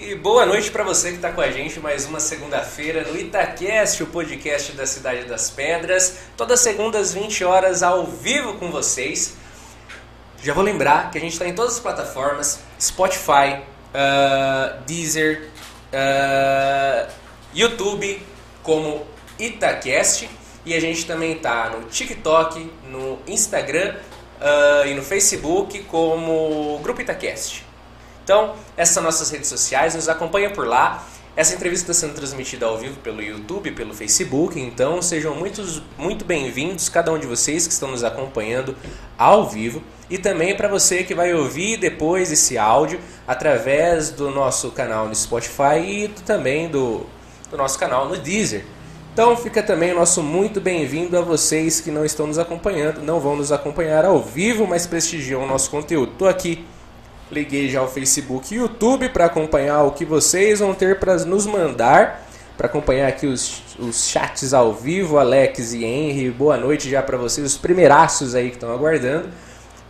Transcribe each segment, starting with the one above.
E boa noite para você que está com a gente mais uma segunda-feira no Itacast, o podcast da Cidade das Pedras. Todas segundas, 20 horas, ao vivo com vocês. Já vou lembrar que a gente está em todas as plataformas: Spotify, uh, Deezer, uh, YouTube, como Itacast. E a gente também está no TikTok, no Instagram uh, e no Facebook como Grupo Itacast. Então, essas são nossas redes sociais, nos acompanha por lá. Essa entrevista está sendo transmitida ao vivo pelo YouTube, pelo Facebook, então sejam muitos, muito bem-vindos, cada um de vocês que estão nos acompanhando ao vivo. E também para você que vai ouvir depois esse áudio através do nosso canal no Spotify e também do, do nosso canal no Deezer. Então fica também o nosso muito bem-vindo a vocês que não estão nos acompanhando, não vão nos acompanhar ao vivo, mas prestigiam o nosso conteúdo. Estou aqui Liguei já o Facebook e YouTube para acompanhar o que vocês vão ter para nos mandar. Para acompanhar aqui os, os chats ao vivo, Alex e Henry. Boa noite já para vocês, os primeiraços aí que estão aguardando.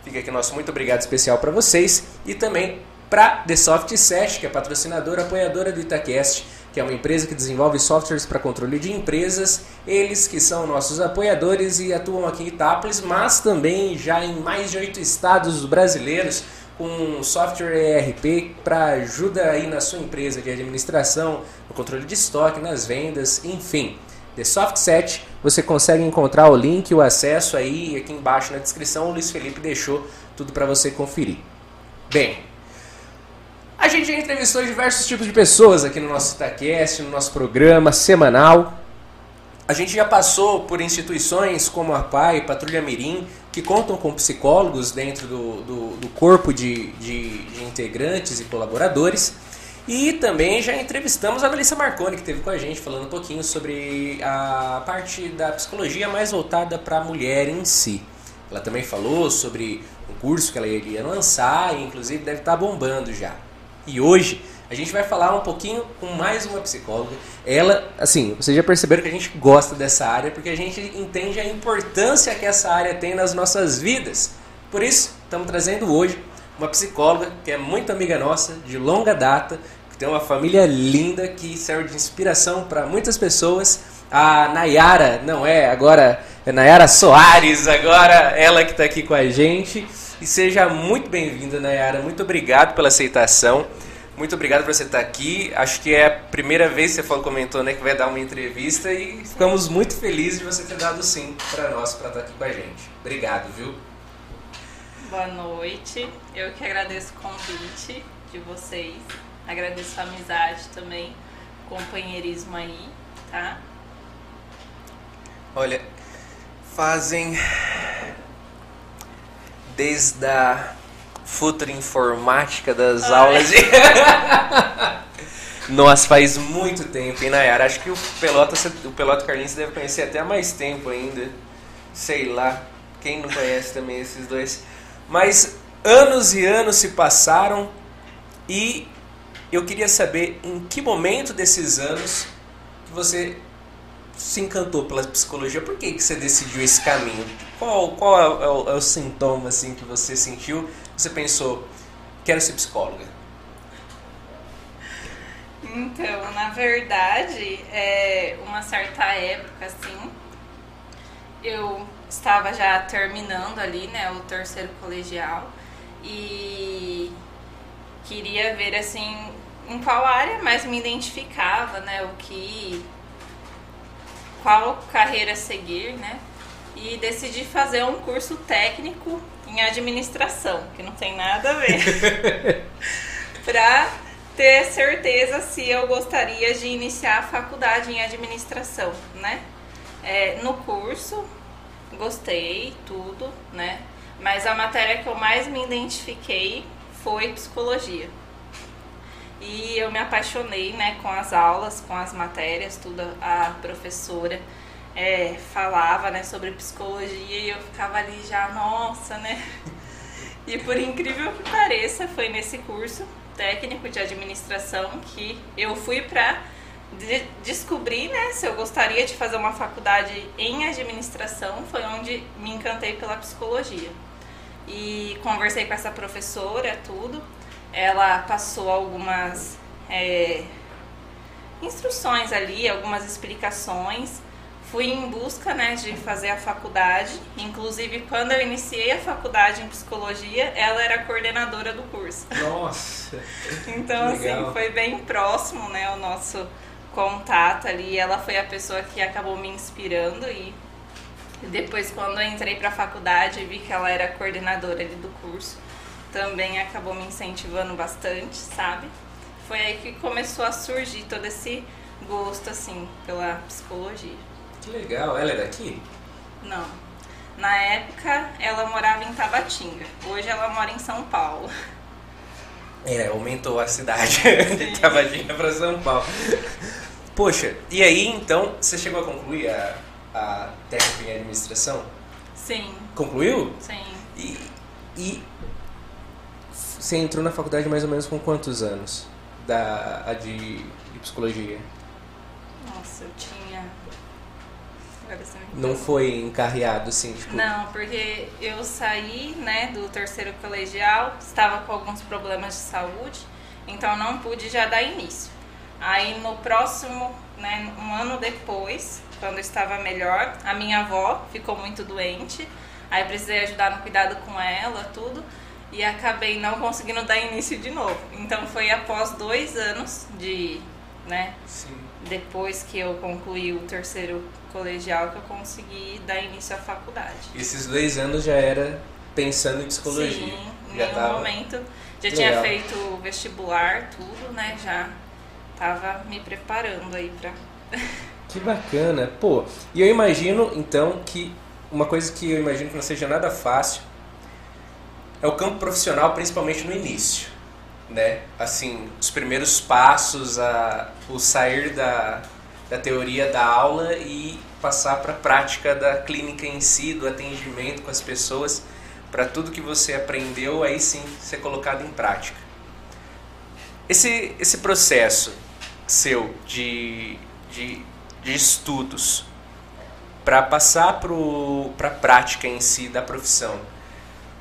Fica aqui nosso muito obrigado especial para vocês. E também para The Soft 7, que é patrocinadora, apoiadora do Itacast, que é uma empresa que desenvolve softwares para controle de empresas. Eles que são nossos apoiadores e atuam aqui em Itápolis, mas também já em mais de oito estados brasileiros com software ERP para ajuda aí na sua empresa de administração, no controle de estoque, nas vendas, enfim. The Softset, você consegue encontrar o link, o acesso aí aqui embaixo na descrição. O Luiz Felipe deixou tudo para você conferir. Bem, a gente já entrevistou diversos tipos de pessoas aqui no nosso Itacast, no nosso programa semanal. A gente já passou por instituições como a PAI, Patrulha Mirim, que contam com psicólogos dentro do, do, do corpo de, de, de, integrantes e colaboradores. E também já entrevistamos a Melissa Marconi, que esteve com a gente falando um pouquinho sobre a parte da psicologia mais voltada para a mulher em si. Ela também falou sobre um curso que ela iria lançar e inclusive deve estar bombando já. E hoje a gente vai falar um pouquinho com mais uma psicóloga. Ela, assim, vocês já perceberam que a gente gosta dessa área porque a gente entende a importância que essa área tem nas nossas vidas. Por isso, estamos trazendo hoje uma psicóloga que é muito amiga nossa, de longa data, que tem uma família linda que serve de inspiração para muitas pessoas. A Nayara, não é, agora é Nayara Soares, agora ela que está aqui com a gente. E seja muito bem-vinda, Nayara. Muito obrigado pela aceitação. Muito obrigado por você estar aqui. Acho que é a primeira vez que você falou, comentou né, que vai dar uma entrevista e ficamos muito felizes de você ter dado sim para nós, para estar aqui com a gente. Obrigado, viu? Boa noite. Eu que agradeço o convite de vocês. Agradeço a amizade também, companheirismo aí, tá? Olha, fazem desde a futura informática das Ai. aulas. De... Nossa, faz muito tempo, hein, Nayara? Acho que o Pelota, o Pelota Carlinhos deve conhecer até mais tempo ainda. Sei lá. Quem não conhece também esses dois. Mas anos e anos se passaram e eu queria saber em que momento desses anos que você se encantou pela psicologia. Por que, que você decidiu esse caminho? Qual, qual é, o, é o sintoma assim, que você sentiu você pensou, quero ser psicóloga? Então, na verdade, é, uma certa época, assim, eu estava já terminando ali, né, o terceiro colegial e queria ver, assim, em qual área mais me identificava, né, o que, qual carreira seguir, né, e decidi fazer um curso técnico em administração, que não tem nada a ver, para ter certeza se eu gostaria de iniciar a faculdade em administração, né? É, no curso, gostei, tudo, né? Mas a matéria que eu mais me identifiquei foi psicologia. E eu me apaixonei, né, com as aulas, com as matérias, tudo a professora é, falava né, sobre psicologia e eu ficava ali já, nossa, né? E por incrível que pareça, foi nesse curso técnico de administração que eu fui para de descobrir né, se eu gostaria de fazer uma faculdade em administração, foi onde me encantei pela psicologia. E conversei com essa professora, tudo. Ela passou algumas é, instruções ali, algumas explicações. Fui em busca né, de fazer a faculdade. Inclusive, quando eu iniciei a faculdade em psicologia, ela era coordenadora do curso. Nossa! então, assim, foi bem próximo né, o nosso contato ali. Ela foi a pessoa que acabou me inspirando e depois, quando eu entrei para a faculdade, vi que ela era coordenadora ali do curso. Também acabou me incentivando bastante, sabe? Foi aí que começou a surgir todo esse gosto, assim, pela psicologia. Que legal. Ela é daqui? Não. Na época, ela morava em Tabatinga. Hoje, ela mora em São Paulo. É, aumentou a cidade de Tabatinga para São Paulo. Poxa, e aí então, você chegou a concluir a, a técnica em administração? Sim. Concluiu? Sim. E, e você entrou na faculdade mais ou menos com quantos anos? Da, a de, de psicologia? Nossa, eu tinha. Não foi encarreado assim, tipo. Não, porque eu saí, né, do terceiro colegial, estava com alguns problemas de saúde, então não pude já dar início. Aí no próximo, né, um ano depois, quando eu estava melhor, a minha avó ficou muito doente, aí eu precisei ajudar no cuidado com ela, tudo, e acabei não conseguindo dar início de novo. Então foi após dois anos de, né, Sim. Depois que eu concluí o terceiro colegial que eu consegui dar início à faculdade. Esses dois anos já era pensando em psicologia. Sim, em já nenhum tava. momento. Já Legal. tinha feito vestibular, tudo, né? Já tava me preparando aí pra. Que bacana. Pô, e eu imagino então que uma coisa que eu imagino que não seja nada fácil é o campo profissional, principalmente no início, né? Assim, os primeiros passos, a, o sair da, da teoria da aula e passar para a prática da clínica em si, do atendimento com as pessoas, para tudo que você aprendeu aí sim ser colocado em prática. Esse, esse processo seu de, de, de estudos para passar para a prática em si da profissão,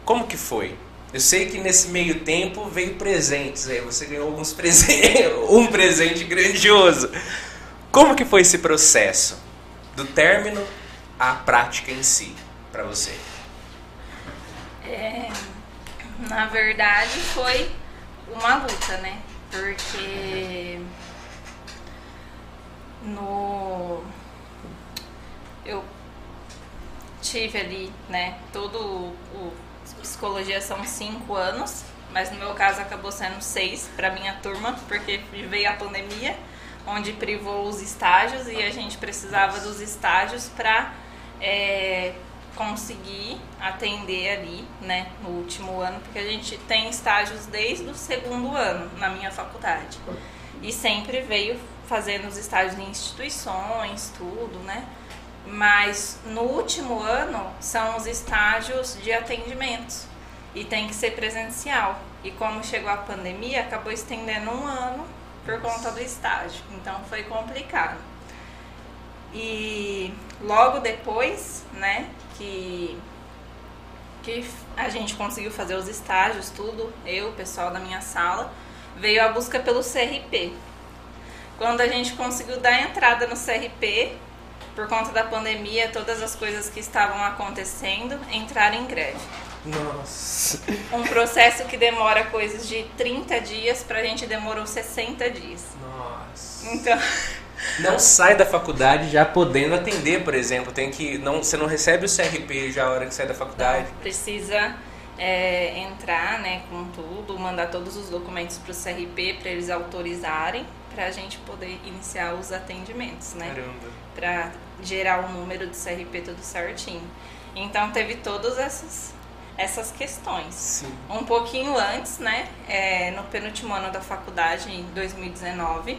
como que foi? Eu sei que nesse meio tempo veio presentes aí, você ganhou alguns presentes, um presente grandioso. Como que foi esse processo do término à prática em si para você? É, na verdade foi uma luta, né? Porque no eu tive ali, né, todo o, psicologia são cinco anos, mas no meu caso acabou sendo seis para minha turma, porque veio a pandemia, onde privou os estágios e a gente precisava dos estágios para é, conseguir atender ali, né, no último ano, porque a gente tem estágios desde o segundo ano na minha faculdade. E sempre veio fazendo os estágios em instituições, tudo, né? Mas no último ano são os estágios de atendimentos e tem que ser presencial. E como chegou a pandemia, acabou estendendo um ano por conta do estágio. Então foi complicado. E logo depois, né, que que a gente conseguiu fazer os estágios, tudo, eu, o pessoal da minha sala, veio a busca pelo CRP. Quando a gente conseguiu dar entrada no CRP, por conta da pandemia, todas as coisas que estavam acontecendo entraram em greve. Nossa. Um processo que demora coisas de 30 dias, pra gente demorou 60 dias. Nossa. Então, Não sai da faculdade já podendo atender, por exemplo. Tem que não, você não recebe o CRP já a hora que sai da faculdade. precisa é, entrar né, com tudo, mandar todos os documentos para o CRP para eles autorizarem para a gente poder iniciar os atendimentos, né? Caramba. Para gerar o número do CRP tudo certinho. Então teve todas essas, essas questões. Sim. Um pouquinho antes, né, é, no penúltimo ano da faculdade, em 2019,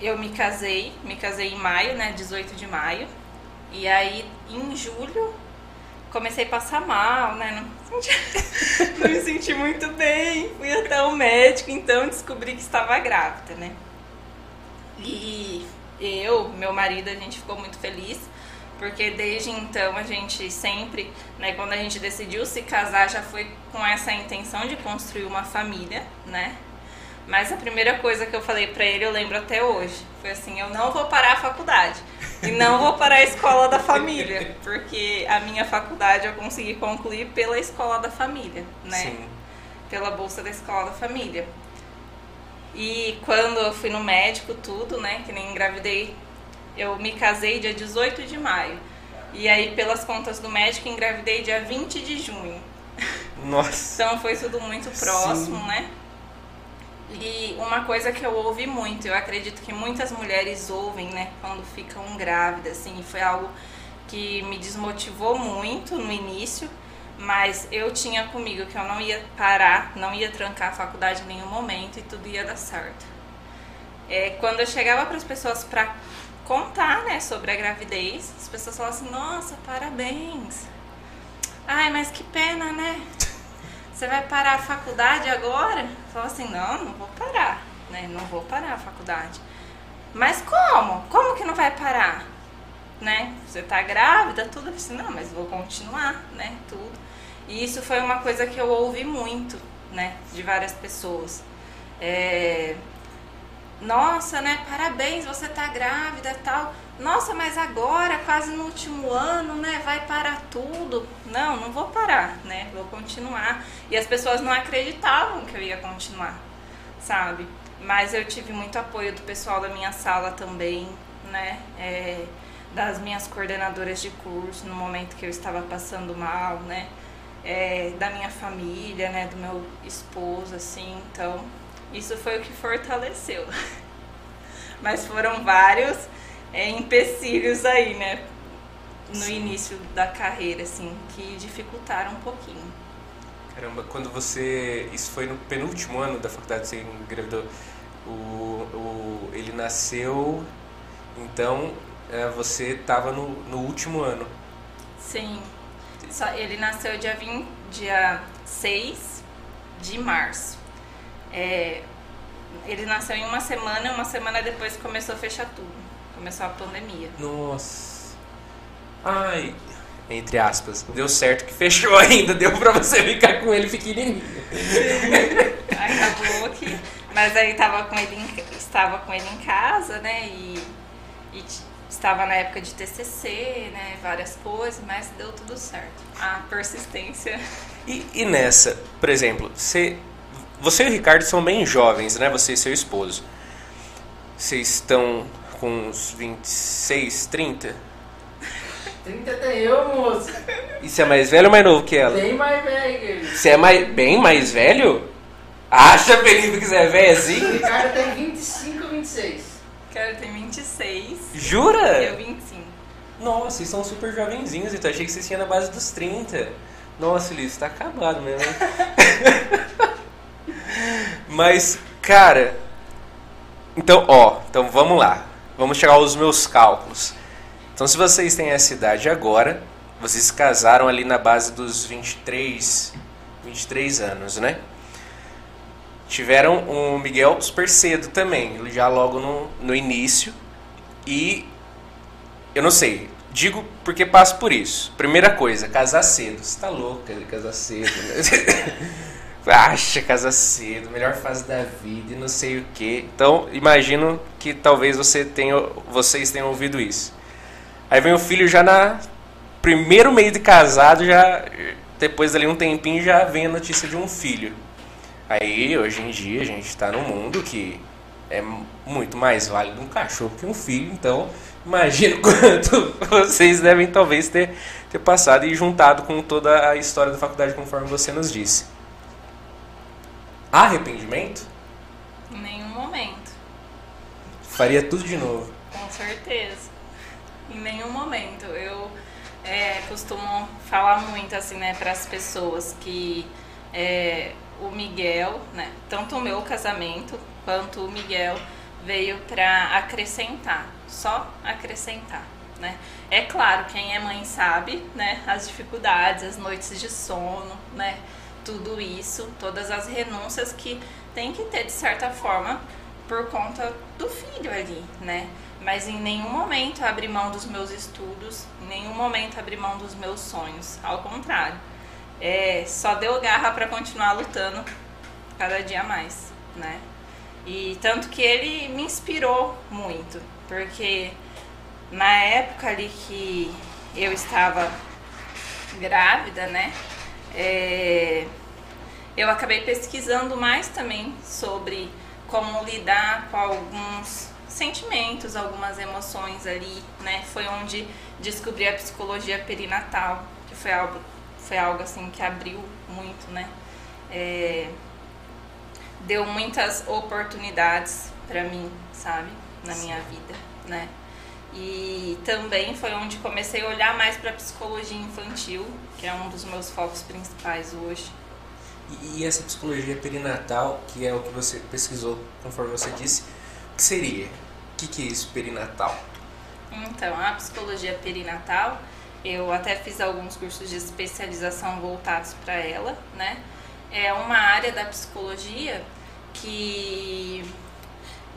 eu me casei, me casei em maio, né, 18 de maio, e aí em julho comecei a passar mal, né, não, senti- não me senti muito bem, fui até o médico, então descobri que estava grávida, né. E eu, meu marido, a gente ficou muito feliz, porque desde então a gente sempre, né, quando a gente decidiu se casar, já foi com essa intenção de construir uma família, né? Mas a primeira coisa que eu falei para ele, eu lembro até hoje, foi assim: eu não vou parar a faculdade e não vou parar a escola da família, porque a minha faculdade eu consegui concluir pela escola da família, né? Sim. Pela bolsa da escola da família. E quando eu fui no médico, tudo, né? Que nem engravidei, eu me casei dia 18 de maio. E aí, pelas contas do médico, engravidei dia 20 de junho. Nossa. então foi tudo muito próximo, Sim. né? E uma coisa que eu ouvi muito, eu acredito que muitas mulheres ouvem, né, quando ficam grávidas, assim, foi algo que me desmotivou muito no início, mas eu tinha comigo que eu não ia parar, não ia trancar a faculdade em nenhum momento e tudo ia dar certo. É, quando eu chegava para as pessoas para contar, né, sobre a gravidez, as pessoas falavam assim: "Nossa, parabéns". Ai, mas que pena, né? Você vai parar a faculdade agora? Fala assim, não, não vou parar, né? Não vou parar a faculdade. Mas como? Como que não vai parar? Né? Você tá grávida, tudo. Eu assim, não, mas vou continuar, né? Tudo. E isso foi uma coisa que eu ouvi muito, né? De várias pessoas. É... Nossa, né? Parabéns, você tá grávida tal nossa, mas agora, quase no último ano, né, vai parar tudo. Não, não vou parar, né? Vou continuar. E as pessoas não acreditavam que eu ia continuar, sabe? Mas eu tive muito apoio do pessoal da minha sala também, né? É, das minhas coordenadoras de curso no momento que eu estava passando mal, né? É, da minha família, né? Do meu esposo, assim. Então, isso foi o que fortaleceu. Mas foram vários é, empecilhos aí, né? No Sim. início da carreira, assim, que dificultaram um pouquinho. Caramba, quando você. Isso foi no penúltimo ano da faculdade, você engravidou. O, o, ele nasceu. Então, é, você estava no, no último ano. Sim. Só, ele nasceu dia, 20, dia 6 de março. É, ele nasceu em uma semana, uma semana depois começou a fechar tudo. Começou a pandemia. Nossa. Ai. Entre aspas. Deu certo que fechou ainda. Deu pra você ficar com ele pequenininho. Acabou que. Mas aí tava com ele em, estava com ele em casa, né? E, e estava na época de TCC, né? Várias coisas, mas deu tudo certo. A persistência. E, e nessa, por exemplo, você, você e o Ricardo são bem jovens, né? Você e seu esposo. Vocês estão com uns 26, 30? 30 tem eu, moço. E você é mais velho ou mais novo que ela? Bem mais velho. Você é mais, bem mais velho? Acha, Felipe, que você é velho assim? O Ricardo tem 25, 26. Ricardo tem 26. Jura? Eu 25. Nossa, vocês são super jovenzinhos, então achei que vocês tinham na base dos 30. Nossa, você tá acabado mesmo. Mas, cara. Então, ó, então vamos lá. Vamos chegar aos meus cálculos. Então, se vocês têm essa idade agora, vocês casaram ali na base dos 23, 23 anos, né? Tiveram o Miguel super cedo também, já logo no, no início. E eu não sei, digo porque passo por isso. Primeira coisa, casar cedo. Você tá louca de casar cedo, né? acha casa cedo, melhor fase da vida e não sei o que. Então, imagino que talvez você tenha, vocês tenham ouvido isso. Aí vem o filho já na primeiro mês de casado, já depois dali um tempinho já vem a notícia de um filho. Aí, hoje em dia, a gente está num mundo que é muito mais válido um cachorro que um filho, então imagino quanto vocês devem talvez ter, ter passado e juntado com toda a história da faculdade conforme você nos disse. Arrependimento? Em nenhum momento. Faria tudo de novo? Com certeza. Em nenhum momento. Eu é, costumo falar muito assim, né, para as pessoas que é, o Miguel, né, tanto o meu casamento quanto o Miguel veio para acrescentar, só acrescentar, né? É claro, quem é mãe sabe, né, as dificuldades, as noites de sono, né? tudo isso, todas as renúncias que tem que ter de certa forma por conta do filho ali, né? Mas em nenhum momento abri mão dos meus estudos, em nenhum momento abri mão dos meus sonhos, ao contrário. É, só deu garra para continuar lutando cada dia mais, né? E tanto que ele me inspirou muito, porque na época ali que eu estava grávida, né? É, eu acabei pesquisando mais também sobre como lidar com alguns sentimentos, algumas emoções ali, né? Foi onde descobri a psicologia perinatal, que foi algo, foi algo assim que abriu muito, né? É, deu muitas oportunidades para mim, sabe, na minha vida, né? E também foi onde comecei a olhar mais para psicologia infantil, que é um dos meus focos principais hoje. E, essa psicologia perinatal, que é o que você pesquisou, conforme você disse, o que seria? O que, que é isso, perinatal? Então, a psicologia perinatal, eu até fiz alguns cursos de especialização voltados para ela, né? É uma área da psicologia que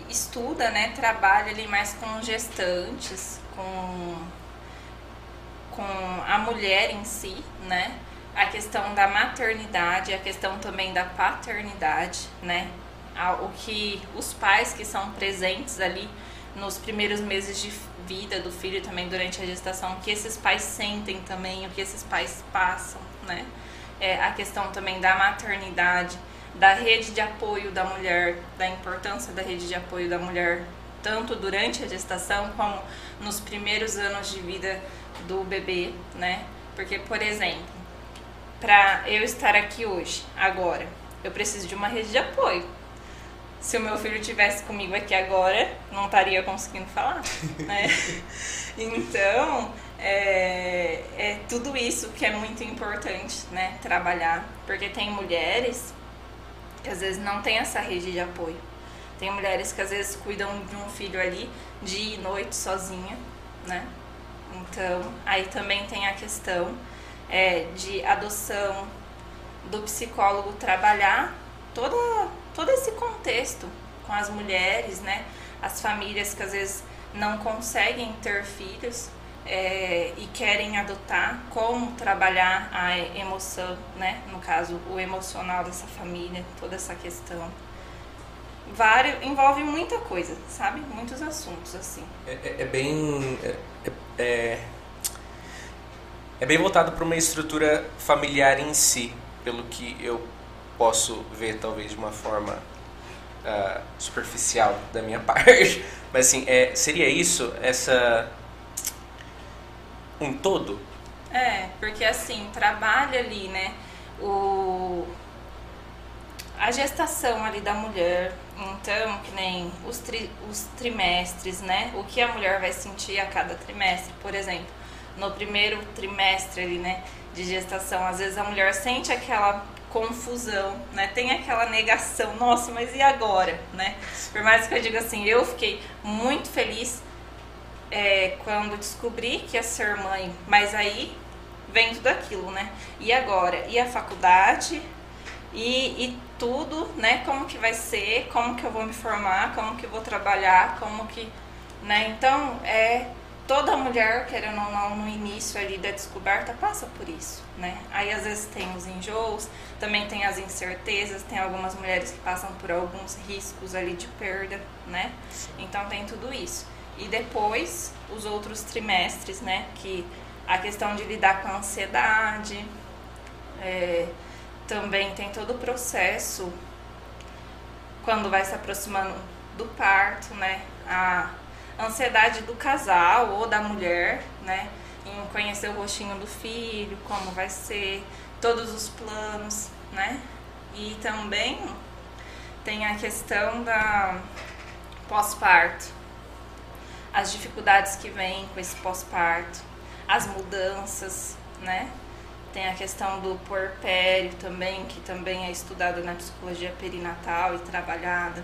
estuda, né, trabalha ali mais com gestantes, com, com a mulher em si, né, a questão da maternidade, a questão também da paternidade, né, o que os pais que são presentes ali nos primeiros meses de vida do filho também durante a gestação, o que esses pais sentem também, o que esses pais passam, né, é, a questão também da maternidade, da rede de apoio da mulher, da importância da rede de apoio da mulher, tanto durante a gestação como nos primeiros anos de vida do bebê, né? Porque, por exemplo, para eu estar aqui hoje, agora, eu preciso de uma rede de apoio. Se o meu filho tivesse comigo aqui agora, não estaria conseguindo falar, né? Então, é, é tudo isso que é muito importante, né? Trabalhar, porque tem mulheres que às vezes não tem essa rede de apoio. Tem mulheres que às vezes cuidam de um filho ali dia e noite sozinha, né? Então, aí também tem a questão é, de adoção, do psicólogo trabalhar todo, todo esse contexto com as mulheres, né? As famílias que às vezes não conseguem ter filhos é, e querem adotar, como trabalhar a emoção, né? No caso, o emocional dessa família, toda essa questão. Vários, envolve muita coisa, sabe? Muitos assuntos, assim. É, é, é bem... É, é, é bem voltado para uma estrutura familiar em si, pelo que eu posso ver, talvez, de uma forma uh, superficial da minha parte. Mas, assim, é, seria isso, essa um todo? É, porque assim, trabalha ali, né? O, a gestação ali da mulher, então, que nem os, tri, os trimestres, né? O que a mulher vai sentir a cada trimestre, por exemplo. No primeiro trimestre ali, né, de gestação, às vezes a mulher sente aquela confusão, né? Tem aquela negação, nossa, mas e agora, né? Por mais que eu diga assim, eu fiquei muito feliz é, quando descobri que ia ser mãe, mas aí vem tudo aquilo, né? E agora? E a faculdade? E, e tudo, né? Como que vai ser? Como que eu vou me formar? Como que eu vou trabalhar? Como que... Né? Então, é toda mulher, querendo ou não, no início ali da descoberta, passa por isso, né? Aí às vezes tem os enjoos, também tem as incertezas, tem algumas mulheres que passam por alguns riscos ali de perda, né? Então tem tudo isso. E depois os outros trimestres, né? Que a questão de lidar com a ansiedade, é, também tem todo o processo quando vai se aproximando do parto, né? A ansiedade do casal ou da mulher, né? Em conhecer o rostinho do filho, como vai ser, todos os planos, né? E também tem a questão da pós-parto, as dificuldades que vêm com esse pós-parto, as mudanças, né? Tem a questão do porpério também, que também é estudada na psicologia perinatal e trabalhada.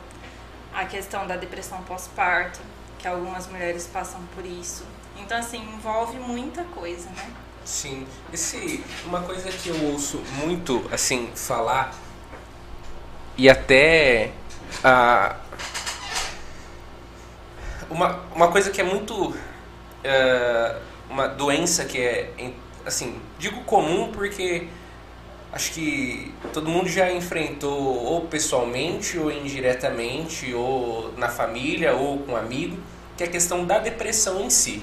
A questão da depressão pós-parto, que algumas mulheres passam por isso. Então, assim, envolve muita coisa, né? Sim. Esse, uma coisa que eu ouço muito, assim, falar, e até a, uma, uma coisa que é muito. Uh, uma doença que é, assim, digo comum porque acho que todo mundo já enfrentou ou pessoalmente ou indiretamente ou na família ou com um amigo que é a questão da depressão em si.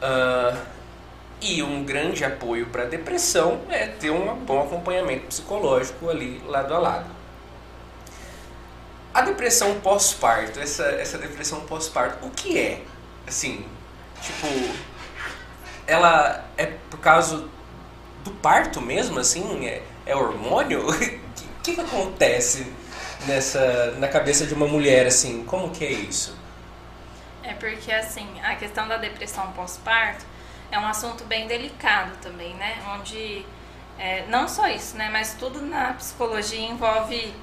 Uh, e um grande apoio para a depressão é ter um bom acompanhamento psicológico ali lado a lado. A depressão pós-parto essa essa depressão pós-parto o que é? Assim tipo ela é por causa do parto mesmo, assim? É, é hormônio? O que, que, acontece nessa, na cabeça de uma mulher, assim? Como que é isso? É porque, assim, a questão da depressão pós-parto é um assunto bem delicado também, né? Onde, é, não só isso, né? Mas tudo na psicologia envolve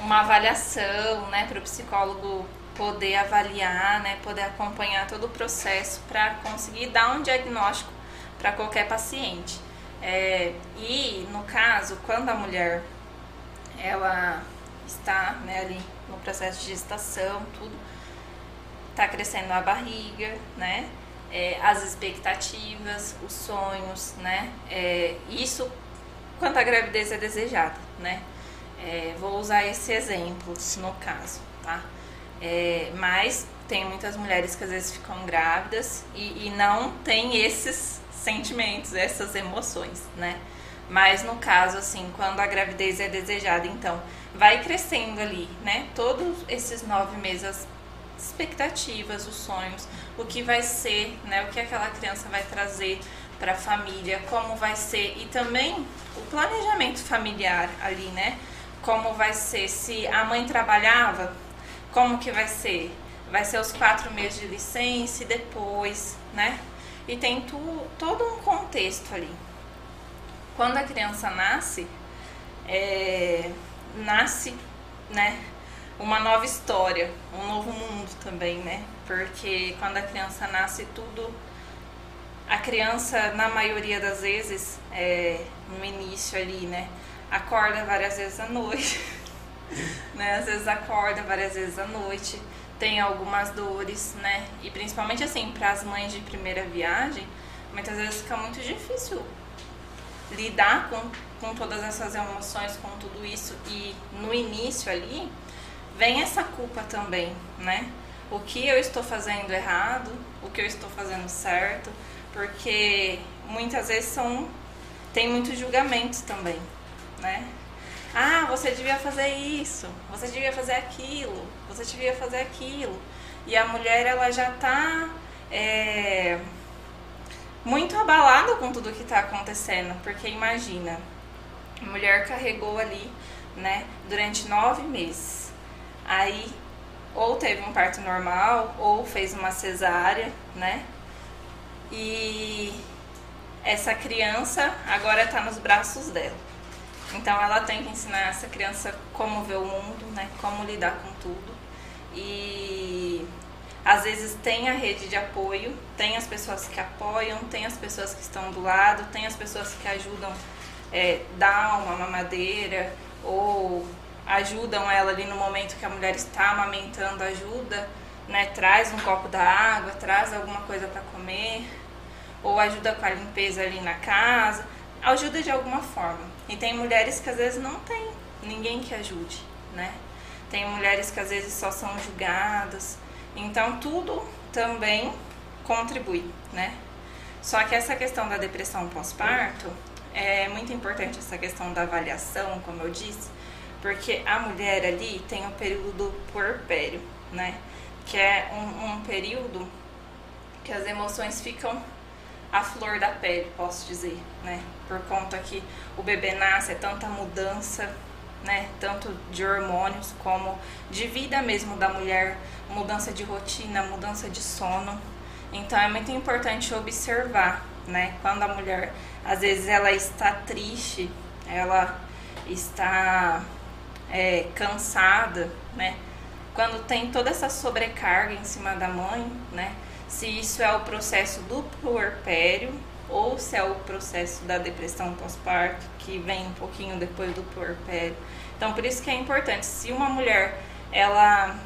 uma avaliação, né? Para o psicólogo poder avaliar, né? Poder acompanhar todo o processo para conseguir dar um diagnóstico para qualquer paciente. É, e no caso, quando a mulher ela está né, ali no processo de gestação, tudo, está crescendo a barriga, né? É, as expectativas, os sonhos, né? É, isso quanto a gravidez é desejada, né? É, vou usar esse exemplo no caso, tá? É, mas tem muitas mulheres que às vezes ficam grávidas e, e não tem esses sentimentos, essas emoções, né? Mas no caso, assim, quando a gravidez é desejada, então vai crescendo ali, né? Todos esses nove meses, as expectativas, os sonhos, o que vai ser, né? O que aquela criança vai trazer para a família, como vai ser e também o planejamento familiar ali, né? Como vai ser se a mãe trabalhava, como que vai ser? Vai ser os quatro meses de licença e depois, né? E tem tu, todo um contexto ali. Quando a criança nasce, é, nasce, né, uma nova história, um novo mundo também, né? Porque quando a criança nasce, tudo. A criança, na maioria das vezes, é, no início ali, né? Acorda várias vezes à noite. né? Às vezes acorda várias vezes à noite tem algumas dores, né? E principalmente assim, para as mães de primeira viagem, muitas vezes fica muito difícil lidar com, com todas essas emoções, com tudo isso. E no início ali, vem essa culpa também, né? O que eu estou fazendo errado, o que eu estou fazendo certo, porque muitas vezes são tem muitos julgamentos também, né? Ah, você devia fazer isso, você devia fazer aquilo, você devia fazer aquilo. E a mulher, ela já está é, muito abalada com tudo que está acontecendo, porque imagina, a mulher carregou ali, né, durante nove meses. Aí, ou teve um parto normal, ou fez uma cesárea, né? E essa criança agora está nos braços dela. Então ela tem que ensinar essa criança como ver o mundo, né? Como lidar com tudo. E às vezes tem a rede de apoio, tem as pessoas que apoiam, tem as pessoas que estão do lado, tem as pessoas que ajudam é, dar uma mamadeira ou ajudam ela ali no momento que a mulher está amamentando, ajuda, né? Traz um copo da água, traz alguma coisa para comer, ou ajuda com a limpeza ali na casa, ajuda de alguma forma. E tem mulheres que às vezes não tem ninguém que ajude, né? Tem mulheres que às vezes só são julgadas. Então tudo também contribui, né? Só que essa questão da depressão pós-parto é muito importante essa questão da avaliação, como eu disse, porque a mulher ali tem o período do puerpério, né? Que é um, um período que as emoções ficam à flor da pele, posso dizer, né? Por conta que o bebê nasce, é tanta mudança, né? Tanto de hormônios como de vida mesmo da mulher, mudança de rotina, mudança de sono. Então é muito importante observar, né? Quando a mulher, às vezes ela está triste, ela está é, cansada, né? Quando tem toda essa sobrecarga em cima da mãe, né? se isso é o processo do puerpério ou se é o processo da depressão pós-parto, que vem um pouquinho depois do puerpério. Então, por isso que é importante, se uma mulher ela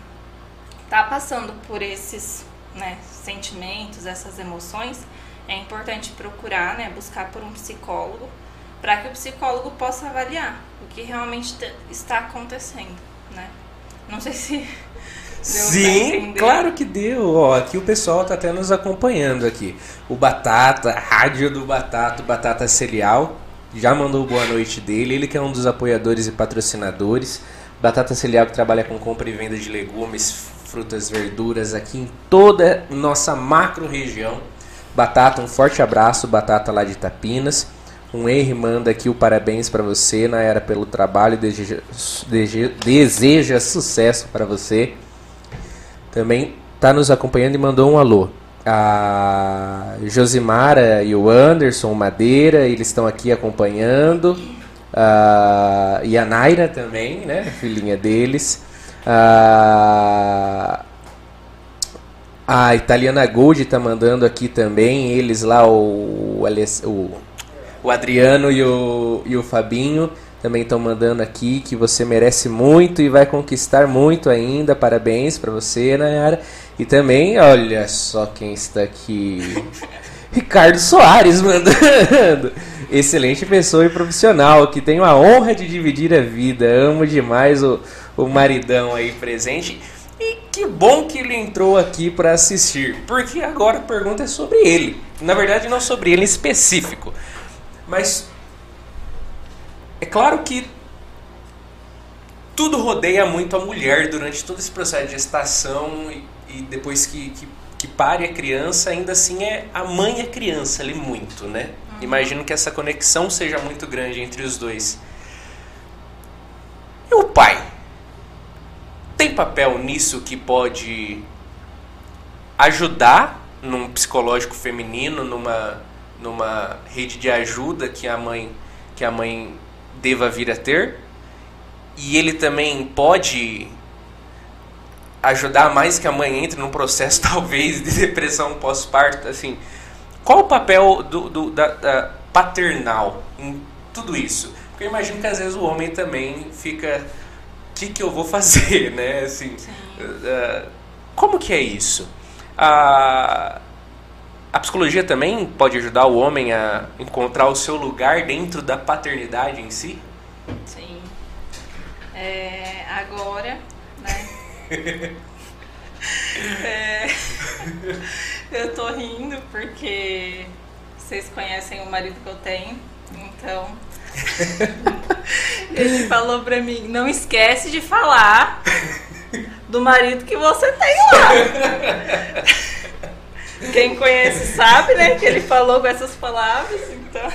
está passando por esses né, sentimentos, essas emoções, é importante procurar, né, buscar por um psicólogo para que o psicólogo possa avaliar o que realmente te- está acontecendo, né? Não sei se Sim, claro que deu. Ó, aqui o pessoal tá até nos acompanhando aqui. O Batata, rádio do Batata, Batata Celial, já mandou boa noite dele. Ele que é um dos apoiadores e patrocinadores. Batata Celial que trabalha com compra e venda de legumes, frutas, verduras aqui em toda nossa macro região. Batata, um forte abraço, Batata lá de Itapinas. Um Henry manda aqui o parabéns para você, Nayara, pelo trabalho, deseja, deseja, deseja sucesso para você. Também está nos acompanhando e mandou um alô. A Josimara e o Anderson Madeira, eles estão aqui acompanhando. Ah, e a Naira também, né? Filhinha deles. Ah, a Italiana Gold está mandando aqui também. Eles lá, o, o, o Adriano e o, e o Fabinho também estão mandando aqui que você merece muito e vai conquistar muito ainda. Parabéns para você, Nayara. E também, olha só quem está aqui. Ricardo Soares mandando. Excelente pessoa e profissional que tenho a honra de dividir a vida. Amo demais o, o maridão aí presente. E que bom que ele entrou aqui para assistir, porque agora a pergunta é sobre ele. Na verdade, não sobre ele em específico. Mas é claro que tudo rodeia muito a mulher durante todo esse processo de gestação e, e depois que, que, que pare a criança, ainda assim é a mãe e a criança ali muito, né? Imagino que essa conexão seja muito grande entre os dois. E o pai? Tem papel nisso que pode ajudar num psicológico feminino, numa, numa rede de ajuda que a mãe que a mãe deva vir a ter? E ele também pode ajudar mais que a mãe entre num processo talvez de depressão pós-parto, assim. Qual o papel do, do- da, da paternal em tudo isso? Porque eu imagino que às vezes o homem também fica, o que, que eu vou fazer, né? Assim, uh, como que é isso? A, a psicologia também pode ajudar o homem a encontrar o seu lugar dentro da paternidade em si? Sim. É, agora, né? É, eu tô rindo porque vocês conhecem o marido que eu tenho, então ele falou pra mim, não esquece de falar do marido que você tem lá. Quem conhece sabe, né, que ele falou com essas palavras, então.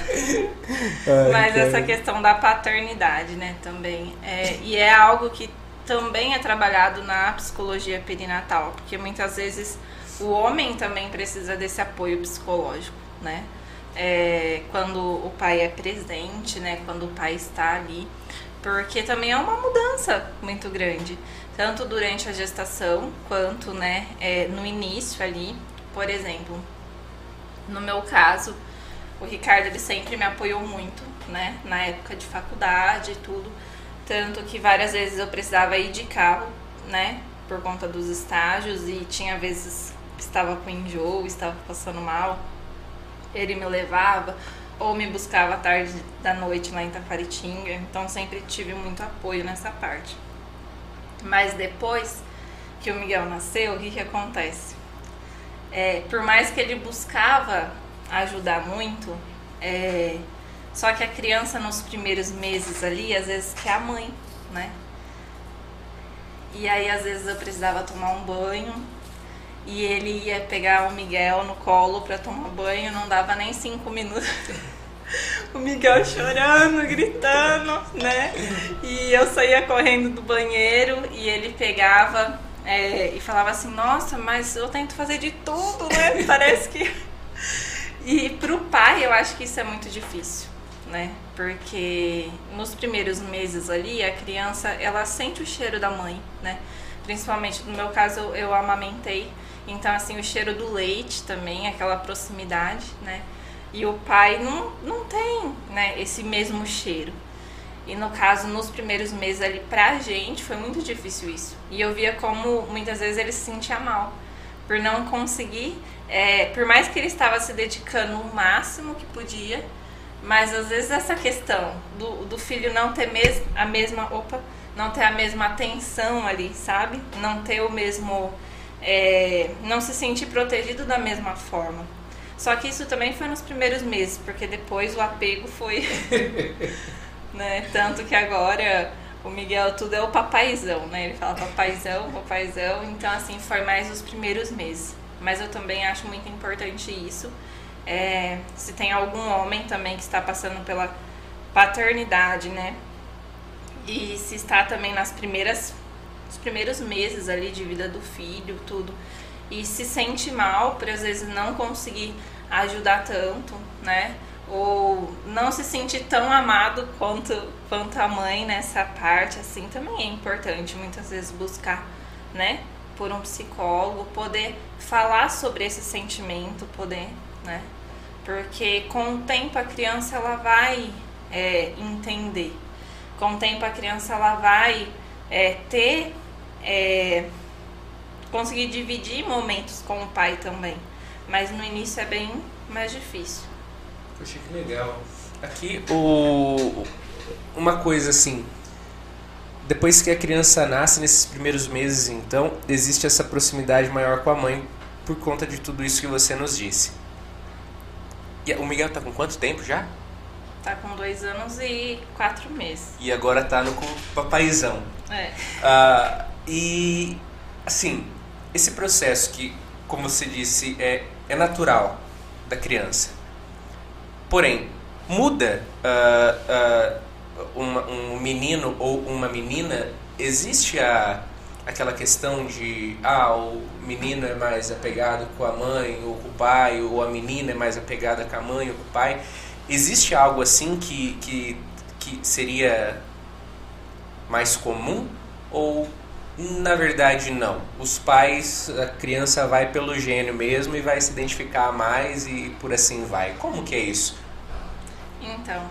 Mas essa questão da paternidade, né, também. É, e é algo que também é trabalhado na psicologia perinatal, porque muitas vezes o homem também precisa desse apoio psicológico, né? É, quando o pai é presente, né? Quando o pai está ali, porque também é uma mudança muito grande, tanto durante a gestação quanto, né, é, no início ali. Por exemplo, no meu caso, o Ricardo ele sempre me apoiou muito, né? Na época de faculdade e tudo. Tanto que várias vezes eu precisava ir de carro, né? Por conta dos estágios e tinha vezes que estava com enjoo, estava passando mal. Ele me levava ou me buscava à tarde da noite lá em Tafaritinga. Então sempre tive muito apoio nessa parte. Mas depois que o Miguel nasceu, o que, que acontece? É, por mais que ele buscava ajudar muito, é, só que a criança nos primeiros meses ali, às vezes quer a mãe, né? E aí às vezes eu precisava tomar um banho e ele ia pegar o Miguel no colo pra tomar banho, não dava nem cinco minutos. o Miguel chorando, gritando, né? E eu saía correndo do banheiro e ele pegava é, e falava assim, nossa, mas eu tento fazer de tudo, né? Parece que. E pro pai eu acho que isso é muito difícil, né? Porque nos primeiros meses ali a criança ela sente o cheiro da mãe, né? Principalmente no meu caso eu, eu amamentei, então assim o cheiro do leite também, aquela proximidade, né? E o pai não, não tem, né, esse mesmo cheiro. E no caso, nos primeiros meses ali, pra gente, foi muito difícil isso. E eu via como muitas vezes ele se sentia mal. Por não conseguir, é, por mais que ele estava se dedicando o máximo que podia, Mas às vezes essa questão do, do filho não ter mes a mesma. Opa! Não ter a mesma atenção ali, sabe? Não ter o mesmo. É, não se sentir protegido da mesma forma. Só que isso também foi nos primeiros meses, porque depois o apego foi. né? Tanto que agora o Miguel tudo é o papaizão, né? Ele fala papaizão, papaizão. Então, assim, foi mais os primeiros meses. Mas eu também acho muito importante isso. É, se tem algum homem também que está passando pela paternidade, né? E se está também nas primeiras os primeiros meses ali de vida do filho, tudo e se sente mal por às vezes não conseguir ajudar tanto, né? Ou não se sentir tão amado quanto, quanto a mãe nessa parte, assim, também é importante muitas vezes buscar, né? Por um psicólogo, poder falar sobre esse sentimento, poder, né? Porque com o tempo a criança ela vai é, entender. Com o tempo a criança ela vai é, ter é, conseguir dividir momentos com o pai também. Mas no início é bem mais difícil. Poxa, que legal. Aqui, o... uma coisa assim. Depois que a criança nasce, nesses primeiros meses, então, existe essa proximidade maior com a mãe por conta de tudo isso que você nos disse. E o Miguel tá com quanto tempo já? Tá com dois anos e quatro meses. E agora tá no com papaizão. É. Uh, e, assim, esse processo que, como você disse, é, é natural da criança. Porém, muda uh, uh, uma, um menino ou uma menina, existe a, aquela questão de ah, o menino é mais apegado com a mãe ou com o pai, ou a menina é mais apegada com a mãe ou com o pai. Existe algo assim que, que, que seria mais comum? Ou na verdade, não. Os pais, a criança vai pelo gênio mesmo e vai se identificar mais e por assim vai. Como que é isso? Então,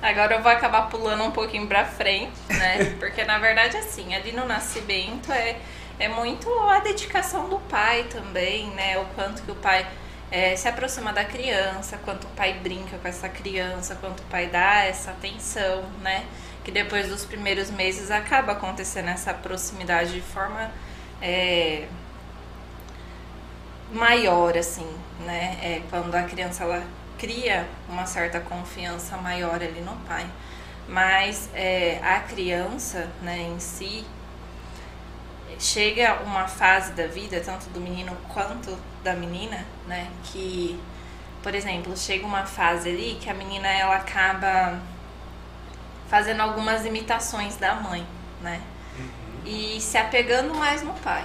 agora eu vou acabar pulando um pouquinho pra frente, né? Porque na verdade, assim, ali no nascimento é, é muito a dedicação do pai também, né? O quanto que o pai é, se aproxima da criança, quanto o pai brinca com essa criança, quanto o pai dá essa atenção, né? Que depois dos primeiros meses acaba acontecendo essa proximidade de forma é, maior, assim, né? É quando a criança ela cria uma certa confiança maior ali no pai. Mas é, a criança, né, em si, chega uma fase da vida, tanto do menino quanto da menina, né, que, por exemplo, chega uma fase ali que a menina ela acaba fazendo algumas imitações da mãe, né? Uhum. E se apegando mais no pai.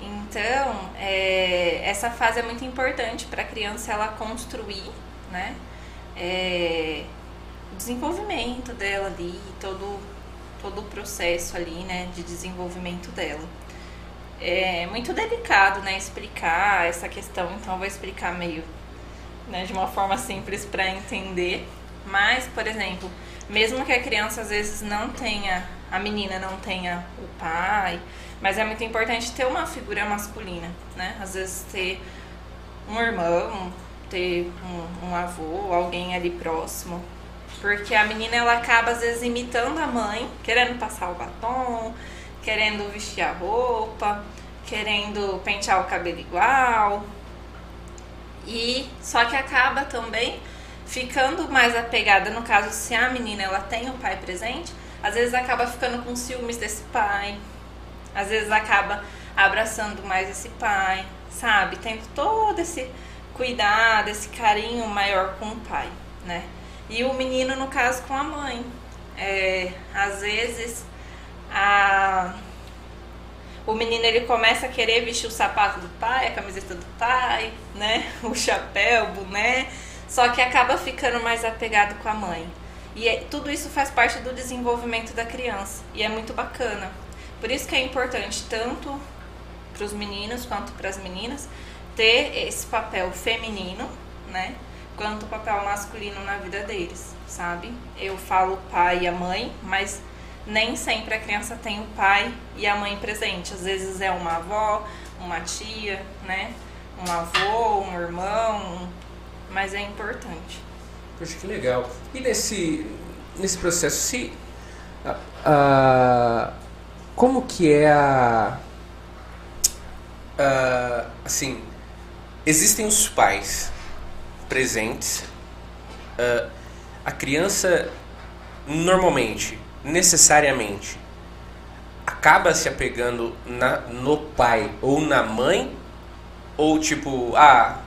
Então, é, essa fase é muito importante para a criança ela construir, né? É, o desenvolvimento dela ali, todo, todo o processo ali, né, de desenvolvimento dela. É muito delicado, né, explicar essa questão, então eu vou explicar meio, né, de uma forma simples para entender. Mas, por exemplo, mesmo que a criança às vezes não tenha, a menina não tenha o pai, mas é muito importante ter uma figura masculina, né? Às vezes ter um irmão, ter um, um avô, alguém ali próximo, porque a menina ela acaba às vezes imitando a mãe, querendo passar o batom, querendo vestir a roupa, querendo pentear o cabelo igual. E só que acaba também ficando mais apegada, no caso, se a menina ela tem o pai presente, às vezes acaba ficando com ciúmes desse pai, às vezes acaba abraçando mais esse pai, sabe? Tendo todo esse cuidado, esse carinho maior com o pai, né? E o menino, no caso, com a mãe. É, às vezes, a... o menino ele começa a querer vestir o sapato do pai, a camiseta do pai, né? O chapéu, o boné só que acaba ficando mais apegado com a mãe. E é, tudo isso faz parte do desenvolvimento da criança e é muito bacana. Por isso que é importante tanto para os meninos quanto para as meninas ter esse papel feminino, né? Quanto o papel masculino na vida deles, sabe? Eu falo o pai e a mãe, mas nem sempre a criança tem o pai e a mãe presente. Às vezes é uma avó, uma tia, né? Um avô, um irmão, mas é importante. Poxa, que legal. E nesse, nesse processo, se. a- como que é a. a- assim. Existem os pais presentes. ah, a criança, normalmente, necessariamente, acaba se apegando na, no pai ou na mãe, ou tipo, ah,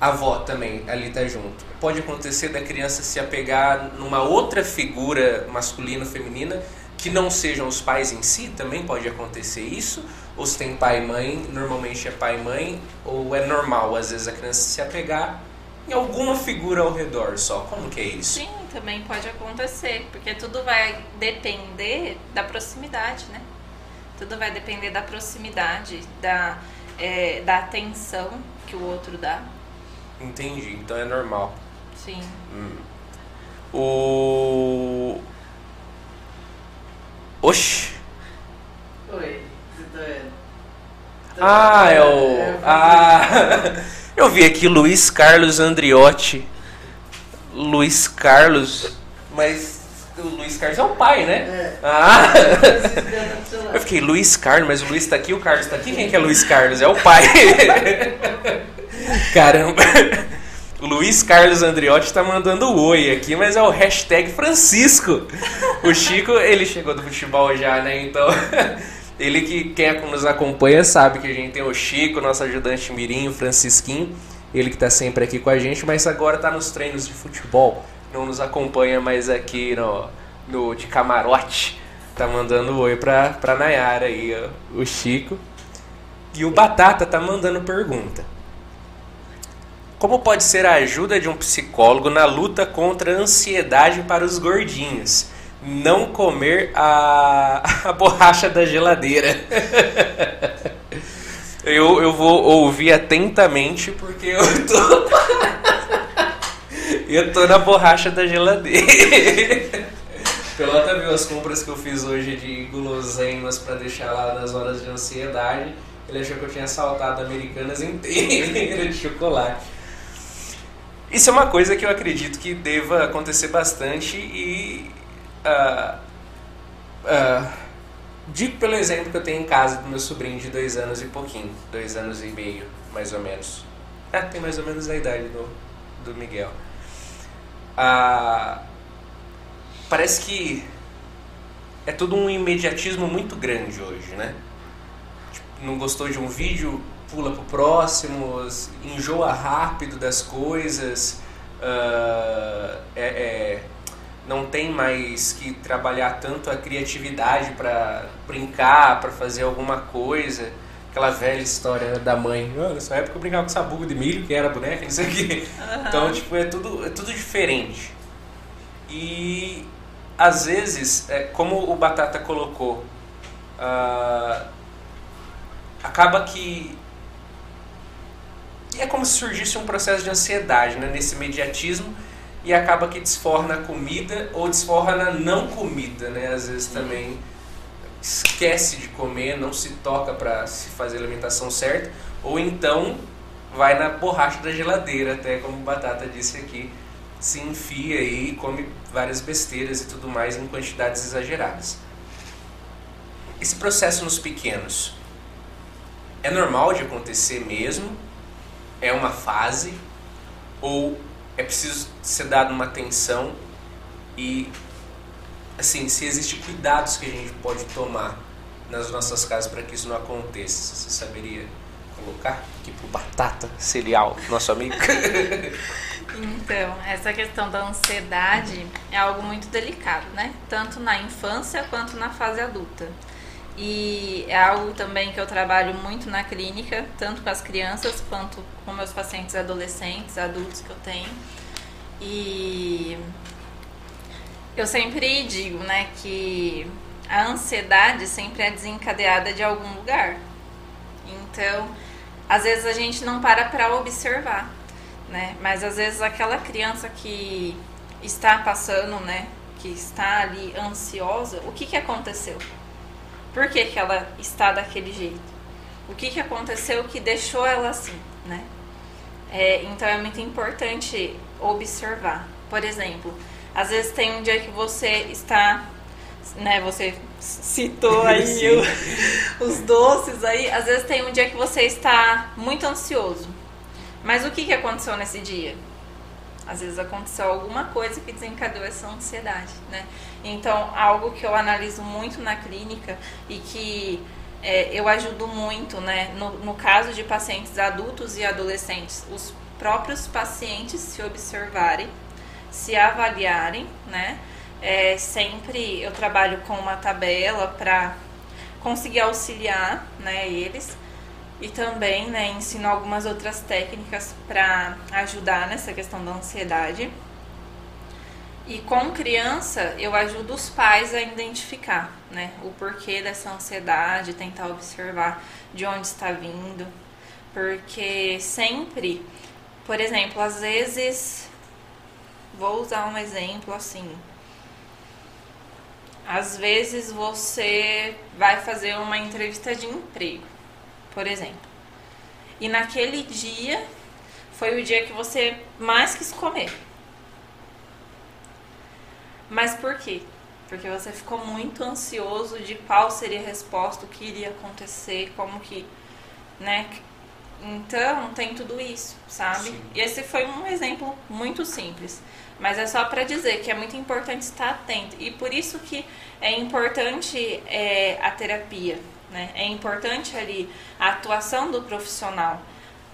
avó também ali tá junto. Pode acontecer da criança se apegar numa outra figura masculina ou feminina que não sejam os pais em si, também pode acontecer isso? Ou se tem pai e mãe, normalmente é pai e mãe, ou é normal às vezes a criança se apegar em alguma figura ao redor só? Como que é isso? Sim, também pode acontecer, porque tudo vai depender da proximidade, né? Tudo vai depender da proximidade, da, é, da atenção que o outro dá. Entendi, então é normal. Sim. O. Oxi! Oi, você tá vendo? Ah, é o. Ah! Eu vi aqui Luiz Carlos Andriotti. Luiz Carlos. Mas o Luiz Carlos é o pai, né? É. Ah! Celular. Eu fiquei, Luiz Carlos, mas o Luiz tá aqui, o Carlos tá aqui. Quem que é Luiz Carlos? É o pai. Caramba. O Luiz Carlos Andriotti tá mandando oi aqui, mas é o hashtag Francisco. O Chico, ele chegou do futebol já, né? Então, ele que quem nos acompanha sabe que a gente tem o Chico, nosso ajudante mirim, o Francisquinho. Ele que tá sempre aqui com a gente, mas agora tá nos treinos de futebol. Não nos acompanha mais aqui no, no de camarote. Tá mandando oi pra, pra Nayara aí, ó, o Chico. E o Batata tá mandando pergunta. Como pode ser a ajuda de um psicólogo na luta contra a ansiedade para os gordinhos? Não comer a, a borracha da geladeira. Eu, eu vou ouvir atentamente porque eu tô. eu tô na borracha da geladeira. Pelota viu as compras que eu fiz hoje de guloseimas para deixar lá nas horas de ansiedade. Ele achou que eu tinha saltado americanas inteiras de chocolate. Isso é uma coisa que eu acredito que deva acontecer bastante e. ah, ah, digo pelo exemplo que eu tenho em casa do meu sobrinho de dois anos e pouquinho, dois anos e meio, mais ou menos. É, tem mais ou menos a idade do, do Miguel. Ah, parece que é tudo um imediatismo muito grande hoje, né? Tipo, não gostou de um vídeo, pula pro próximo, enjoa rápido das coisas, ah, é, é, não tem mais que trabalhar tanto a criatividade para brincar, para fazer alguma coisa. Aquela velha história da mãe. "Ah, nessa época eu brincava com sabugo de milho, que era boneca, não sei o quê. Então, tipo, é tudo, é tudo diferente. E às vezes, é, como o Batata colocou, ah, acaba que é como se surgisse um processo de ansiedade, né? Nesse imediatismo e acaba que desforra na comida ou desforra na não comida, né? Às vezes também esquece de comer, não se toca para se fazer a alimentação certa, ou então vai na borracha da geladeira, até como o Batata disse aqui, se enfia aí e come várias besteiras e tudo mais em quantidades exageradas. Esse processo nos pequenos é normal de acontecer mesmo? É uma fase? Ou é preciso ser dado uma atenção e assim, se existem cuidados que a gente pode tomar nas nossas casas para que isso não aconteça, você saberia colocar aqui pro Batata Cereal, nosso amigo? Então, essa questão da ansiedade é algo muito delicado, né? Tanto na infância quanto na fase adulta. E é algo também que eu trabalho muito na clínica, tanto com as crianças quanto com meus pacientes adolescentes, adultos que eu tenho. E eu sempre digo, né, que a ansiedade sempre é desencadeada de algum lugar. Então, às vezes a gente não para para observar, né? Mas às vezes aquela criança que está passando, né, que está ali ansiosa, o que que aconteceu? Por que, que ela está daquele jeito? O que, que aconteceu que deixou ela assim, né? É, então é muito importante observar, Por exemplo, às vezes tem um dia que você está, né, você citou aí o- os doces aí, às vezes tem um dia que você está muito ansioso. Mas o que, que aconteceu nesse dia? Às vezes aconteceu alguma coisa que desencadeou essa ansiedade, né? Então, algo que eu analiso muito na clínica e que é, eu ajudo muito, né? No, no caso de pacientes adultos e adolescentes, os próprios pacientes se observarem, se avaliarem, né? É, sempre eu trabalho com uma tabela para conseguir auxiliar, né, eles e também, né, ensino algumas outras técnicas para ajudar nessa questão da ansiedade. E com criança, eu ajudo os pais a identificar, né, o porquê dessa ansiedade, tentar observar de onde está vindo, porque sempre, por exemplo, às vezes, vou usar um exemplo assim. Às vezes você vai fazer uma entrevista de emprego, por exemplo. E naquele dia foi o dia que você mais quis comer. Mas por quê? Porque você ficou muito ansioso de qual seria a resposta, o que iria acontecer, como que, né? Então, tem tudo isso, sabe? Sim. E esse foi um exemplo muito simples, mas é só para dizer que é muito importante estar atento e por isso que é importante é, a terapia, né? É importante ali a atuação do profissional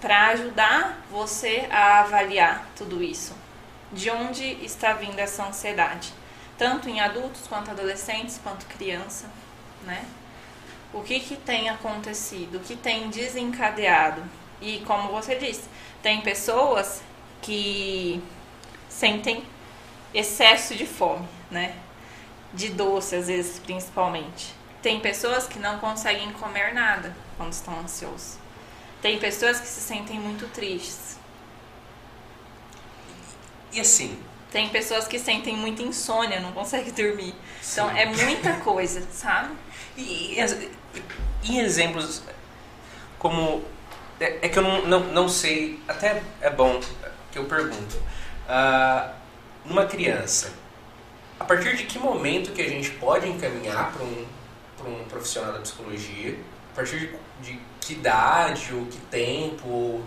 para ajudar você a avaliar tudo isso. De onde está vindo essa ansiedade? Tanto em adultos quanto adolescentes, quanto criança, né? O que, que tem acontecido? O que tem desencadeado? E como você disse, tem pessoas que sentem excesso de fome, né? De doce, às vezes, principalmente. Tem pessoas que não conseguem comer nada quando estão ansiosos. Tem pessoas que se sentem muito tristes. E assim, Tem pessoas que sentem muita insônia, não conseguem dormir. Então Sim. é muita coisa, sabe? E, e- e exemplos como. É, é que eu não, não, não sei, até é bom que eu pergunto. Ah, numa criança, a partir de que momento que a gente pode encaminhar para um, pra um profissional da psicologia? A partir de, de que idade ou que tempo? Ou,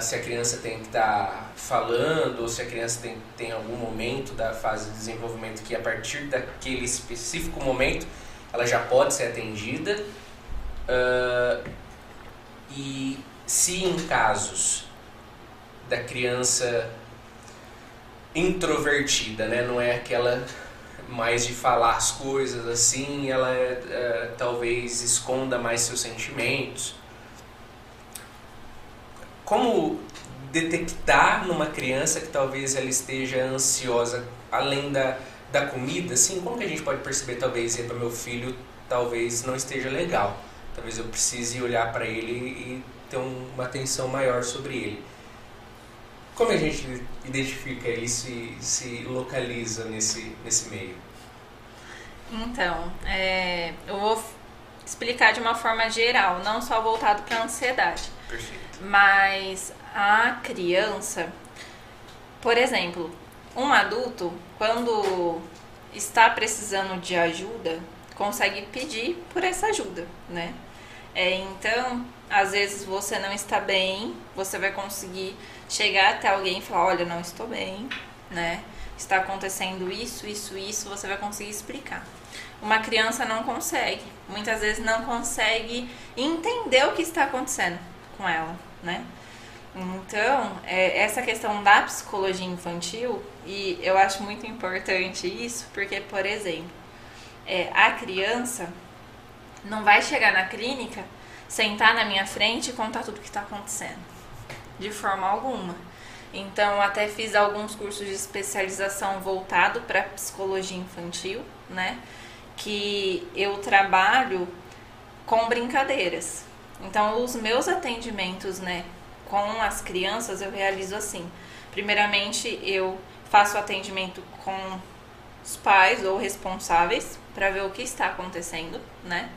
se a criança tem que estar falando, ou se a criança tem, tem algum momento da fase de desenvolvimento que a partir daquele específico momento ela já pode ser atendida. Ah, e se em casos da criança introvertida, né? Não é aquela mais de falar as coisas assim, ela eh, talvez esconda mais seus sentimentos. Como detectar numa criança que talvez ela esteja ansiosa além da, da comida, assim, como que a gente pode perceber talvez para meu filho talvez não esteja legal, talvez eu precise olhar para ele e ter um- uma atenção maior sobre ele. Como a gente identifica isso e se localiza nesse, nesse meio? Então, é, eu vou explicar de uma forma geral, não só voltado para ansiedade. Perfeito. Mas a criança, por exemplo, um adulto, quando está precisando de ajuda, consegue pedir por essa ajuda, né? É, então, às vezes você não está bem, você vai conseguir chegar até alguém e falar, olha, não estou bem, né? Está acontecendo isso, isso, isso, você vai conseguir explicar. Uma criança não consegue, muitas vezes não consegue entender o que está acontecendo com ela, né? Então, é, essa questão da psicologia infantil, e eu acho muito importante isso, porque, por exemplo, é, a criança não vai chegar na clínica, sentar na minha frente e contar tudo o que está acontecendo, de forma alguma. Então, até fiz alguns cursos de especialização voltado para psicologia infantil, né? Que eu trabalho com brincadeiras. Então, os meus atendimentos, né, com as crianças, eu realizo assim. Primeiramente, eu faço atendimento com os pais ou responsáveis para ver o que está acontecendo, né?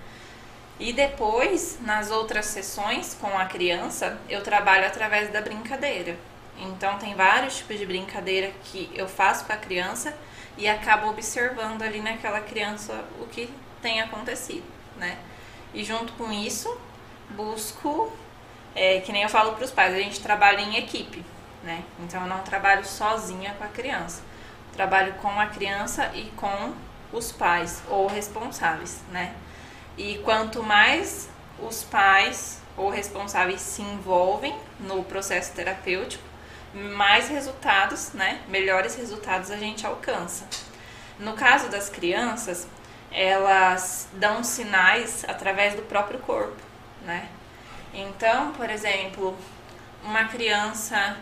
E depois, nas outras sessões com a criança, eu trabalho através da brincadeira. Então tem vários tipos de brincadeira que eu faço com a criança e acabo observando ali naquela criança o que tem acontecido, né? E junto com isso, busco, é, que nem eu falo para os pais, a gente trabalha em equipe, né? Então eu não trabalho sozinha com a criança. Trabalho com a criança e com os pais ou responsáveis, né? E quanto mais os pais ou responsáveis se envolvem no processo terapêutico, mais resultados, né? Melhores resultados a gente alcança. No caso das crianças, elas dão sinais através do próprio corpo, né? Então, por exemplo, uma criança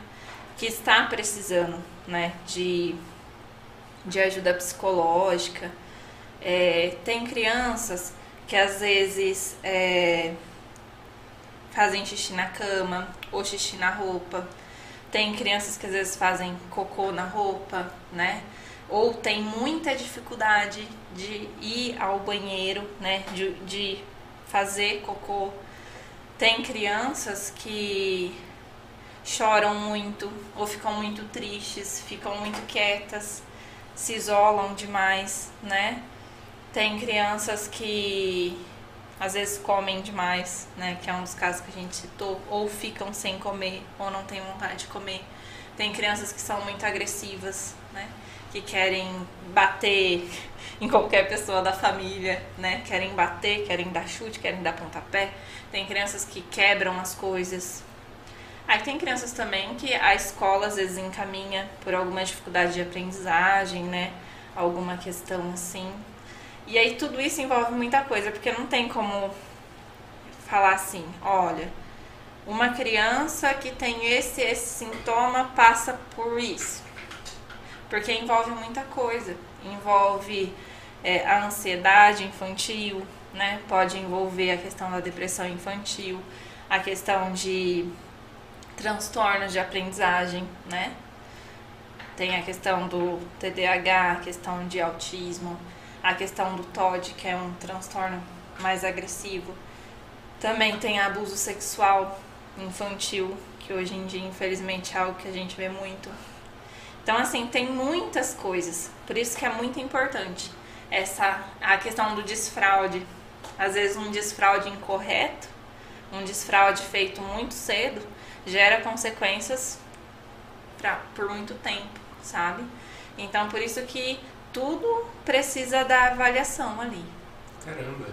que está precisando, né, de, de ajuda psicológica, é, tem crianças que às vezes é, fazem xixi na cama ou xixi na roupa. Tem crianças que às vezes fazem cocô na roupa, né? Ou tem muita dificuldade de ir ao banheiro, né? De, de fazer cocô. Tem crianças que choram muito ou ficam muito tristes, ficam muito quietas, se isolam demais, né? Tem crianças que às vezes comem demais, né? Que é um dos casos que a gente citou, ou ficam sem comer, ou não tem vontade de comer. Tem crianças que são muito agressivas, né? Que querem bater em qualquer pessoa da família, né? Querem bater, querem dar chute, querem dar pontapé. Tem crianças que quebram as coisas. Aí tem crianças também que a escola às vezes encaminha por alguma dificuldade de aprendizagem, né? Alguma questão assim. E aí tudo isso envolve muita coisa, porque não tem como falar assim, olha, uma criança que tem esse esse sintoma passa por isso. Porque envolve muita coisa. Envolve é, a ansiedade infantil, né? Pode envolver a questão da depressão infantil, a questão de transtornos de aprendizagem, né? Tem a questão do TDAH, a questão de autismo, a questão do TOD, que é um transtorno mais agressivo. Também tem abuso sexual infantil, que hoje em dia, infelizmente, é algo que a gente vê muito. Então, assim, tem muitas coisas. Por isso que é muito importante essa a questão do desfraude. Às vezes, um desfraude incorreto, um desfraude feito muito cedo, gera consequências pra, por muito tempo, sabe? Então, por isso que tudo precisa da avaliação ali. Caramba.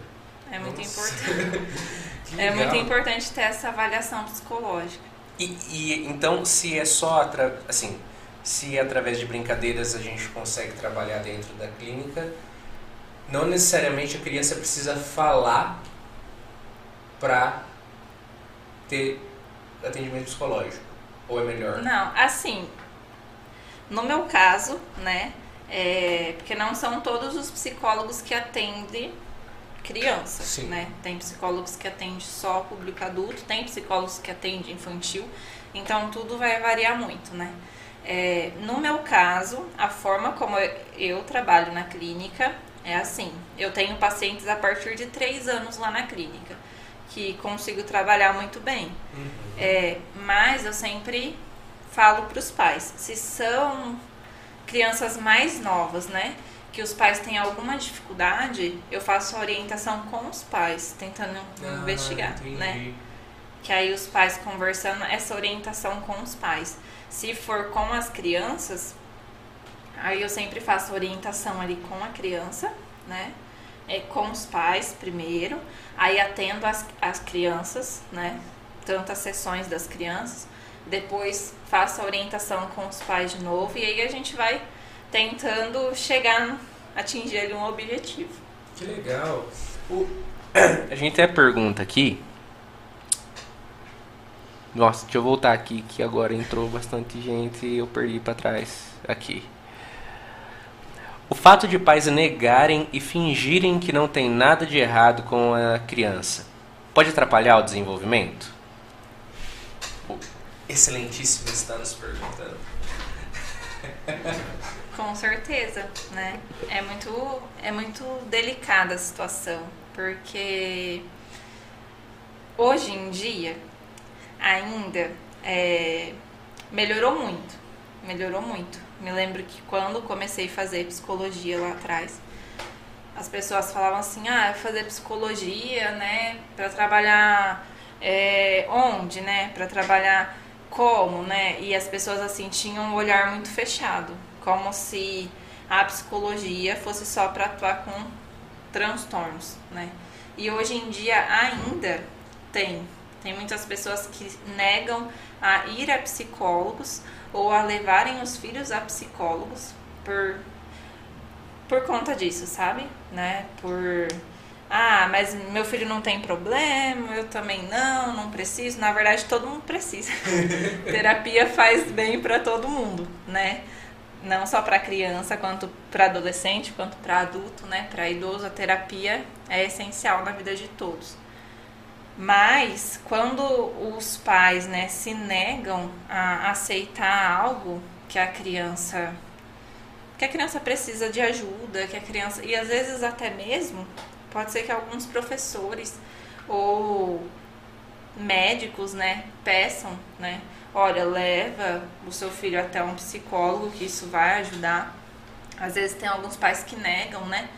É muito Nossa. importante. É muito importante ter essa avaliação psicológica. E, e, então, se é só atra- assim, se através de brincadeiras a gente consegue trabalhar dentro da clínica, não necessariamente a criança precisa falar para ter atendimento psicológico. Ou é melhor? Não, assim, no meu caso, né, é, porque não são todos os psicólogos que atendem criança, Sim. né? Tem psicólogos que atendem só público adulto, tem psicólogos que atendem infantil, então tudo vai variar muito, né? É, no meu caso, a forma como eu, eu trabalho na clínica é assim: eu tenho pacientes a partir de três anos lá na clínica, que consigo trabalhar muito bem. Uhum. É, mas eu sempre falo para os pais, se são crianças mais novas, né? Que os pais têm alguma dificuldade, eu faço a orientação com os pais, tentando Ah, investigar, entendi. né? Que aí os pais conversando, essa orientação com os pais. Se for com as crianças, aí eu sempre faço orientação ali com a criança, né? É, com os pais primeiro, aí atendo as, as crianças, né? Tantas sessões das crianças, depois faço a orientação com os pais de novo, e aí a gente vai tentando chegar, atingir ali um objetivo. Que legal. O- A gente tem a pergunta aqui. Nossa, deixa eu voltar aqui que agora entrou bastante gente e eu perdi pra trás aqui. O fato de pais negarem e fingirem que não tem nada de errado com a criança pode atrapalhar o desenvolvimento? O excelentíssimo está nos perguntando. Com certeza, né? É muito, é muito delicada a situação, porque hoje em dia ainda é, melhorou muito. Melhorou muito. Me lembro que quando comecei a fazer psicologia lá atrás, as pessoas falavam assim, ah, fazer psicologia, né, para trabalhar é, onde, né, para trabalhar como, né, e as pessoas assim tinham um olhar muito fechado, como se a psicologia fosse só para atuar com transtornos, né. E hoje em dia ainda tem, tem muitas pessoas que negam a ir a psicólogos ou a levarem os filhos a psicólogos por por conta disso, sabe? Né? Por ah, mas meu filho não tem problema, eu também não, não preciso. Na verdade, todo mundo precisa. Terapia faz bem para todo mundo, né? Não só para criança, quanto para adolescente, quanto para adulto, né? Para idoso, a terapia é essencial na vida de todos. Mas quando os pais, né, se negam a aceitar algo que a criança que a criança precisa de ajuda, que a criança. E às vezes até mesmo pode ser que alguns professores ou médicos, né, peçam, né, olha, leva o seu filho até um psicólogo, que isso vai ajudar. Às vezes tem alguns pais que negam, né?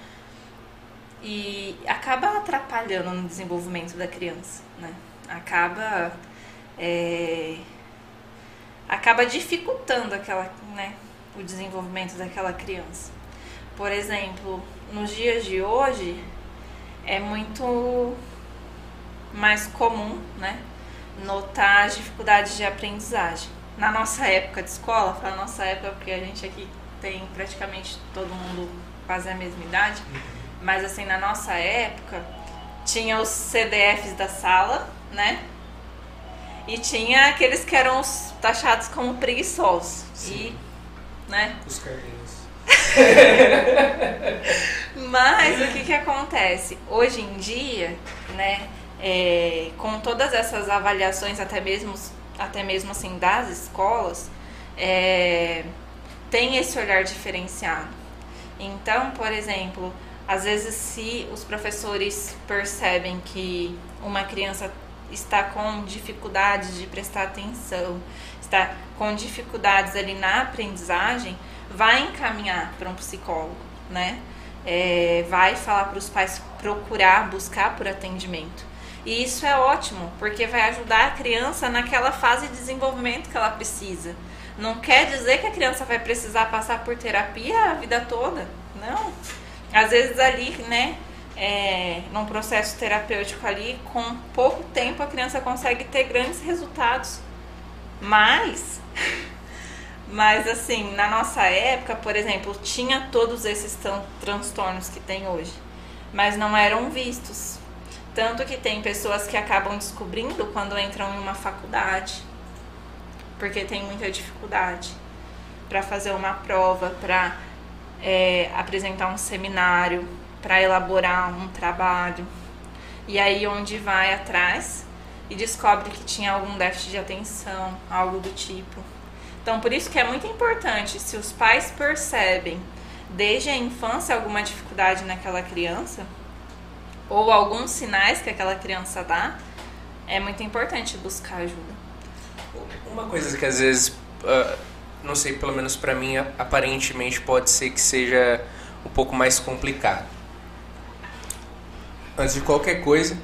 E acaba atrapalhando no desenvolvimento da criança, né? Acaba é, acaba dificultando aquela, né, o desenvolvimento daquela criança. Por exemplo, nos dias de hoje é muito mais comum, né, notar as dificuldades de aprendizagem. Na nossa época de escola, fala nossa época porque a gente aqui tem praticamente todo mundo quase a mesma idade, mas assim, na nossa época tinha os CDFs da sala, né? E tinha aqueles que eram taxados como preguiçosos. Sim. E né? Os carneiros. Mas o que que acontece? Hoje em dia, né, é, com todas essas avaliações, até mesmo, até mesmo assim, das escolas, é, tem esse olhar diferenciado. Então, por exemplo, às vezes se os professores percebem que uma criança está com dificuldades de prestar atenção, está com dificuldades ali na aprendizagem, vai encaminhar para um psicólogo, né? É, vai falar para os pais procurar, buscar por atendimento. E isso é ótimo, porque vai ajudar a criança naquela fase de desenvolvimento que ela precisa. Não quer dizer que a criança vai precisar passar por terapia a vida toda. Não. Às vezes ali, né, é, num processo terapêutico ali, com pouco tempo a criança consegue ter grandes resultados. Mas, mas assim, na nossa época, por exemplo, tinha todos esses transtornos que tem hoje, mas não eram vistos. Tanto que tem pessoas que acabam descobrindo quando entram em uma faculdade, porque tem muita dificuldade para fazer uma prova, para é, apresentar um seminário, para elaborar um trabalho. E aí onde vai atrás e descobre que tinha algum déficit de atenção, algo do tipo. Então, por isso que é muito importante, se os pais percebem desde a infância alguma dificuldade naquela criança, ou alguns sinais que aquela criança dá, é muito importante buscar ajuda. Uma coisa que às vezes, uh, não sei, pelo menos para mim, aparentemente pode ser que seja um pouco mais complicado. Antes de qualquer coisa,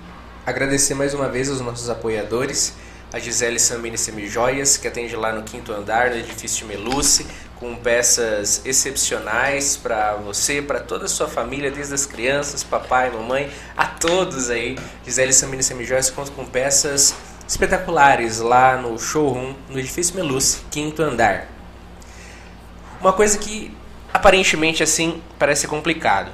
Agradecer mais uma vez aos nossos apoiadores, a Gisele Sambini Semijoias, que atende lá no quinto andar, no edifício Meluce, com peças excepcionais para você, para toda a sua família, desde as crianças, papai, mamãe, a todos aí. Gisele Sambini Semijoias conta com peças espetaculares lá no showroom, no edifício Meluce, quinto andar. Uma coisa que aparentemente assim parece complicado.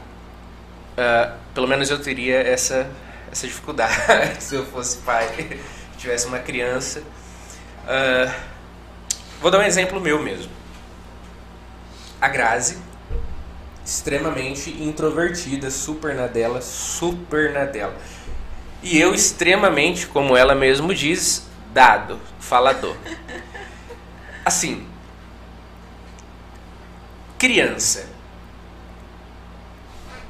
Uh, pelo menos eu teria essa essa dificuldade se eu fosse pai, tivesse uma criança. Uh, vou dar um exemplo meu mesmo. A Grazi, extremamente introvertida, super na dela, super na dela. E eu extremamente, como ela mesmo diz, dado, falador. Assim, criança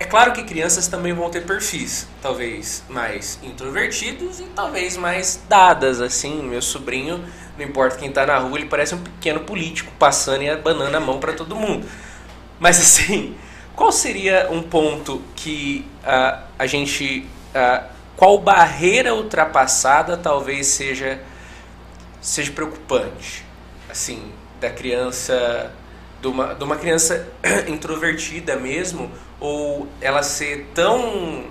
é claro que crianças também vão ter perfis, talvez mais introvertidos e talvez mais dadas, assim. Meu sobrinho, não importa quem tá na rua, ele parece um pequeno político passando e abanando a mão para todo mundo. Mas assim, qual seria um ponto que uh, a gente. Uh, qual barreira ultrapassada talvez seja, seja preocupante? Assim, da criança. De uma, de uma criança introvertida mesmo, ou ela ser tão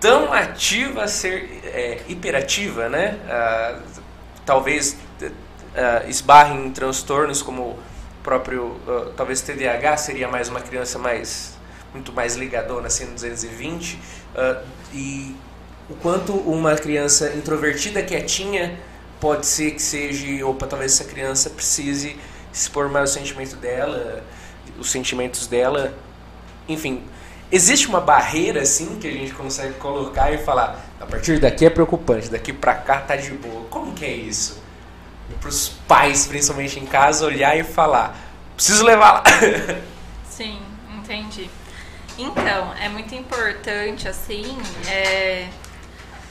tão ativa ser é, hiperativa, né? Ah, talvez ah, esbarre em transtornos como o próprio ah, talvez TDAH seria mais uma criança mais muito mais ligadona assim no 220 ah, e o quanto uma criança introvertida quietinha pode ser que seja opa talvez essa criança precise expor mais o sentimento dela os sentimentos dela enfim, existe uma barreira assim que a gente consegue colocar e falar, a partir daqui é preocupante, daqui para cá tá de boa. Como que é isso? Para os pais, principalmente em casa, olhar e falar, preciso levar lá. Sim, entendi. Então, é muito importante assim, é,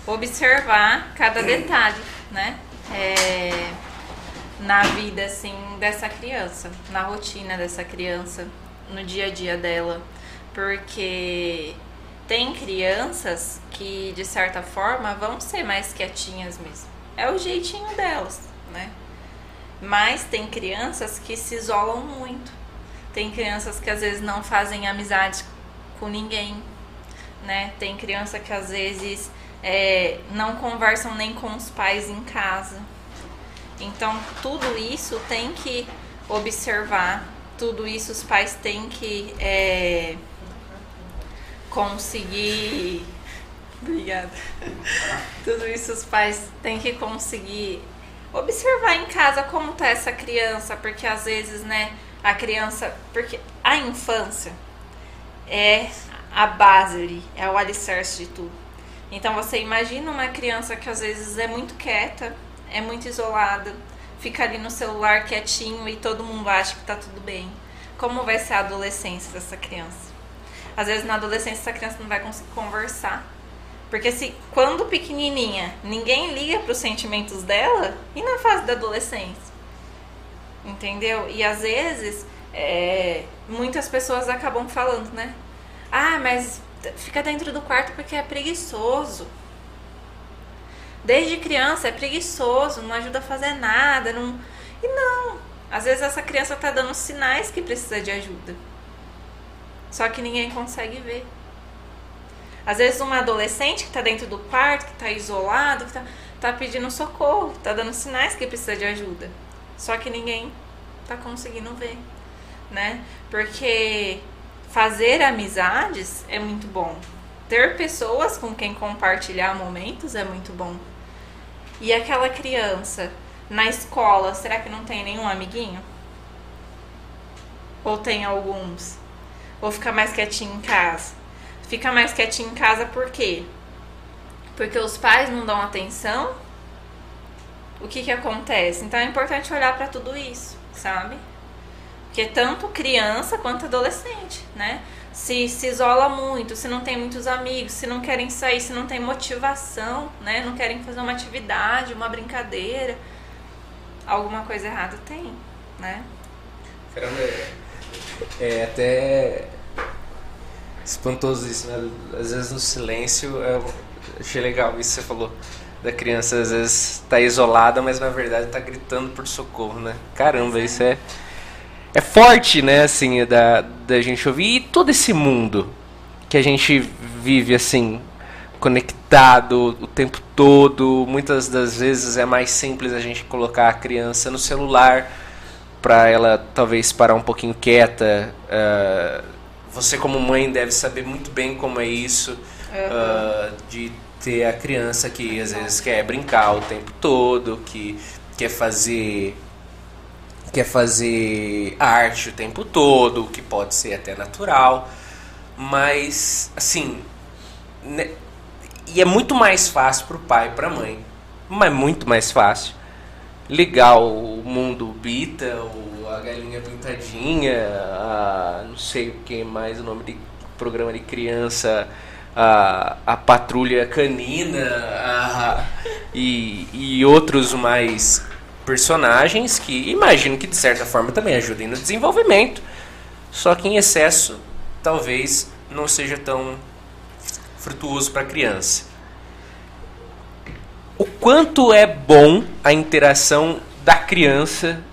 observar cada detalhe, né? É, na vida assim dessa criança, na rotina dessa criança, no dia a dia dela porque tem crianças que, de certa forma, vão ser mais quietinhas mesmo. É o jeitinho delas, né? Mas tem crianças que se isolam muito. Tem crianças que às vezes não fazem amizade com ninguém, né? Tem criança que às vezes é, não conversam nem com os pais em casa. Então, tudo isso tem que observar, tudo isso os pais têm que é, conseguir. Obrigada. Tudo isso os pais têm que conseguir observar em casa como tá essa criança, porque às vezes, né, a criança, porque a infância é a base ali, é o alicerce de tudo. Então você imagina uma criança que às vezes é muito quieta, é muito isolada, fica ali no celular quietinho e todo mundo acha que tá tudo bem. Como vai ser a adolescência dessa criança? Às vezes na adolescência essa criança não vai conseguir conversar. Porque se quando pequenininha ninguém liga para os sentimentos dela, e na fase da adolescência? Entendeu? E às vezes é, muitas pessoas acabam falando, né? Ah, mas fica dentro do quarto porque é preguiçoso. Desde criança é preguiçoso, não ajuda a fazer nada. Não... E não. Às vezes essa criança está dando sinais que precisa de ajuda. Só que ninguém consegue ver. Às vezes uma adolescente que está dentro do quarto, que está isolado, que está tá pedindo socorro, está dando sinais que precisa de ajuda. Só que ninguém está conseguindo ver, né? Porque fazer amizades é muito bom. Ter pessoas com quem compartilhar momentos é muito bom. E aquela criança na escola, será que não tem nenhum amiguinho? Ou tem alguns? Ou ficar mais quietinho em casa? Fica mais quietinho em casa por quê? Porque os pais não dão atenção? O que que acontece? Então é importante olhar para tudo isso, sabe? Porque tanto criança quanto adolescente, né? Se se isola muito, se não tem muitos amigos, se não querem sair, se não tem motivação, né? Não querem fazer uma atividade, uma brincadeira, alguma coisa errada tem, né? Caramba, é até espantoso isso, né? Às vezes no silêncio, eu achei legal isso que você falou. Da criança às vezes tá isolada, mas na verdade tá gritando por socorro, né? Caramba, isso é é forte, né, assim, da, da gente ouvir. E todo esse mundo que a gente vive, assim, conectado o tempo todo. Muitas das vezes é mais simples a gente colocar a criança no celular para ela talvez parar um pouquinho quieta. Uh, você como mãe deve saber muito bem como é isso uhum. uh, de ter a criança que às vezes quer brincar o tempo todo, que quer fazer quer fazer arte o tempo todo, que pode ser até natural, mas assim, né, e é muito mais fácil para o pai e para a mãe, mas muito mais fácil ligar o mundo Bita, a galinha pintadinha, a, não sei o que mais o nome de programa de criança, a, a patrulha canina a, e, e outros mais personagens que imagino que de certa forma também ajudem no desenvolvimento, só que em excesso talvez não seja tão frutuoso para a criança. O quanto é bom a interação da criança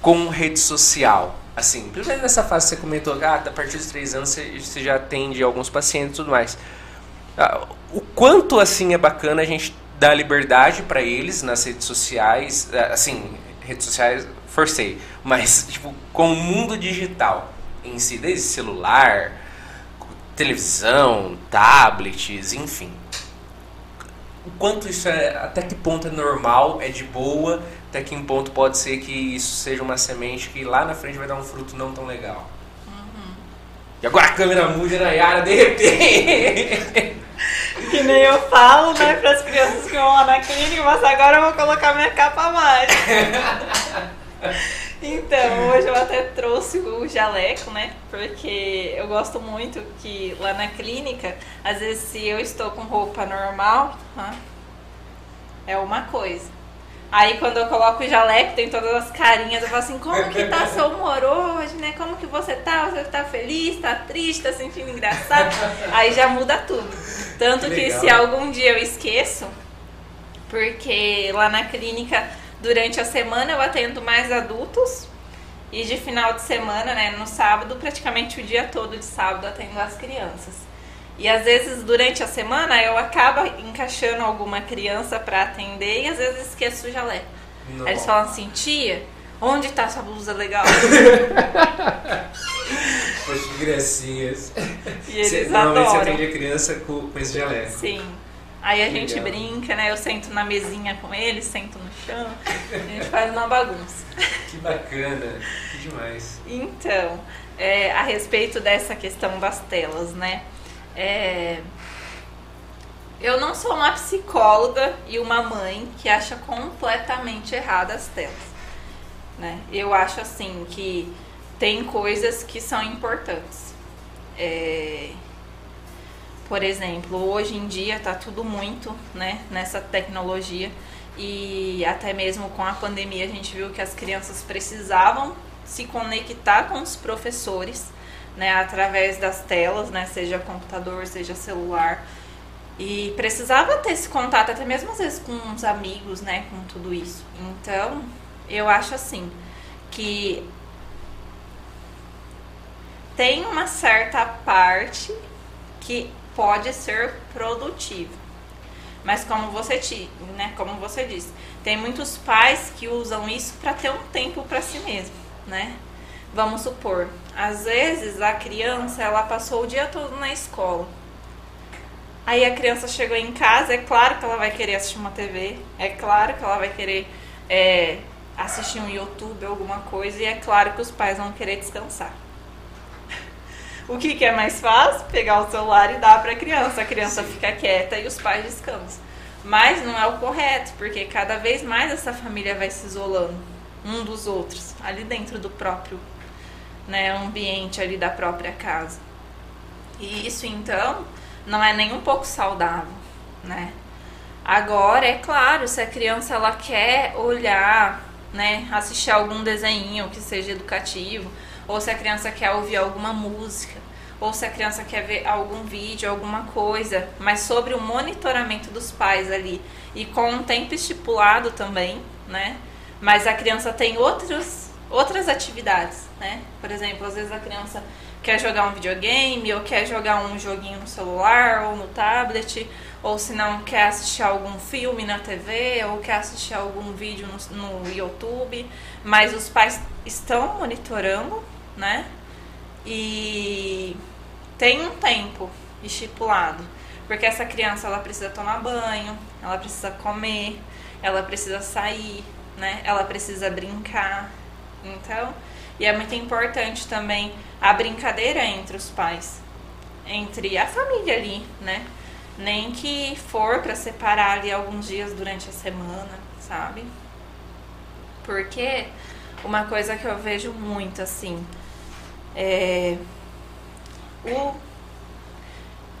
com rede social? Assim, primeiro nessa fase você comentou que ah, a partir dos três anos você, você já atende alguns pacientes e tudo mais. Ah, o quanto assim é bacana a gente dar liberdade para eles nas redes sociais, ah, assim, redes sociais, forcei, mas tipo, com o mundo digital em si, desde celular, televisão, tablets, enfim. O quanto isso é, até que ponto é normal, é de boa, até que ponto pode ser que isso seja uma semente que lá na frente vai dar um fruto não tão legal. E agora a câmera muda na Yara de repente. Que nem eu falo, né, para as crianças que vão lá na clínica, mas agora eu vou colocar minha capa mágica. Então, hoje eu até trouxe o jaleco, né? Porque eu gosto muito que lá na clínica, às vezes se eu estou com roupa normal, é uma coisa. Aí quando eu coloco o jaleco, tem todas as carinhas, eu falo assim, como que tá seu humor hoje, né? Como que você tá? Você tá feliz, tá triste, tá sentindo engraçado? Aí já muda tudo. Tanto que, que se algum dia eu esqueço, porque lá na clínica Durante a semana eu atendo mais adultos e de final de semana, né, no sábado, praticamente o dia todo de sábado atendo as crianças. E às vezes durante a semana eu acabo encaixando alguma criança para atender e às vezes esqueço o jaleco. Aí eles falam assim, tia, onde tá essa blusa legal? Poxa, que gracinhas. E eles você, Normalmente você atende a criança com, com esse jaleco. Sim. Aí a gente Legal. brinca, né? Eu sento na mesinha com ele, sento no chão, a gente faz uma bagunça. Que bacana, que demais. Então, é, a respeito dessa questão das telas, né? É, eu não sou uma psicóloga e uma mãe que acha completamente errada as telas. Né? Eu acho assim que tem coisas que são importantes. É, por exemplo, hoje em dia está tudo muito né, nessa tecnologia e até mesmo com a pandemia a gente viu que as crianças precisavam se conectar com os professores né, através das telas, né, seja computador, seja celular. E precisava ter esse contato, até mesmo às vezes com os amigos, né, com tudo isso. Então, eu acho assim, que tem uma certa parte que pode ser produtivo. Mas como você, te, né, como você disse, tem muitos pais que usam isso para ter um tempo para si mesmo, né? Vamos supor, às vezes a criança ela passou o dia todo na escola. Aí a criança chegou em casa, é claro que ela vai querer assistir uma TV, é claro que ela vai querer é, assistir um YouTube, alguma coisa, e é claro que os pais vão querer descansar. O que, que é mais fácil? Pegar o celular e dar para a criança. A criança Sim. fica quieta e os pais descansam. Mas não é o correto, porque cada vez mais essa família vai se isolando um dos outros, ali dentro do próprio né, ambiente ali da própria casa. E isso então não é nem um pouco saudável, né? Agora, é claro, se a criança ela quer olhar, né, assistir algum desenho que seja educativo, ou se a criança quer ouvir alguma música, ou se a criança quer ver algum vídeo, alguma coisa, mas sobre o monitoramento dos pais ali e com um tempo estipulado também, né? Mas a criança tem outros, outras atividades, né? Por exemplo, às vezes a criança quer jogar um videogame, ou quer jogar um joguinho no celular ou no tablet, ou se não quer assistir algum filme na TV, ou quer assistir algum vídeo no, no YouTube, mas os pais estão monitorando né? E tem um tempo estipulado, porque essa criança ela precisa tomar banho, ela precisa comer, ela precisa sair, né? Ela precisa brincar. Então, e é muito importante também a brincadeira entre os pais, entre a família ali, né? Nem que for para separar ali alguns dias durante a semana, sabe? Porque uma coisa que eu vejo muito assim, é, o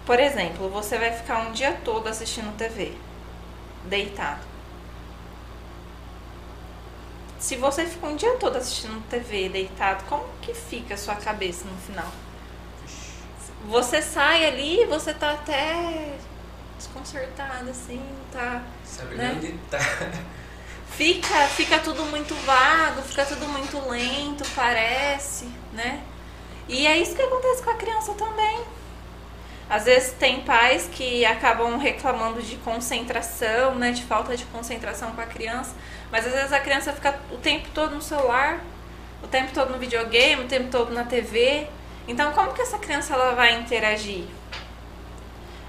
Por exemplo, você vai ficar um dia todo assistindo TV, deitado. Se você fica um dia todo assistindo TV, deitado, como que fica a sua cabeça no final? Você sai ali, você tá até desconcertado, assim, tá. Sabe Né? onde tá? Fica, fica tudo muito vago, fica tudo muito lento, parece, né? E é isso que acontece com a criança também. Às vezes tem pais que acabam reclamando de concentração, né, de falta de concentração com a criança, mas às vezes a criança fica o tempo todo no celular, o tempo todo no videogame, o tempo todo na TV. Então, como que essa criança ela vai interagir?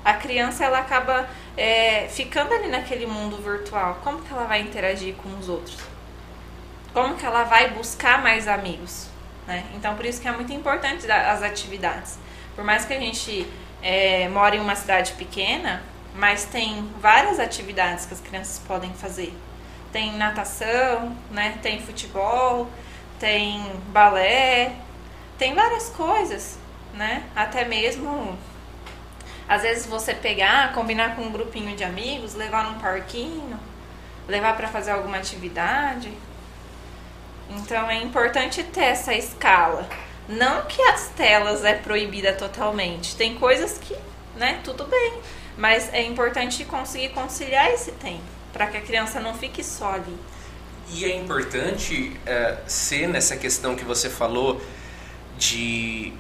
A criança ela acaba é, ficando ali naquele mundo virtual. Como que ela vai interagir com os outros? Como que ela vai buscar mais amigos? Né? Então, por isso que é muito importante as atividades. Por mais que a gente é, mora em uma cidade pequena, mas tem várias atividades que as crianças podem fazer. Tem natação, né? tem futebol, tem balé, tem várias coisas, né? Até mesmo às vezes você pegar, combinar com um grupinho de amigos, levar num parquinho, levar para fazer alguma atividade. Então é importante ter essa escala. Não que as telas é proibida totalmente. Tem coisas que, né, tudo bem. Mas é importante conseguir conciliar esse tempo, para que a criança não fique só ali. E é importante eh, ser nessa questão que você falou de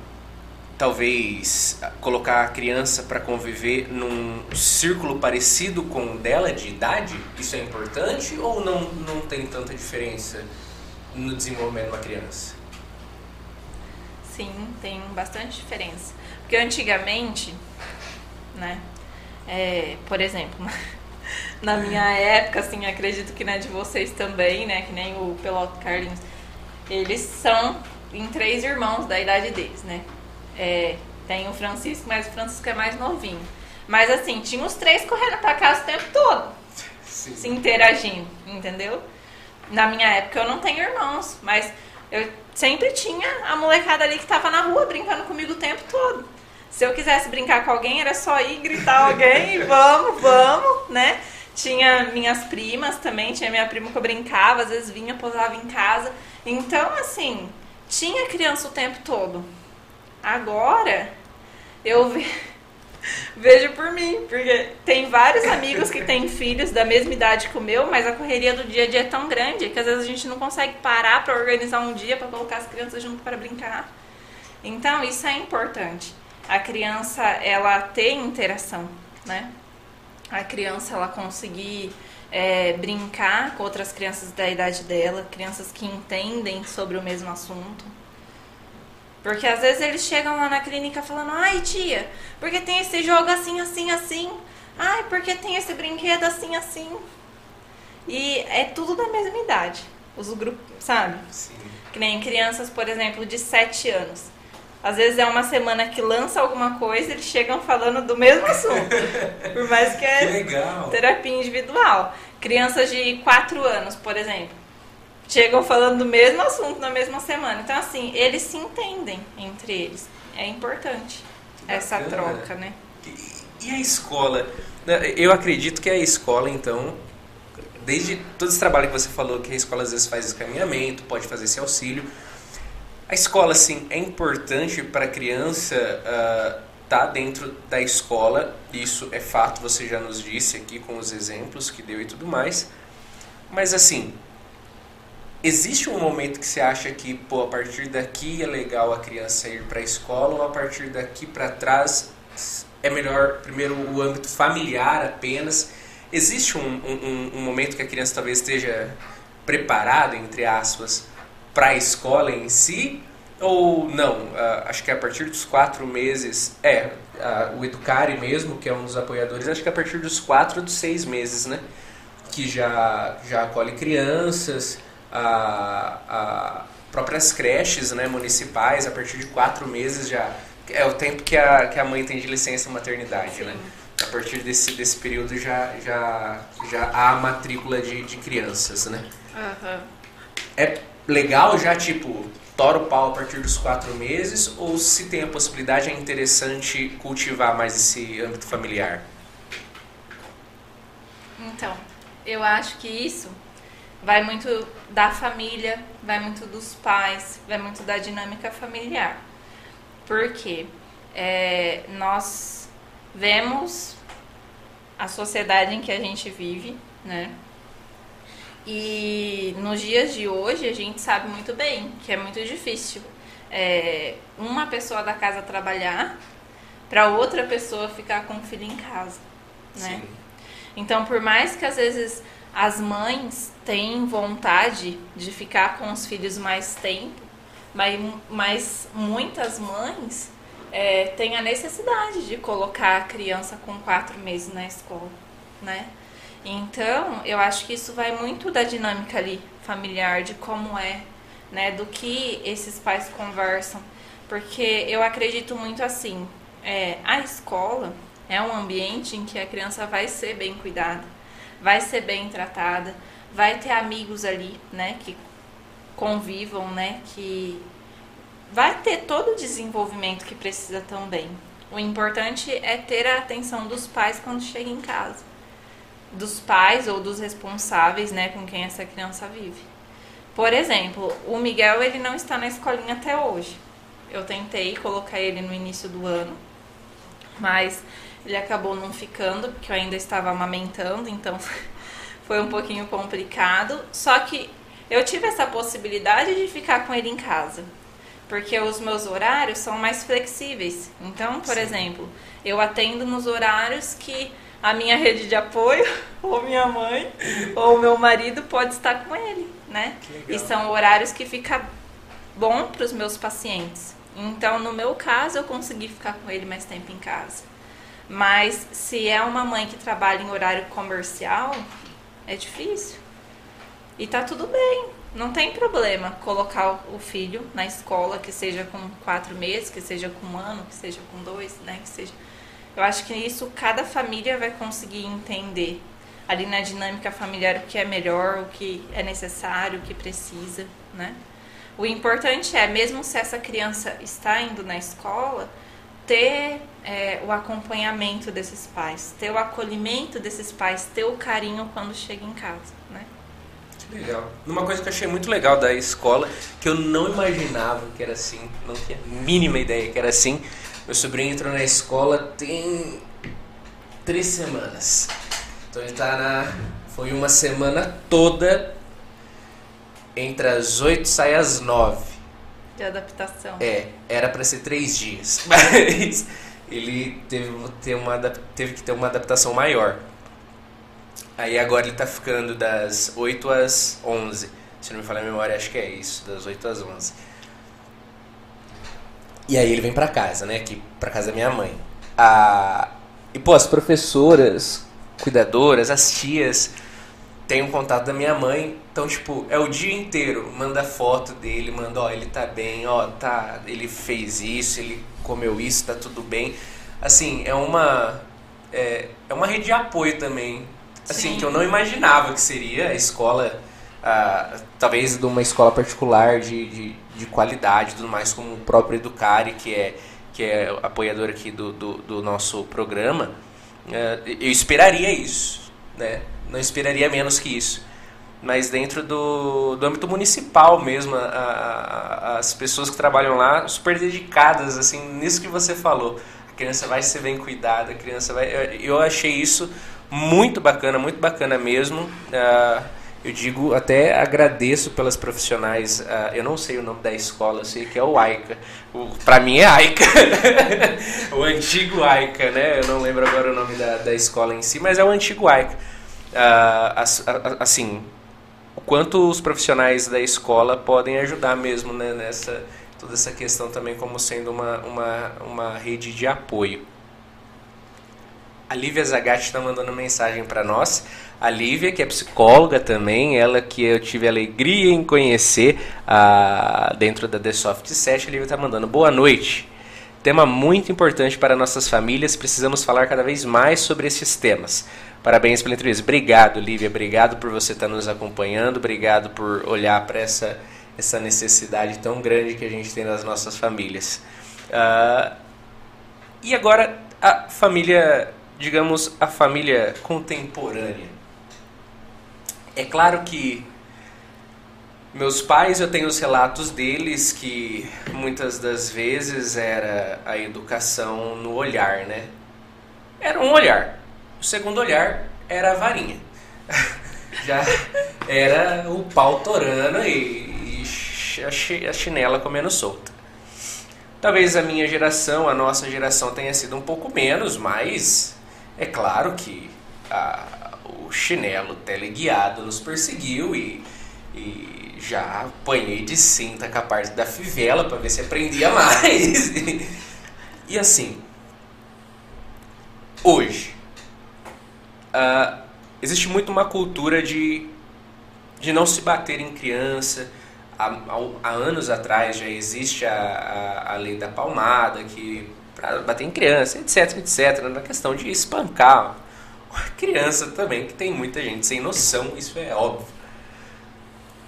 talvez colocar a criança para conviver num círculo parecido com o dela de idade. Isso é importante ou não, não tem tanta diferença no desenvolvimento de uma criança? Sim, tem bastante diferença. Porque antigamente, né, é, por exemplo, na minha época, assim, acredito que na de vocês também, né, que nem o Peloto Carlinhos, eles são em três irmãos da idade deles, né. É, tem o Francisco, mas o Francisco é mais novinho. Mas assim, tinha os três correndo pra casa o tempo todo Sim. se interagindo, entendeu? Na minha época eu não tenho irmãos, mas eu sempre tinha a molecada ali que tava na rua brincando comigo o tempo todo. Se eu quisesse brincar com alguém, era só ir gritar alguém e vamos, vamos, né? Tinha minhas primas também, tinha minha prima que eu brincava, às vezes vinha, posava em casa. Então, assim, tinha criança o tempo todo. Agora, eu ve- vejo por mim, porque tem vários amigos que têm filhos da mesma idade que o meu, mas a correria do dia a dia é tão grande que às vezes a gente não consegue parar para organizar um dia para colocar as crianças junto para brincar. Então, isso é importante. A criança, ela ter interação, né? A criança, ela conseguir é, brincar com outras crianças da idade dela, crianças que entendem sobre o mesmo assunto. Porque às vezes eles chegam lá na clínica falando, ai tia, porque tem esse jogo assim, assim, assim. Ai, porque tem esse brinquedo assim, assim. E é tudo da mesma idade. Os grupos, sabe? Sim. Que nem crianças, por exemplo, de 7 anos. Às vezes é uma semana que lança alguma coisa, eles chegam falando do mesmo assunto. Por mais que Que é legal. terapia individual. Crianças de 4 anos, por exemplo, chegam falando do mesmo assunto na mesma semana. Então, assim, eles se entendem entre eles. É importante Que essa bacana. troca, né? E- E a escola? Né, Eu acredito que a escola, então, desde todo esse trabalho que você falou, que a escola às vezes faz esse caminhamento, pode fazer esse auxílio. A escola, assim, é importante para a criança estar dentro da escola, isso é fato, você já nos disse aqui com os exemplos que deu e tudo mais. Mas, assim, existe um momento que você acha que, pô, a partir daqui é legal a criança ir para a escola ou a partir daqui para trás é melhor primeiro o âmbito familiar apenas? Existe um, um, um momento que a criança talvez esteja preparada, entre aspas, para a escola em si? Ou não? Ah, acho que a partir dos quatro meses, é, ah, o Educare mesmo, que é um dos apoiadores, acho que a partir dos quatro dos seis meses, né? Que já, já acolhe crianças, a, a próprias creches né, municipais, a partir de quatro meses já é o tempo que a, que a mãe tem de licença maternidade, né? A partir desse, desse período já, já, já há matrícula de, de crianças, né? Aham. É legal já, tipo, tora o pau a partir dos quatro meses ou se tem a possibilidade é interessante cultivar mais esse âmbito familiar? Então, eu acho que isso vai muito da família, vai muito dos pais, vai muito da dinâmica familiar. Porque é, nós vemos a sociedade em que a gente vive, né? E nos dias de hoje a gente sabe muito bem que é muito difícil é, uma pessoa da casa trabalhar para outra pessoa ficar com o filho em casa, né? Sim. Então, por mais que às vezes as mães têm vontade de ficar com os filhos mais tempo, mas, mas muitas mães é, têm a necessidade de colocar a criança com quatro meses na escola, né? Então, eu acho que isso vai muito da dinâmica ali familiar, de como é, né? Do que esses pais conversam. Porque eu acredito muito assim, é, a escola é um ambiente em que a criança vai ser bem cuidada, vai ser bem tratada, vai ter amigos ali, né, que convivam, né, que vai ter todo o desenvolvimento que precisa também. O importante é ter a atenção dos pais quando chega em casa. Dos pais ou dos responsáveis, né, com quem essa criança vive. Por exemplo, o Miguel ele não está na escolinha até hoje. Eu tentei colocar ele no início do ano, mas ele acabou não ficando, porque eu ainda estava amamentando, então foi um pouquinho complicado. Só que eu tive essa possibilidade de ficar com ele em casa, porque os meus horários são mais flexíveis. Então, por Sim. exemplo, eu atendo nos horários que a minha rede de apoio, ou minha mãe, ou meu marido pode estar com ele, né? E são horários que fica bom para os meus pacientes. Então, no meu caso, eu consegui ficar com ele mais tempo em casa. Mas se é uma mãe que trabalha em horário comercial, é difícil. E tá tudo bem, não tem problema colocar o filho na escola, que seja com quatro meses, que seja com um ano, que seja com dois, né? Que seja. Eu acho que isso cada família vai conseguir entender ali na dinâmica familiar o que é melhor, o que é necessário, o que precisa, né? O importante é, mesmo se essa criança está indo na escola, ter é, o acompanhamento desses pais, ter o acolhimento desses pais, ter o carinho quando chega em casa, né? Que legal. Uma coisa que eu achei muito legal da escola, que eu não imaginava que era assim, não tinha a mínima ideia que era assim. Meu sobrinho entrou na escola tem três semanas. Então ele tá na. Foi uma semana toda entre as oito sai às nove. De adaptação. É, era para ser três dias. Mas ele teve, ter uma, teve que ter uma adaptação maior. Aí agora ele tá ficando das 8 às 11. Se não me falar a memória, acho que é isso, das 8 às 11. E aí ele vem para casa, né? Aqui para casa da minha mãe. Ah, e pô, as professoras, cuidadoras, as tias tem um contato da minha mãe, então, tipo, é o dia inteiro, manda foto dele, manda, ó, ele tá bem, ó, tá, ele fez isso, ele comeu isso, tá tudo bem. Assim, é uma, é, é uma rede de apoio também, assim, Sim. que eu não imaginava que seria a escola, ah, talvez de uma escola particular de, de, de qualidade tudo mais, como o próprio Educare, que é, que é apoiador aqui do, do, do nosso programa, é, eu esperaria isso, né? Não esperaria menos que isso. Mas dentro do, do âmbito municipal mesmo, a, a, as pessoas que trabalham lá, super dedicadas, assim, nisso que você falou. A criança vai ser bem cuidada, a criança vai... Eu achei isso muito bacana, muito bacana mesmo. Uh, eu digo, até agradeço pelas profissionais. Uh, eu não sei o nome da escola, eu sei que é o AICA. Para mim é AICA. o antigo AICA, né? Eu não lembro agora o nome da, da escola em si, mas é o antigo AICA uh, assim, o quanto os profissionais da escola podem ajudar mesmo né, nessa toda essa questão também como sendo uma, uma, uma rede de apoio. A Lívia Zagatti está mandando mensagem para nós. A Lívia, que é psicóloga também, ela que eu tive alegria em conhecer uh, dentro da The Soft 7, a Lívia está mandando boa noite. Tema muito importante para nossas famílias, precisamos falar cada vez mais sobre esses temas. Parabéns pela entrevista. Obrigado, Lívia. Obrigado por você estar nos acompanhando. Obrigado por olhar para essa essa necessidade tão grande que a gente tem nas nossas famílias. Uh, e agora a família, digamos, a família contemporânea. É claro que meus pais, eu tenho os relatos deles que muitas das vezes era a educação no olhar, né? Era um olhar. O segundo olhar era a varinha. Já era o pau torando e, a chinela comendo solta. Talvez a minha geração, a nossa geração tenha sido um pouco menos, mas é claro que a, o chinelo teleguiado nos perseguiu e, e já apanhei de cinta com a parte da fivela para ver se aprendia mais. e assim, hoje, uh, existe muito uma cultura de, de não se bater em criança. Há, há anos atrás já existe a, a, a lei da palmada, que para bater em criança, etc, etc, na questão de espancar uma criança também, que tem muita gente sem noção, isso é óbvio.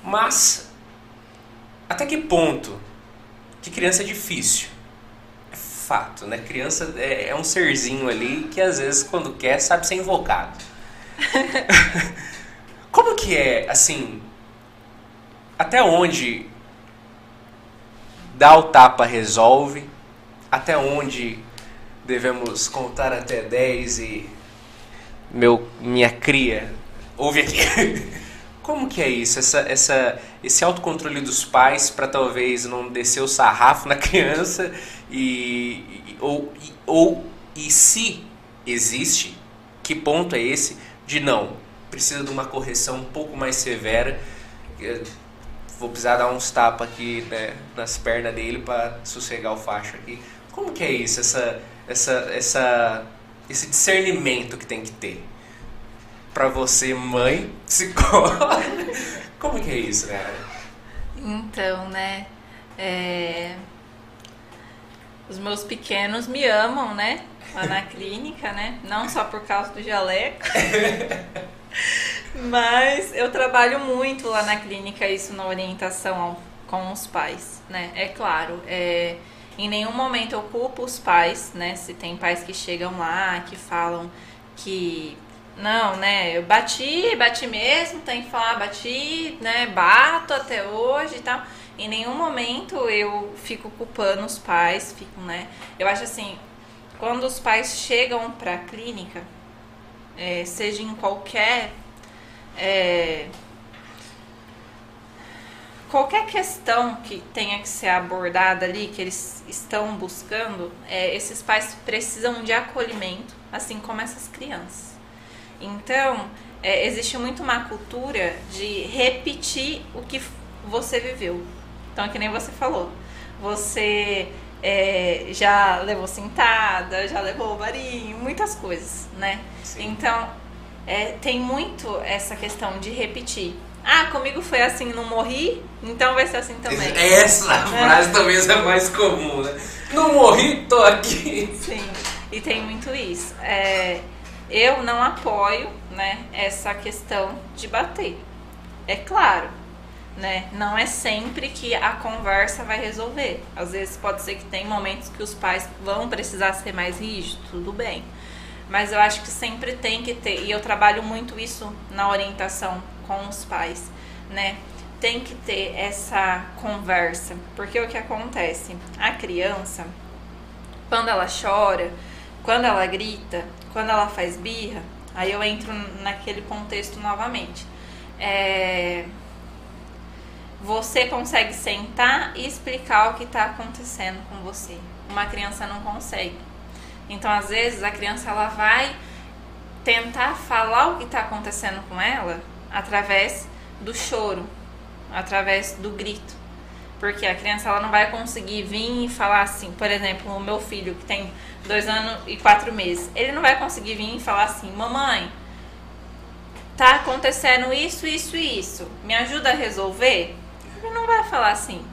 Mas até que ponto que criança é difícil? É fato, né? Criança é, é um serzinho ali que às vezes quando quer sabe ser invocado. Como que é, assim, até onde dar o tapa resolve, até onde devemos contar até 10 e meu minha cria ouve aqui. Como que é isso? Essa, essa, esse autocontrole dos pais para talvez não descer o sarrafo na criança e, e ou, e, ou e se existe, que ponto é esse de não precisa de uma correção um pouco mais severa? Vou precisar dar uns tapas aqui né, nas pernas dele para sossegar o facho aqui. Como que é isso? Essa, essa, essa, esse discernimento que tem que ter? Para você, mãe, psicóloga. Como que é isso, cara? Então, né? É... Os meus pequenos me amam, né? Lá na clínica, né? Não só por causa do jaleco. Mas eu trabalho muito lá na clínica, isso na orientação com os pais, né? É claro, é, em nenhum momento eu culpo os pais, né? Se tem pais que chegam lá, que falam que não, né? Eu bati, bati mesmo, tem que falar, bati, né? Bato até hoje e tal. Em nenhum momento eu fico culpando os pais, fico, né? Eu acho assim, quando os pais chegam para a clínica, é, seja em qualquer é, qualquer questão que tenha que ser abordada ali, que eles estão buscando, é, esses pais precisam de acolhimento, assim como essas crianças. Então, é, existe muito uma cultura de repetir o que você viveu. Então, é que nem você falou. Você é, já levou sentada, já levou varinho, muitas coisas, né? Sim. Então, é, tem muito essa questão de repetir. Ah, comigo foi assim, não morri, então vai ser assim também. Essa é. frase talvez é mais comum, né? Não morri, tô aqui. Sim, e tem muito isso. É, eu não apoio né, essa questão de bater. É claro, né? Não é sempre que a conversa vai resolver. Às vezes pode ser que tem momentos que os pais vão precisar ser mais rígidos, tudo bem. Mas eu acho que sempre tem que ter, e eu trabalho muito isso na orientação com os pais, né? Tem que ter essa conversa, porque o que acontece? A criança, quando ela chora, quando ela grita, quando ela faz birra, aí eu entro naquele contexto novamente. É, você consegue sentar e explicar o que está acontecendo com você. Uma criança não consegue. Então, às vezes, a criança ela vai tentar falar o que está acontecendo com ela através do choro, através do grito. Porque a criança ela não vai conseguir vir e falar assim, por exemplo, o meu filho que tem dois anos e quatro meses, ele não vai conseguir vir e falar assim, mamãe, tá acontecendo isso, isso e isso, me ajuda a resolver? Ele não vai falar assim.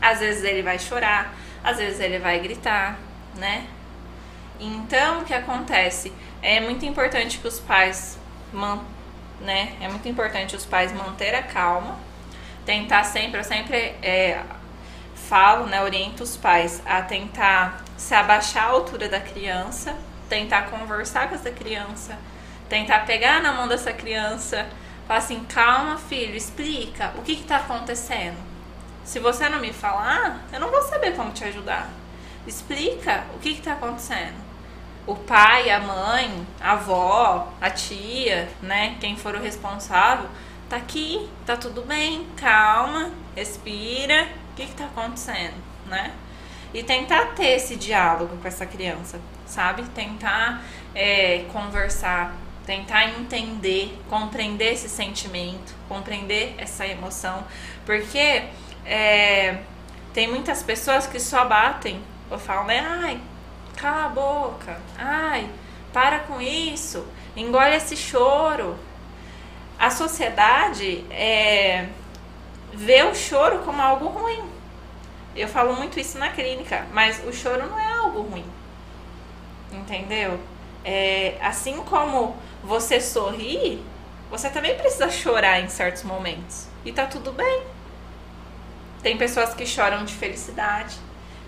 Às vezes ele vai chorar, às vezes ele vai gritar, né? Então, o que acontece? É muito importante que os pais, né? É muito importante os pais manter a calma tentar sempre, eu sempre é, falo, né, oriento os pais a tentar se abaixar a altura da criança, tentar conversar com essa criança, tentar pegar na mão dessa criança, falar assim, calma filho, explica o que está acontecendo. Se você não me falar, eu não vou saber como te ajudar. Explica o que está acontecendo. O pai, a mãe, a avó, a tia, né, quem for o responsável, tá aqui, tá tudo bem, calma, respira, que está acontecendo, né? E tentar ter esse diálogo com essa criança, sabe? Tentar é, conversar, tentar entender, compreender esse sentimento, compreender essa emoção, porque é, tem muitas pessoas que só batem ou falam, né? Ai, cala a boca, ai, para com isso, engole esse choro. A sociedade é, vê o choro como algo ruim. Eu falo muito isso na clínica, mas o choro não é algo ruim. Entendeu? É, assim como você sorri, você também precisa chorar em certos momentos. E tá tudo bem. Tem pessoas que choram de felicidade,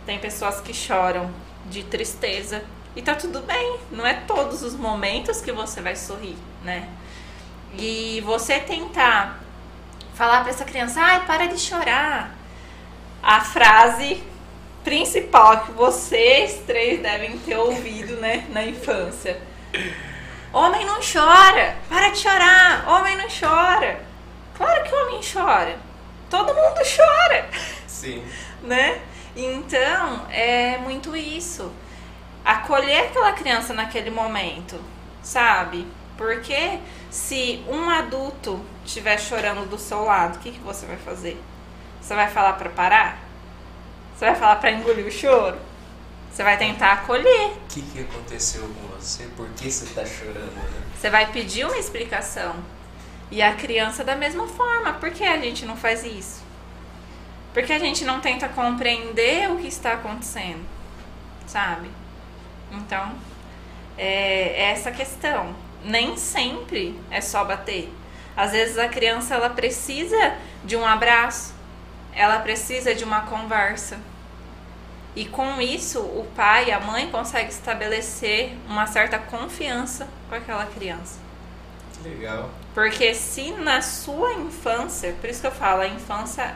tem pessoas que choram de tristeza. E tá tudo bem. Não é todos os momentos que você vai sorrir, né? E você tentar falar para essa criança, ai, para de chorar. A frase principal que vocês três devem ter ouvido, né, na infância. Homem não chora, para de chorar, homem não chora. Claro que o homem chora. Todo mundo chora. Sim. né? Então, é muito isso. Acolher aquela criança naquele momento, sabe? Porque se um adulto estiver chorando do seu lado, o que, que você vai fazer? Você vai falar para parar? Você vai falar para engolir o choro? Você vai tentar acolher. O que, que aconteceu com você? Por que você está chorando? Né? Você vai pedir uma explicação. E a criança da mesma forma. Por que a gente não faz isso? Porque a gente não tenta compreender o que está acontecendo, sabe? Então, é essa questão. Nem sempre é só bater. Às vezes a criança ela precisa de um abraço, ela precisa de uma conversa. E com isso, o pai e a mãe conseguem estabelecer uma certa confiança com aquela criança. Legal. Porque se na sua infância, por isso que eu falo, a infância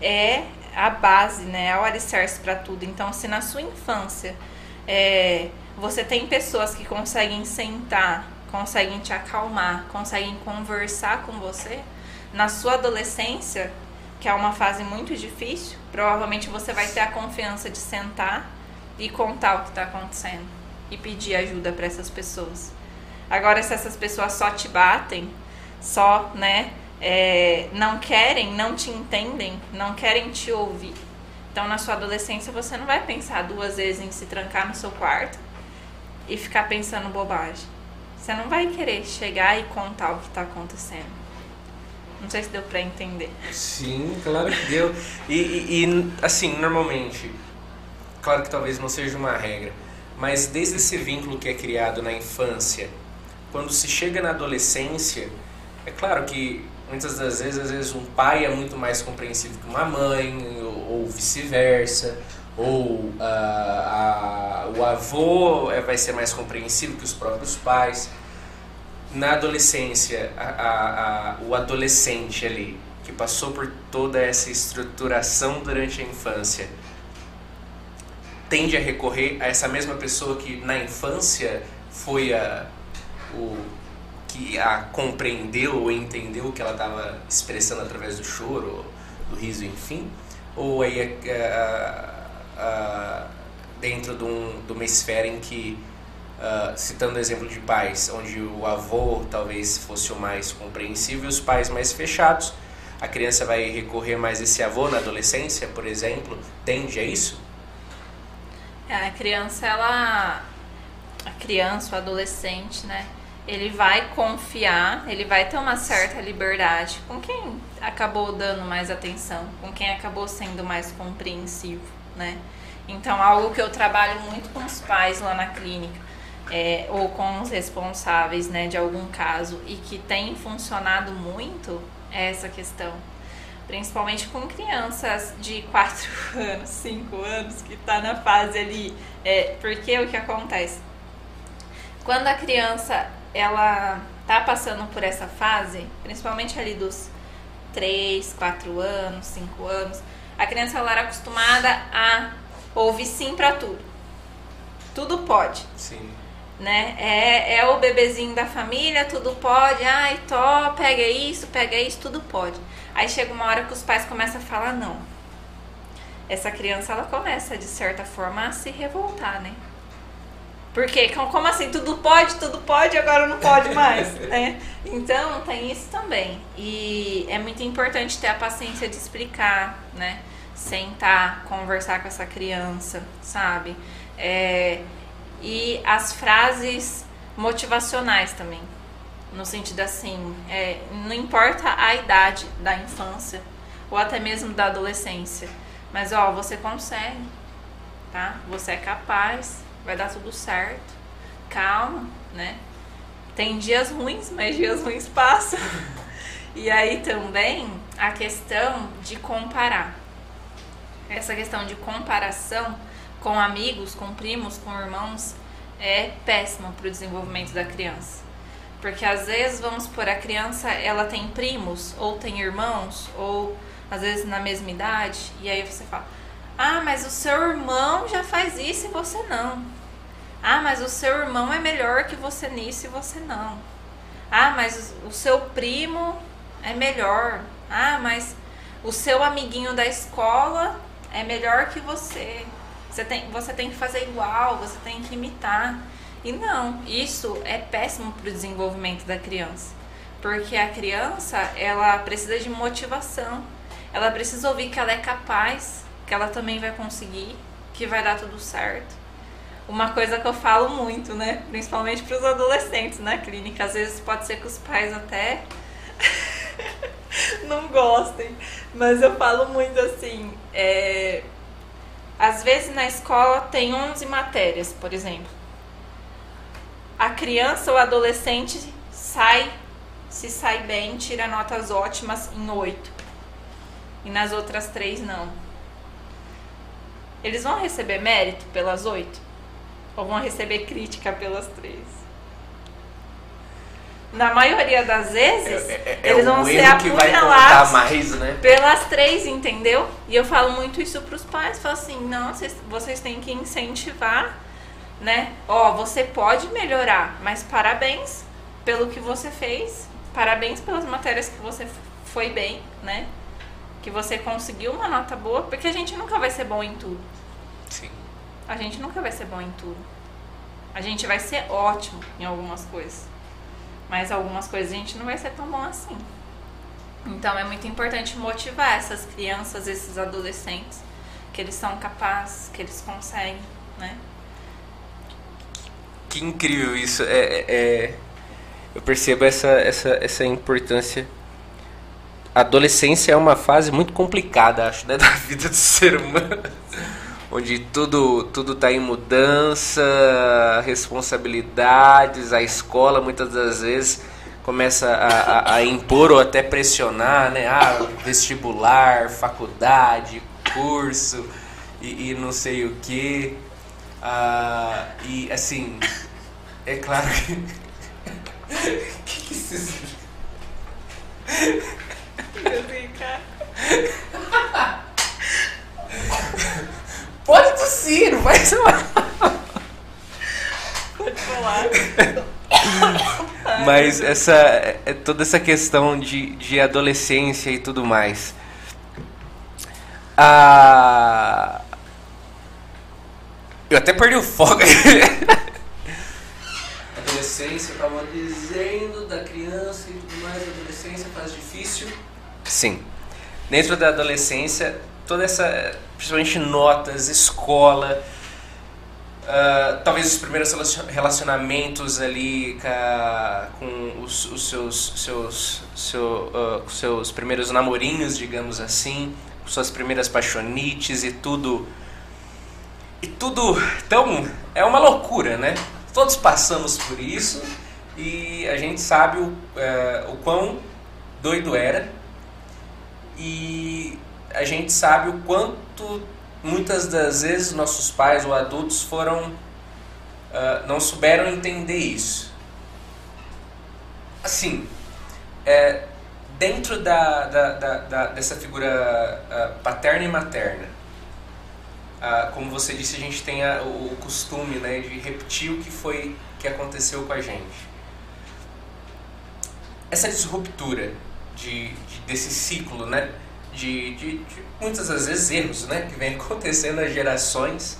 é a base, né? É o alicerce para tudo. Então, se na sua infância é, você tem pessoas que conseguem sentar, conseguem te acalmar, conseguem conversar com você, na sua adolescência, que é uma fase muito difícil, provavelmente você vai ter a confiança de sentar e contar o que está acontecendo e pedir ajuda para essas pessoas. Agora, se essas pessoas só te batem, só, né, é, não querem, não te entendem, não querem te ouvir. Então, na sua adolescência, você não vai pensar duas vezes em se trancar no seu quarto e ficar pensando bobagem. Você não vai querer chegar e contar o que está acontecendo. Não sei se deu para entender. Sim, claro que deu. E, e, e, assim, normalmente, claro que talvez não seja uma regra, mas desde esse vínculo que é criado na infância, quando se chega na adolescência, é claro que muitas das vezes, às vezes um pai é muito mais compreensivo que uma mãe, ou, ou vice-versa, ou uh, a, o avô é, vai ser mais compreensivo que os próprios pais. Na adolescência, a, a, o adolescente ali, que passou por toda essa estruturação durante a infância, tende a recorrer a essa mesma pessoa que na infância foi a, o, que a compreendeu ou entendeu o que ela estava expressando através do choro, do riso, enfim, ou aí é, é, é, dentro de, um, de, uma esfera em que, uh, citando o exemplo de pais, onde o avô talvez fosse o mais compreensivo e os pais mais fechados, a criança vai recorrer mais a esse avô na adolescência, por exemplo, tende a isso? A criança, ela, a criança, o adolescente, né? ele vai confiar, ele vai ter uma certa liberdade com quem acabou dando mais atenção, com quem acabou sendo mais compreensivo, né? Então, algo que eu trabalho muito com os pais lá na clínica, é, ou com os responsáveis, né, de algum caso, e que tem funcionado muito, é essa questão. Principalmente com crianças de 4 anos, 5 anos, que tá na fase ali. É, porque o que acontece? Quando a criança ela tá passando por essa fase, principalmente ali dos 3, 4 anos, 5 anos, a criança ela era acostumada a ouvir sim para tudo. Tudo pode. Sim. Né? É, é o bebezinho da família, tudo pode. Ai, to, pega isso, pega isso, tudo pode. Aí chega uma hora que os pais começam a falar não. Essa criança ela começa de certa forma a se revoltar, né? Porque como assim tudo pode, tudo pode, agora não pode mais, né? Então tem isso também. E é muito importante ter a paciência de explicar, né? Sentar, conversar com essa criança, sabe? É, e as frases motivacionais também. No sentido assim, é, não importa a idade da infância ou até mesmo da adolescência, mas ó, você consegue, tá? Você é capaz, vai dar tudo certo. Calma, né? Tem dias ruins, mas dias ruins passam. E aí também a questão de comparar. Essa questão de comparação com amigos, com primos, com irmãos é péssima para o desenvolvimento da criança. Porque às vezes, vamos por a criança, ela tem primos, ou tem irmãos, ou às vezes na mesma idade, e aí você fala: Ah, mas o seu irmão já faz isso e você não. Ah, mas o seu irmão é melhor que você nisso e você não. Ah, mas o seu primo é melhor. Ah, mas o seu amiguinho da escola é melhor que você. Você tem, você tem que fazer igual, você tem que imitar. E não, isso é péssimo para o desenvolvimento da criança. Porque a criança, ela precisa de motivação. Ela precisa ouvir que ela é capaz, que ela também vai conseguir, que vai dar tudo certo. Uma coisa que eu falo muito, né? Principalmente para os adolescentes na clínica. Às vezes pode ser que os pais até não gostem. Mas eu falo muito assim. É... Às vezes na escola tem 11 matérias, por exemplo a criança ou adolescente sai, se sai bem, tira notas ótimas em oito. E nas outras três não. Eles vão receber mérito pelas oito? Ou vão receber crítica pelas três? Na maioria das vezes, É, é- é eles vão ser apunhalados mais, né? pelas três, entendeu? E eu falo muito isso pros pais, falo assim, não, vocês, vocês têm que incentivar, né? Ó, você pode melhorar, mas parabéns pelo que você fez, parabéns pelas matérias que você foi bem, né? Que você conseguiu uma nota boa, porque a gente nunca vai ser bom em tudo. Sim. A gente nunca vai ser bom em tudo. A gente vai ser ótimo em algumas coisas. Mas algumas coisas a gente não vai ser tão bom assim. Então é muito importante motivar essas crianças, esses adolescentes, que eles são capazes, que eles conseguem, né? Que incrível isso. É, é- é- eu percebo essa, essa, essa importância. Adolescência é uma fase muito complicada, acho, né, da vida do ser humano. Onde tudo, tudo tá em mudança, responsabilidades, a escola muitas das vezes começa a, a- a impor ou até pressionar, né? Ah, vestibular, faculdade, curso e, e não sei o que. Ah, e assim, é claro que. que que esses- Pode tossir, não faz mal. Pode falar. Mas essa, é toda essa questão de, de adolescência e tudo mais. Ah, eu até perdi o foco. adolescência, eu tava dizendo da criança e tudo mais, adolescência faz difícil. Sim. Dentro da adolescência, toda essa, principalmente notas, escola, ah, talvez os primeiros relacion- relacionamentos ali com os, os seus, seus, seu, com seus primeiros namorinhos, digamos assim, suas primeiras paixonites e tudo. E tudo. Então, é uma loucura, né? Todos passamos por isso e a gente sabe o, eh, o quão doido era. e a gente sabe o quanto muitas das vezes nossos pais ou adultos foram uh, não souberam entender isso. Assim, é, dentro da, da, da, da, dessa figura uh, paterna e materna, uh, como você disse, a gente tem a, o, costume né, de repetir o que foi que aconteceu com a gente. Essa disruptura de, de desse ciclo, né? De, de, muitas das vezes erros né, que vem acontecendo há gerações.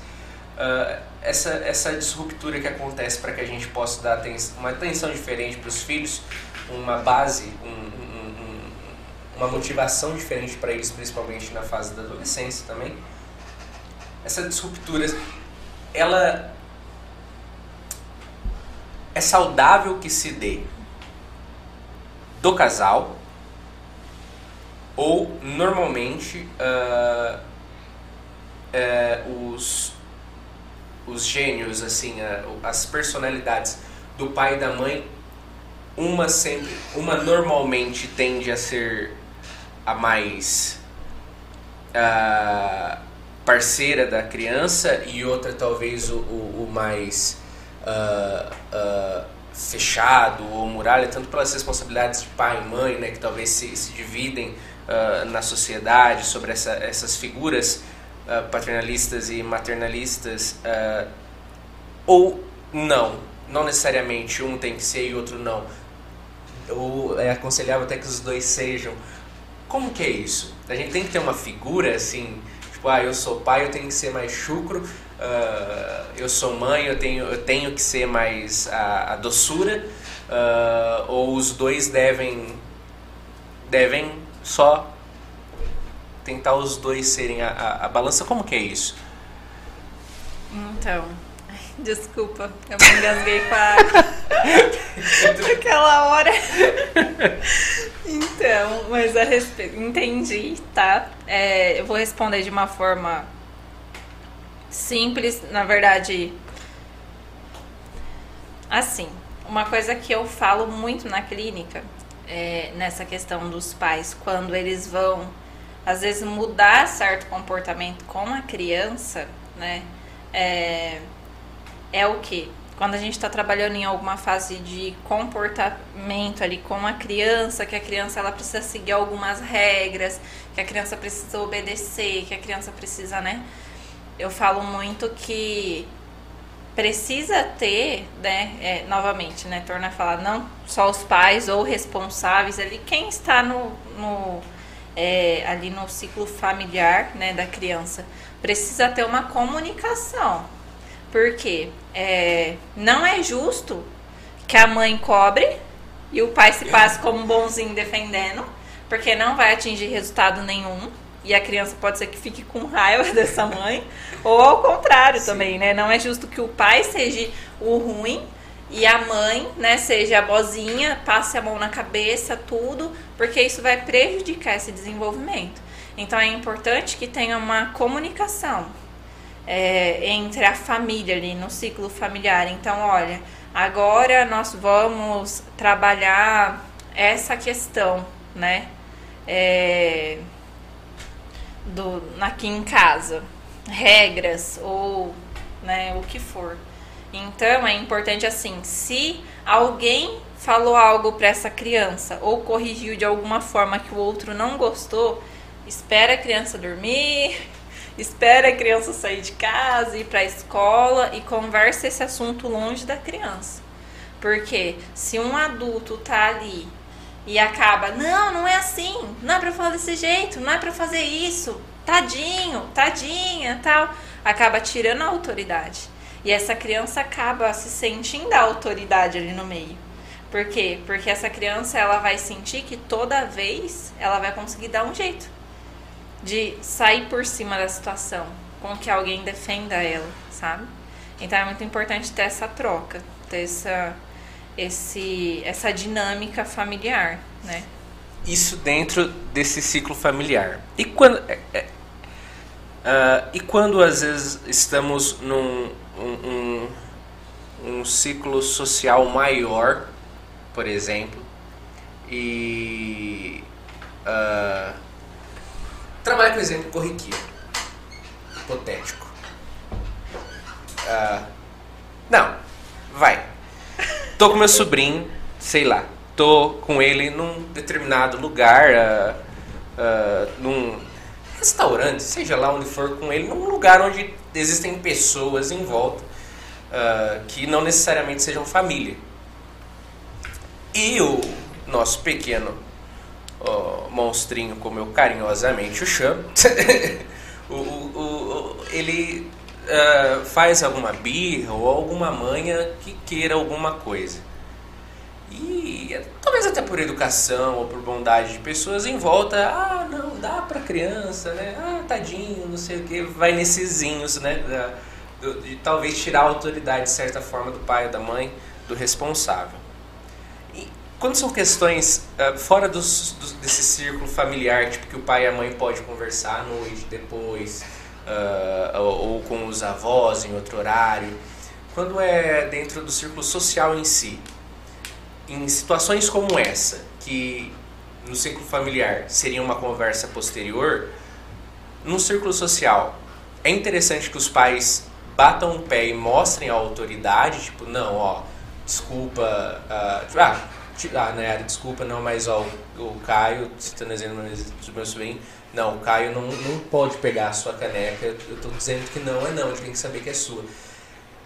Uh, essa, essa disruptura que acontece para que a gente possa dar uma atenção diferente para os filhos, uma base, um, um, um, uma motivação diferente para eles, principalmente na fase da adolescência também. Essa disruptura, ela é saudável que se dê do casal ou normalmente uh, uh, os, os gênios, assim, uh, as personalidades do pai e da mãe, uma sempre, uma normalmente tende a ser a mais parceira da criança e outra talvez o, o, o mais fechado ou muralha, tanto pelas responsabilidades de pai e mãe, né, que talvez se, se dividem uh, na sociedade, sobre essa, essas figuras uh, paternalistas e maternalistas, uh, ou não, não necessariamente um tem que ser e outro não. Ou é aconselhável até que os dois sejam. Como que é isso? A gente tem que ter uma figura assim, tipo, ah, eu sou pai, eu tenho que ser mais chucro, uh, eu sou mãe, eu tenho, eu tenho que ser mais a, a doçura, uh, ou os dois devem devem só tentar os dois serem a, a, a balança. Como que é isso? Então, desculpa, eu me engasguei com a água naquela hora. Então, mas a respeito, entendi, tá? É, eu vou responder de uma forma simples, na verdade. Assim, uma coisa que eu falo muito na clínica é, nessa questão dos pais, quando eles vão, às vezes, mudar certo comportamento com a criança, né? É, é o que? Quando a gente está trabalhando em alguma fase de comportamento ali com a criança, que a criança ela precisa seguir algumas regras, que a criança precisa obedecer, que a criança precisa, né? Eu falo muito que precisa ter, né, é, novamente, né, torna a falar, não só os pais ou responsáveis ali, quem está no, no é, ali no ciclo familiar, né, da criança, precisa ter uma comunicação, porque é, não é justo que a mãe cobre e o pai se passe como um bonzinho defendendo, porque não vai atingir resultado nenhum e a criança pode ser que fique com raiva dessa mãe, ou ao contrário Sim. também, né? Não é justo que o pai seja o ruim e a mãe, né, seja a bozinha, passe a mão na cabeça, tudo, porque isso vai prejudicar esse desenvolvimento. Então é importante que tenha uma comunicação é, entre a família ali, no ciclo familiar. Então, olha, agora nós vamos trabalhar essa questão, né? É, do, aqui em casa, regras ou né, o que for. Então é importante assim, se alguém falou algo para essa criança ou corrigiu de alguma forma que o outro não gostou, espera a criança dormir, espera a criança sair de casa, ir para a escola e conversa esse assunto longe da criança. Porque se um adulto tá ali e acaba, não, não é assim, não é para falar desse jeito, não é para fazer isso, tadinho, tadinha, tal, acaba tirando a autoridade. E essa criança acaba se sentindo a autoridade ali no meio. Por quê? Porque essa criança ela vai sentir que toda vez ela vai conseguir dar um jeito de sair por cima da situação, com que alguém defenda ela, sabe? Então é muito importante ter essa troca, ter essa esse, essa dinâmica familiar, né? Isso dentro desse ciclo familiar. E quando, é, é, uh, e quando às vezes estamos num um, um, um ciclo social maior, por exemplo, e uh, trabalhar com exemplo corriqueiro. Hipotético. Ah, não, vai. Tô com meu sobrinho, sei lá. Tô com ele num determinado lugar, ah, ah, num restaurante, seja lá onde for com ele, num lugar onde existem pessoas em volta que não necessariamente sejam família. E o nosso pequeno ó, monstrinho, como eu carinhosamente o chamo, o, o- o- ele ah, faz alguma birra ou alguma manha que queira alguma coisa. E eh, talvez até por educação ou por bondade de pessoas em volta, ah, não, dá pra criança, né? Ah, tadinho, não sei o que, vai nessesinhos, né? Da- do- de talvez tirar a autoridade, de certa forma, do pai ou da mãe, do responsável. Quando são questões ah, fora dos, dos- desse círculo familiar, tipo que o pai e a mãe podem conversar à noite, depois, ah, ou, ou com os avós em outro horário, quando é dentro do círculo social em si, em situações como essa, que no círculo familiar seria uma conversa posterior, no círculo social é interessante que os pais batam o pé e mostrem a autoridade, tipo, não, ó, desculpa, ah, tipo, ah, ti- ah, Nayara, desculpa, não, mas ó, o, o Caio, citando exemplo do meu sobrinho, não, o Caio não, não pode pegar a sua caneca, eu tô dizendo que não é não, ele tem que saber que é sua.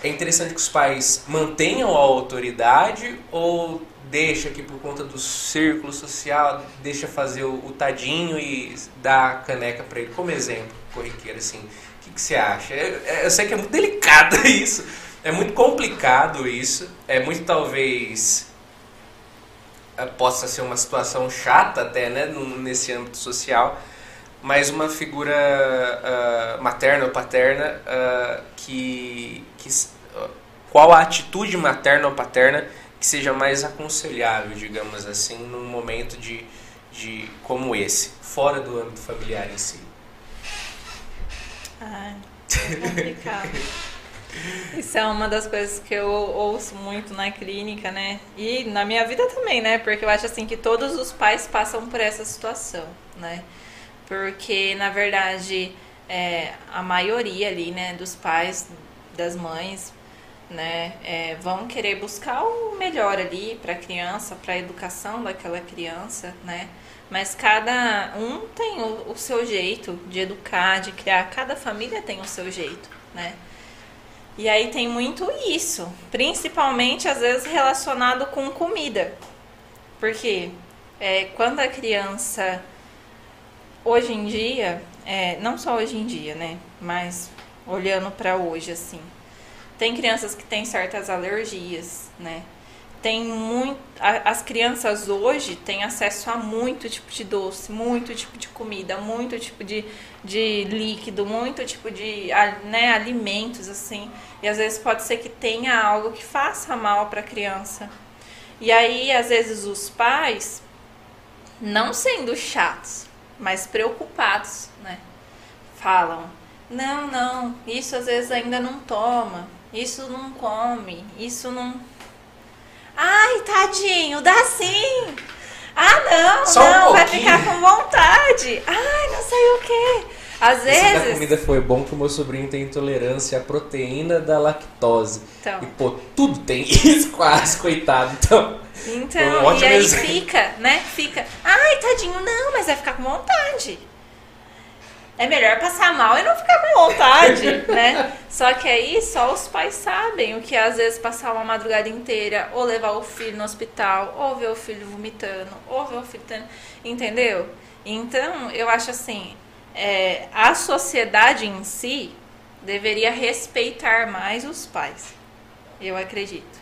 É interessante que os pais mantenham a autoridade ou deixa que por conta do círculo social, deixa fazer o, o tadinho e dá a caneca para ele como exemplo corriqueiro, assim. O que, que você acha? É- é- eu sei que é muito delicado isso, é muito complicado isso, é muito talvez possa ser uma situação chata até, né, nesse âmbito social, mas uma figura ah, materna ou paterna ah, que, que ah, qual a atitude materna ou paterna que seja mais aconselhável, digamos assim, num momento de, de como esse, fora do âmbito familiar em si. Ai, é complicado. Isso é uma das coisas que eu ouço muito na clínica, né? E na minha vida também, né? Porque eu acho assim que todos os pais passam por essa situação, né? Porque, na verdade, é, a maioria ali, né, dos pais, das mães, né, é, vão querer buscar o melhor ali para a criança, para a educação daquela criança, né? Mas cada um tem o, o seu jeito de educar, de criar. Cada família tem o seu jeito, né? E aí tem muito isso, principalmente às vezes relacionado com comida. Porque é, quando a criança, hoje em dia, é, não só hoje em dia, né? Mas olhando para hoje, assim, tem crianças que têm certas alergias, né? Tem muito. a- As crianças hoje têm acesso a muito tipo de doce, muito tipo de comida, muito tipo de, de líquido, muito tipo de né, alimentos, assim. E às vezes pode ser que tenha algo que faça mal para a criança. E aí, às vezes, os pais, não sendo chatos, mas preocupados, né? Falam: não, não, isso às vezes ainda não toma, isso não come, isso não. Ai, tadinho, dá sim! Ah, não, Só um não, vai pouquinho. ficar com vontade. Ai, não sei o quê. Às Esse da vezes. comida foi bom que o meu sobrinho tem intolerância à proteína da lactose. Então. E pô, tudo tem isso quase, coitado. Então, um Então, ótimo e aí exemplo. fica, né? Fica, ai, tadinho, não, mas vai ficar com vontade. É melhor passar mal e não ficar com vontade, né? Só que aí só os pais sabem o que é às vezes passar uma madrugada inteira, ou levar o filho no hospital, ou ver o filho vomitando, ou ver o filho tendo. Entendeu? Então, eu acho assim, é, a sociedade em si deveria respeitar mais os pais. Eu acredito.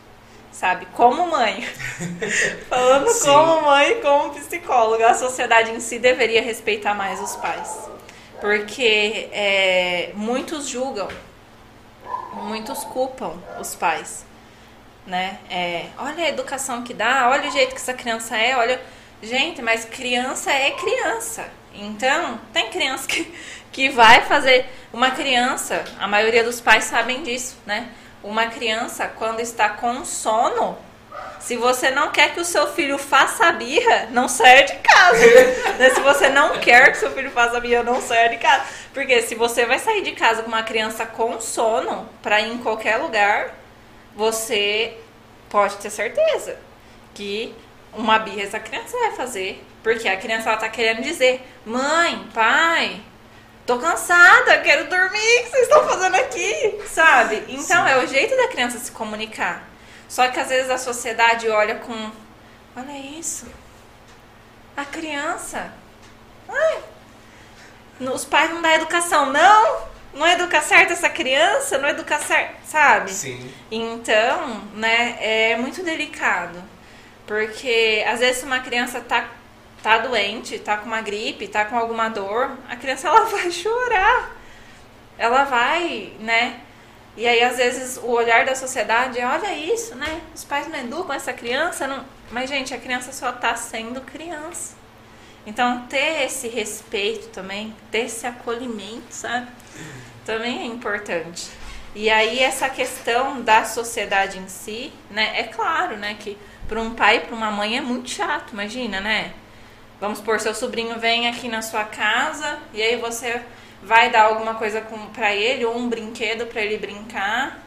Sabe? Como mãe. Falando Sim. como mãe e como psicóloga, a sociedade em si deveria respeitar mais os pais. Porque é, muitos julgam, muitos culpam os pais. Né? É, olha a educação que dá, olha o jeito que essa criança é, olha. Gente, mas criança é criança. Então, tem criança que, que vai fazer. Uma criança, a maioria dos pais sabem disso, né? Uma criança, quando está com sono, Se você não quer que o seu filho faça birra, não saia de casa. Se você não quer que seu filho faça birra, não saia de casa. Porque se você vai sair de casa com uma criança com sono para ir em qualquer lugar, você pode ter certeza que uma birra essa criança vai fazer. Porque a criança ela tá querendo dizer: mãe, pai, tô cansada, quero dormir, o que vocês estão fazendo aqui? Sabe? Então Sim. é o jeito da criança se comunicar. Só que às vezes a sociedade olha com: olha isso, a criança. Ai, os pais não dão educação, não? Não educa certo essa criança, não educa certo, sabe? Sim. Então, né, é muito delicado. Porque às vezes uma criança tá, tá doente, tá com uma gripe, tá com alguma dor, a criança ela vai chorar. Ela vai, né? E aí às vezes o olhar da sociedade é, olha isso, né? Os pais não educam essa criança, não... mas gente, a criança só tá sendo criança. Então ter esse respeito também, ter esse acolhimento, sabe? Também é importante. E aí essa questão da sociedade em si, né? É claro, né, que para um pai e para uma mãe é muito chato, imagina, né? Vamos supor, seu sobrinho vem aqui na sua casa e aí você vai dar alguma coisa para ele ou um brinquedo para ele brincar.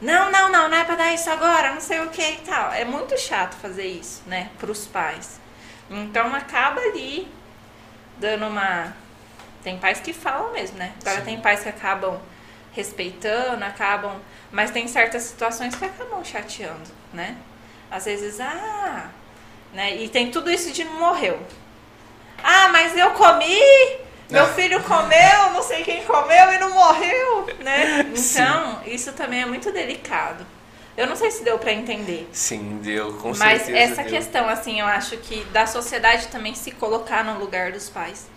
Não, não, não, não é para dar isso agora, não sei o que e tal. É muito chato fazer isso, né, para os pais. Então acaba ali dando uma tem pais que falam mesmo, né? Agora Sim. tem pais que acabam respeitando, acabam, mas tem certas situações que acabam chateando, né? Às vezes, ah, né? E tem tudo isso de morreu. Ah, mas eu comi, meu Ah. filho comeu, não sei quem comeu e não morreu, né? Sim. Então, isso também é muito delicado. Eu não sei se deu pra entender. Sim, deu, com Mas certeza. essa deu. questão, assim, eu acho que da sociedade também se colocar no lugar dos pais.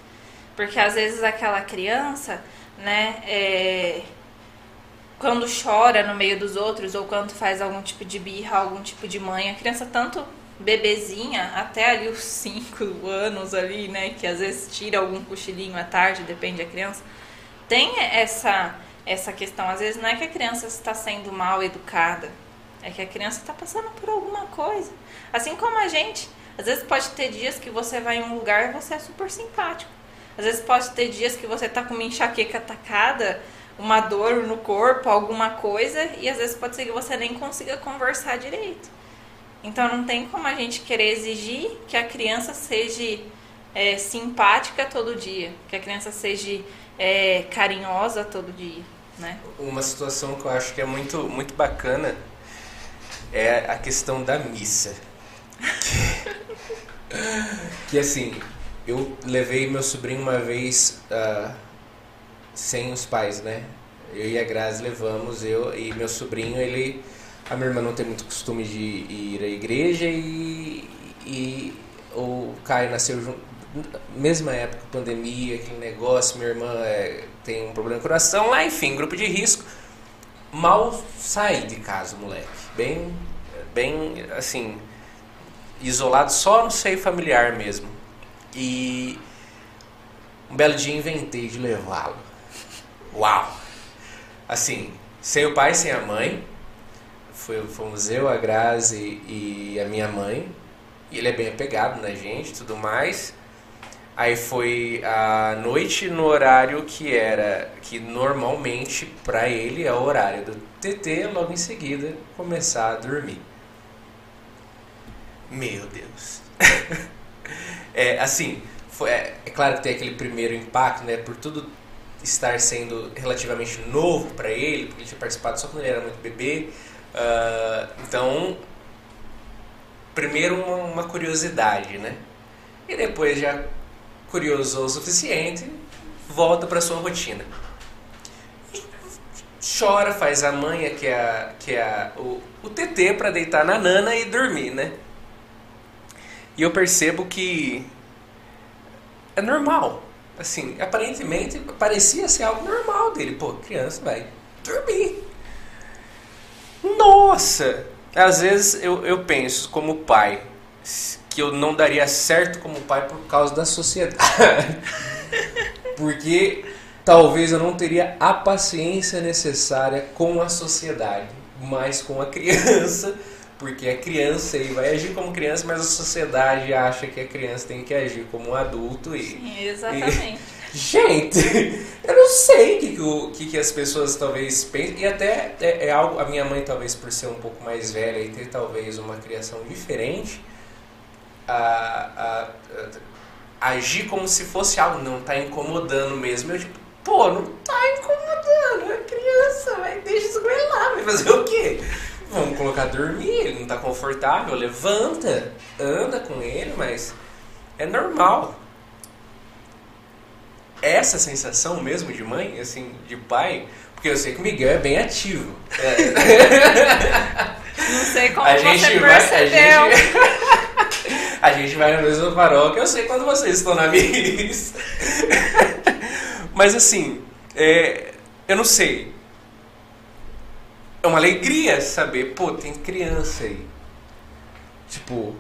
Porque às vezes aquela criança, né, é, quando chora no meio dos outros ou quando faz algum tipo de birra, algum tipo de mãe, a criança tanto bebezinha, até ali os 5 anos ali, né, que às vezes tira algum cochilinho à tarde, depende da criança, tem essa essa questão. Às vezes não é que a criança está sendo mal educada, é que a criança está passando por alguma coisa. Assim como a gente. Às vezes pode ter dias que você vai em um lugar e você é super simpático. Às vezes pode ter dias que você tá com uma enxaqueca atacada, uma dor no corpo, alguma coisa, e às vezes pode ser que você nem consiga conversar direito. Então não tem como a gente querer exigir que a criança seja é, simpática todo dia, que a criança seja é, carinhosa todo dia, né? Uma situação que eu acho que é muito, muito bacana é a questão da missa. Que, que, assim, eu levei meu sobrinho uma vez ah, sem os pais, né? Eu e a Grazi levamos, eu e meu sobrinho, ele. A minha irmã não tem muito costume de ir à igreja e. e o Caio nasceu junto. Mesma época, pandemia, aquele negócio, minha irmã é, tem um problema no coração, lá, enfim, grupo de risco. Mal saí de casa, moleque. Bem, bem, assim, isolado só no seio familiar mesmo. E um belo dia inventei de levá-lo. Uau! Assim, sem o pai, sem a mãe. Foi, fomos eu, a Grazi e a minha mãe. E ele é bem apegado na gente e tudo mais. Aí foi à noite no horário que era, que normalmente para ele é o horário do TT, logo em seguida começar a dormir. Meu Deus. é, assim, foi, é, é claro que tem aquele primeiro impacto, né, por tudo estar sendo relativamente novo para ele, porque ele tinha participado só quando ele era muito bebê. Ah, então, primeiro uma, uma curiosidade, né? E depois já curiosou o suficiente, volta para sua rotina. Chora, faz a manha, que é, a, que é a, o, o TT para deitar na nana e dormir, né? E eu percebo que é normal. Assim, aparentemente parecia ser algo normal dele. Pô, criança vai dormir. Nossa! Às vezes eu, eu penso, como pai, que eu não daria certo como pai por causa da sociedade. Porque talvez eu não teria a paciência necessária com a sociedade, mas com a criança, porque é criança e vai agir como criança, mas a sociedade acha que a criança tem que agir como um adulto e. Sim, exatamente. E, gente, eu não sei o que, que, que, as pessoas talvez pensem, e até é, é, algo. A minha mãe, talvez por ser um pouco mais velha e ter talvez uma criação diferente, a, a, a agir como se fosse algo, não tá incomodando mesmo. Eu, tipo, pô, não tá incomodando, é criança, vai, deixa isso com lá, vai fazer o quê? Vamos colocar dormir, ele não tá confortável, levanta, anda com ele, mas é normal. Essa sensação mesmo de mãe, assim, de pai, porque eu sei que o Miguel é bem ativo. É. Não sei como a você gente percebeu. Vai, a, gente, a gente vai na mesma paróquia, eu sei quando vocês estão na missa. Mas assim, é, eu não sei é uma alegria saber, pô, tem criança aí. Tipo,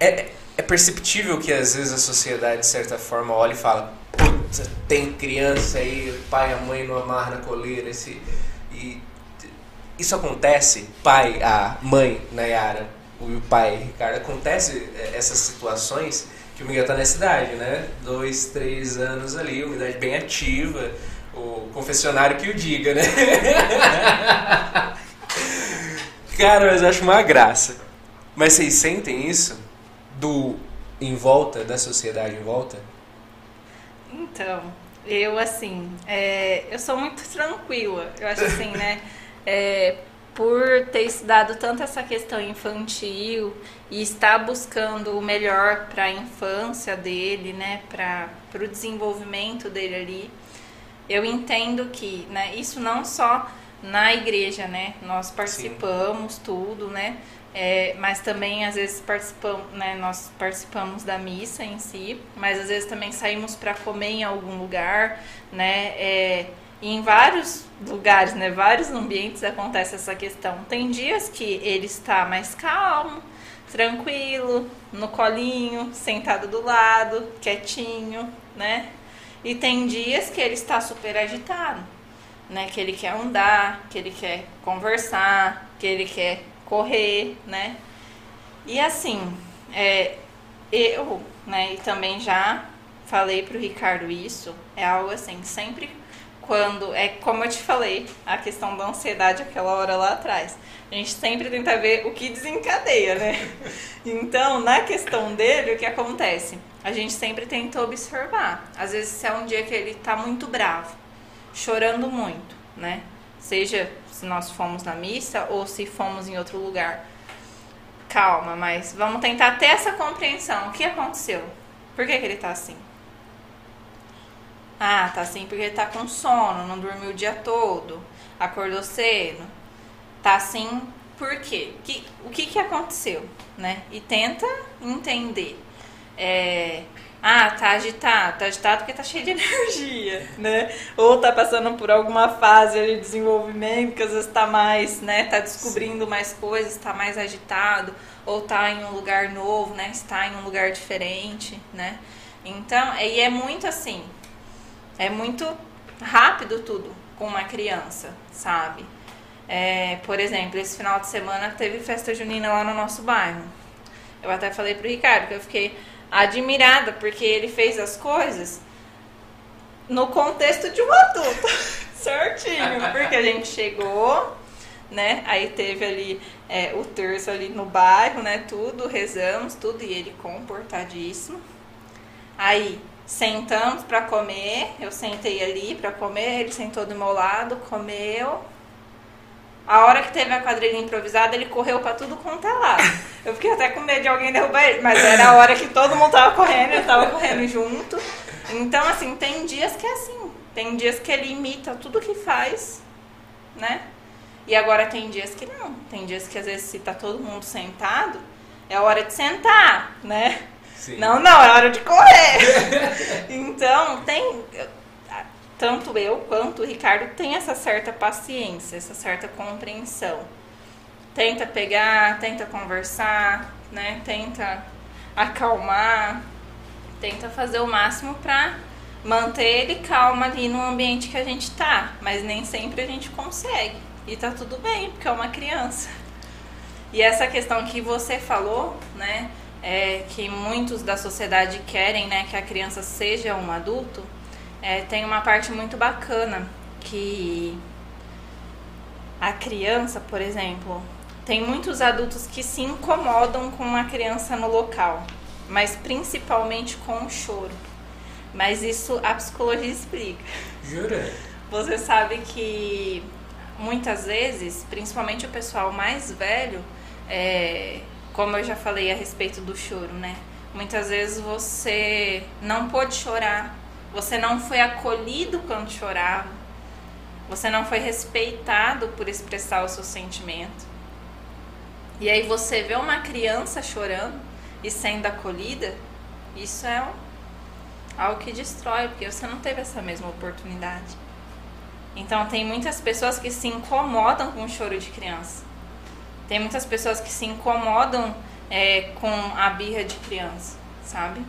é, é perceptível que às vezes a sociedade, de certa forma, olha e fala, puta, tem criança aí, o pai e a mãe não amarram na coleira, esse, e isso acontece, pai, a mãe, Nayara, o pai, Ricardo, acontece é, essas situações que o Miguel tá nessa idade, né? Dois, três anos ali, uma idade bem ativa, o confessionário que o diga, né? Cara, mas eu acho uma graça. Mas vocês sentem isso do em volta, da sociedade em volta? Então, eu assim, é, eu sou muito tranquila. Eu acho assim, né? É, por ter estudado tanto essa questão infantil e estar buscando o melhor para a infância dele, né? Para o desenvolvimento dele ali eu entendo que, né, isso não só na igreja, né, nós participamos Sim. tudo, né, é, mas também às vezes participamos, né, nós participamos da missa em si, mas às vezes também saímos para comer em algum lugar, né, é, e em vários lugares, né, vários ambientes acontece essa questão. Tem dias que ele está mais calmo, tranquilo, no colinho, sentado do lado, quietinho, né? E tem dias que ele está super agitado, né? Que ele quer andar, que ele quer conversar, que ele quer correr, né? E assim, é, eu, né? E também já falei pro Ricardo isso, é algo assim, sempre quando é como eu te falei, a questão da ansiedade aquela hora lá atrás. A gente sempre tenta ver o que desencadeia, né? Então, na questão dele, o que acontece? a gente sempre tenta observar. Às vezes, se é um dia que ele está muito bravo, chorando muito, né? Seja se nós fomos na missa ou se fomos em outro lugar. Calma, mas vamos tentar ter essa compreensão. O que aconteceu? Por que, que ele está assim? Ah, tá assim porque ele tá com sono, não dormiu o dia todo, acordou cedo. Tá assim por quê? Que, o que, que aconteceu, né? E tenta entender é, ah, tá agitado, tá agitado porque tá cheio de energia, né? Ou tá passando por alguma fase de desenvolvimento que às vezes tá mais, né? Tá descobrindo Sim. mais coisas, tá mais agitado, ou tá em um lugar novo, né? Está em um lugar diferente, né? Então, e é muito assim, é muito rápido tudo com uma criança, sabe? É, por exemplo, esse final de semana teve festa junina lá no nosso bairro. Eu até falei pro Ricardo que eu fiquei admirada, porque ele fez as coisas no contexto de um adulto, certinho, porque a gente chegou, né, aí teve ali é, o terço ali no bairro, né, tudo, rezamos, tudo, e ele comportadíssimo, aí sentamos para comer, eu sentei ali para comer, ele sentou do meu lado, comeu, a hora que teve a quadrilha improvisada, ele correu para tudo quanto é lado. Eu fiquei até com medo de alguém derrubar ele, mas era a hora que todo mundo tava correndo, ele tava correndo junto. Então, assim, tem dias que é assim. Tem dias que ele imita tudo que faz, né? E agora tem dias que não. Tem dias que às vezes se tá todo mundo sentado, é hora de sentar, né? Sim. Não, não, é hora de correr. então, tem tanto eu quanto o Ricardo tem essa certa paciência, essa certa compreensão. Tenta pegar, tenta conversar, né? Tenta acalmar, tenta fazer o máximo para manter ele calmo ali no ambiente que a gente tá, mas nem sempre a gente consegue. E tá tudo bem, porque é uma criança. E essa questão que você falou, né, é que muitos da sociedade querem, né, que a criança seja um adulto, é, tem uma parte muito bacana que a criança, por exemplo, tem muitos adultos que se incomodam com uma criança no local, mas principalmente com o choro. Mas isso a psicologia explica. Jura? Você sabe que muitas vezes, principalmente o pessoal mais velho, é, como eu já falei a respeito do choro, né? Muitas vezes você não pôde chorar, você não foi acolhido quando chorava, você não foi respeitado por expressar o seu sentimento. E aí você vê uma criança chorando e sendo acolhida, isso é algo que destrói, porque você não teve essa mesma oportunidade. Então tem muitas pessoas que se incomodam com o choro de criança. Tem muitas pessoas que se incomodam é, com a birra de criança, sabe?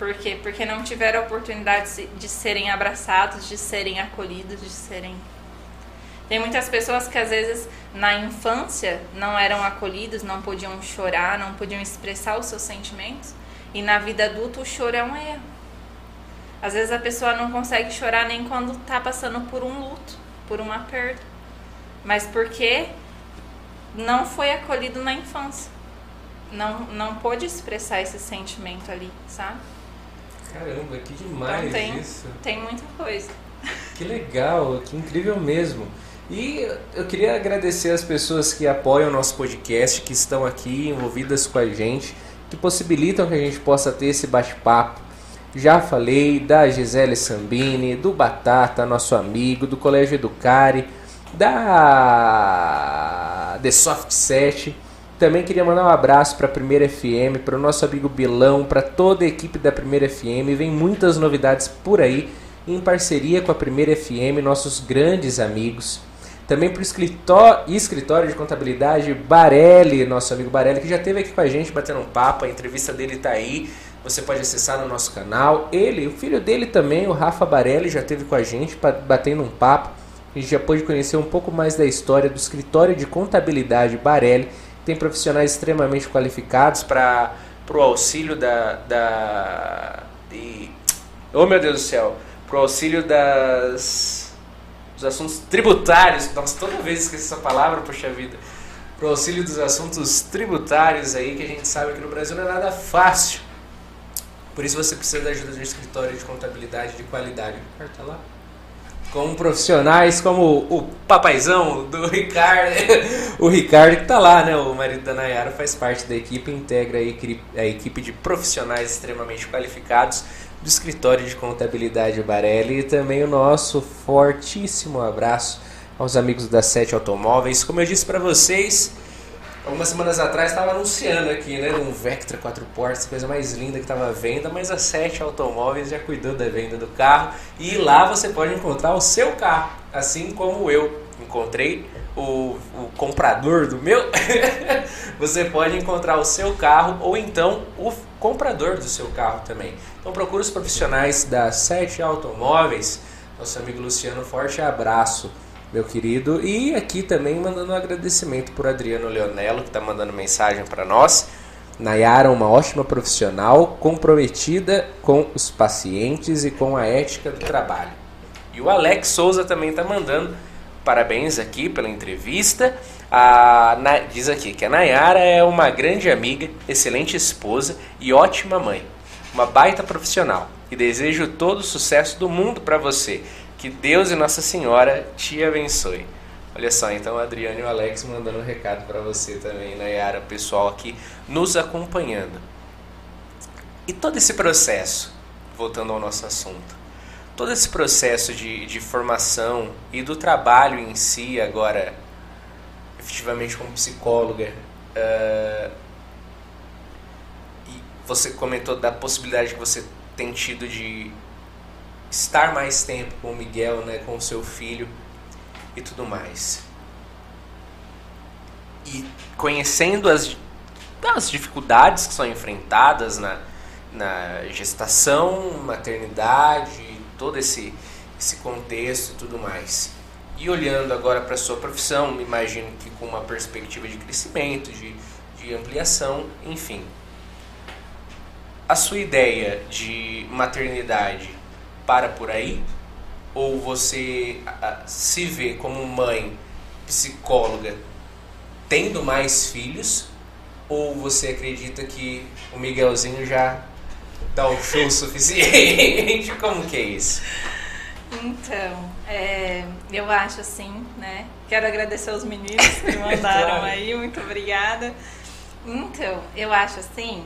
Por quê? Porque não tiveram a oportunidade de serem abraçados, de serem acolhidos, de serem. Tem muitas pessoas que às vezes na infância não eram acolhidos, não podiam chorar, não podiam expressar os seus sentimentos. E na vida adulta o choro é um erro. Às vezes a pessoa não consegue chorar nem quando está passando por um luto, por uma perda. Mas porque não foi acolhido na infância. Não, não pôde expressar esse sentimento ali, sabe? Caramba, que demais então tem, isso. Tem muita coisa. Que legal, que incrível mesmo. E eu queria agradecer as pessoas que apoiam o nosso podcast, que estão aqui envolvidas com a gente, que possibilitam que a gente possa ter esse bate-papo. Já falei da Gisele Sambini, do Batata, nosso amigo, do Colégio Educare, da The Soft Set. Também queria mandar um abraço para a Primeira FM, para o nosso amigo Bilão, para toda a equipe da Primeira FM. Vem muitas novidades por aí, em parceria com a Primeira FM, nossos grandes amigos. Também para o escritório, escritório de contabilidade Barelli, nosso amigo Barelli, que já esteve aqui com a gente batendo um papo. A entrevista dele está aí. Você pode acessar no nosso canal. Ele, o filho dele também, o Rafa Barelli, já esteve com a gente batendo um papo. A gente já pôde conhecer um pouco mais da história do escritório de contabilidade Barelli tem profissionais extremamente qualificados para o auxílio da. da oh meu Deus do céu! Para o auxílio das, dos assuntos tributários. Nossa, toda vez esqueço essa palavra, poxa vida. Para o auxílio dos assuntos tributários aí, que a gente sabe que no Brasil não é nada fácil. Por isso você precisa da ajuda de um escritório de contabilidade de qualidade. Carta lá com profissionais como o papaizão do Ricardo, o Ricardo que está lá, né? O marido da Nayara faz parte da equipe, integra a equipe de profissionais extremamente qualificados do escritório de contabilidade Barelli e também o nosso fortíssimo abraço aos amigos da Sete Automóveis. Como eu disse para vocês, algumas semanas atrás estava anunciando aqui, né, um Vectra 4 portas, coisa mais linda que estava à venda, mas a Sete Automóveis já cuidou da venda do carro e lá você pode encontrar o seu carro, assim como eu. Encontrei o, o comprador do meu, você pode encontrar o seu carro ou então o comprador do seu carro também. Então procure os profissionais da Sete Automóveis, nosso amigo Luciano, forte abraço meu querido. E aqui também mandando um agradecimento por Adriano Leonello, que está mandando mensagem para nós. Nayara, uma ótima profissional, comprometida com os pacientes e com a ética do trabalho. E o Alex Souza também está mandando parabéns aqui pela entrevista. A, na, diz aqui que a Nayara é uma grande amiga, excelente esposa e ótima mãe. Uma baita profissional. E desejo todo o sucesso do mundo para você. Que Deus e Nossa Senhora te abençoe. Olha só, então a Adriane e o Alex mandando um recado para você também, Nayara, pessoal aqui nos acompanhando. E todo esse processo, voltando ao nosso assunto, todo esse processo de, de formação e do trabalho em si, agora, efetivamente como psicóloga, uh, e você comentou da possibilidade que você tem tido de estar mais tempo com o Miguel, né, com o seu filho e tudo mais. E conhecendo as, as dificuldades que são enfrentadas na, na gestação, maternidade, todo esse, esse contexto e tudo mais. E olhando agora para sua profissão, imagino que com uma perspectiva de crescimento, de, de ampliação, enfim. A sua ideia de maternidade para por aí? Ou você se vê como mãe, psicóloga, tendo mais filhos? Ou você acredita que o Miguelzinho já dá o show suficiente? Como que é isso? Então, é, eu acho assim, né? Quero agradecer aos meninos que mandaram claro. aí, muito obrigada. Então, eu acho assim,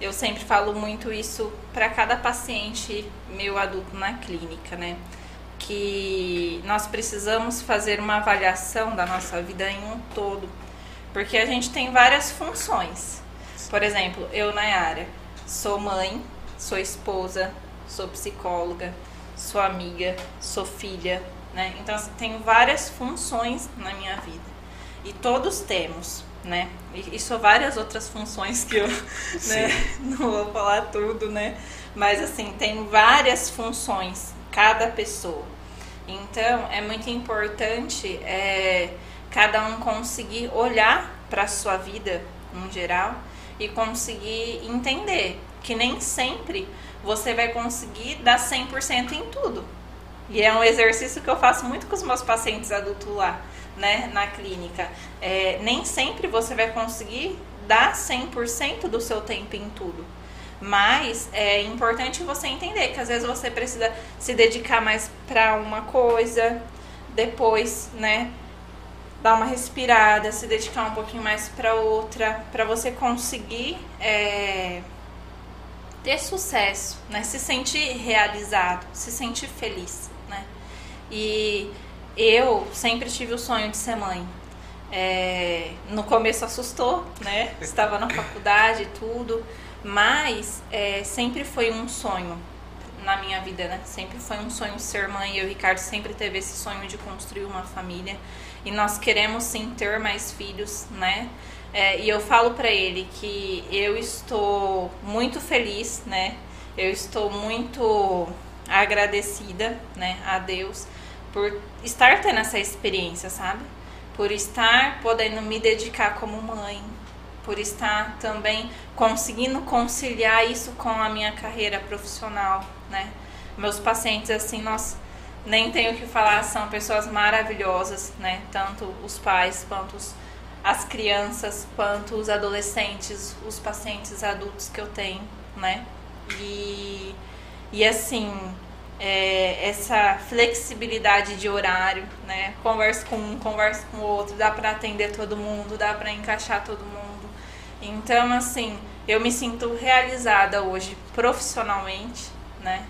eu sempre falo muito isso para cada paciente meu adulto na clínica, né? Que nós precisamos fazer uma avaliação da nossa vida em um todo, porque a gente tem várias funções. Por exemplo, eu, Nayara, sou mãe, sou esposa, sou psicóloga, sou amiga, sou filha, né? Então, assim, tenho várias funções na minha vida. E todos temos, né? E, e são várias outras funções que eu né? não vou falar tudo, né? Mas, assim, tem várias funções, cada pessoa. Então, é muito importante é, cada um conseguir olhar para a sua vida, em geral, e conseguir entender que nem sempre você vai conseguir dar 100% em tudo. E é um exercício que eu faço muito com os meus pacientes adultos lá, né, na clínica. É, nem sempre você vai conseguir dar 100% do seu tempo em tudo. Mas é importante você entender que às vezes você precisa se dedicar mais para uma coisa, depois, né, dar uma respirada, se dedicar um pouquinho mais para outra, para você conseguir é, ter sucesso, né? Se sentir realizado, se sentir feliz, né? E eu sempre tive o sonho de ser mãe. É, no começo assustou, né? Estava na faculdade e tudo, mas é, sempre foi um sonho na minha vida, né? Sempre foi um sonho ser mãe. Eu e o Ricardo sempre teve esse sonho de construir uma família e nós queremos sim ter mais filhos, né? É, e eu falo para ele que eu estou muito feliz, né? Eu estou muito agradecida, né, a Deus por estar tendo essa experiência, sabe? Por estar podendo me dedicar como mãe, por estar também conseguindo conciliar isso com a minha carreira profissional, né? Meus pacientes assim, nós nem tenho o que falar, são pessoas maravilhosas, né? Tanto os pais quanto os as crianças quanto os adolescentes, os pacientes adultos que eu tenho, né? E, e assim, é, essa flexibilidade de horário, né? Converso com um, converso com o outro, dá para atender todo mundo, dá para encaixar todo mundo. Então, assim, eu me sinto realizada hoje profissionalmente, né?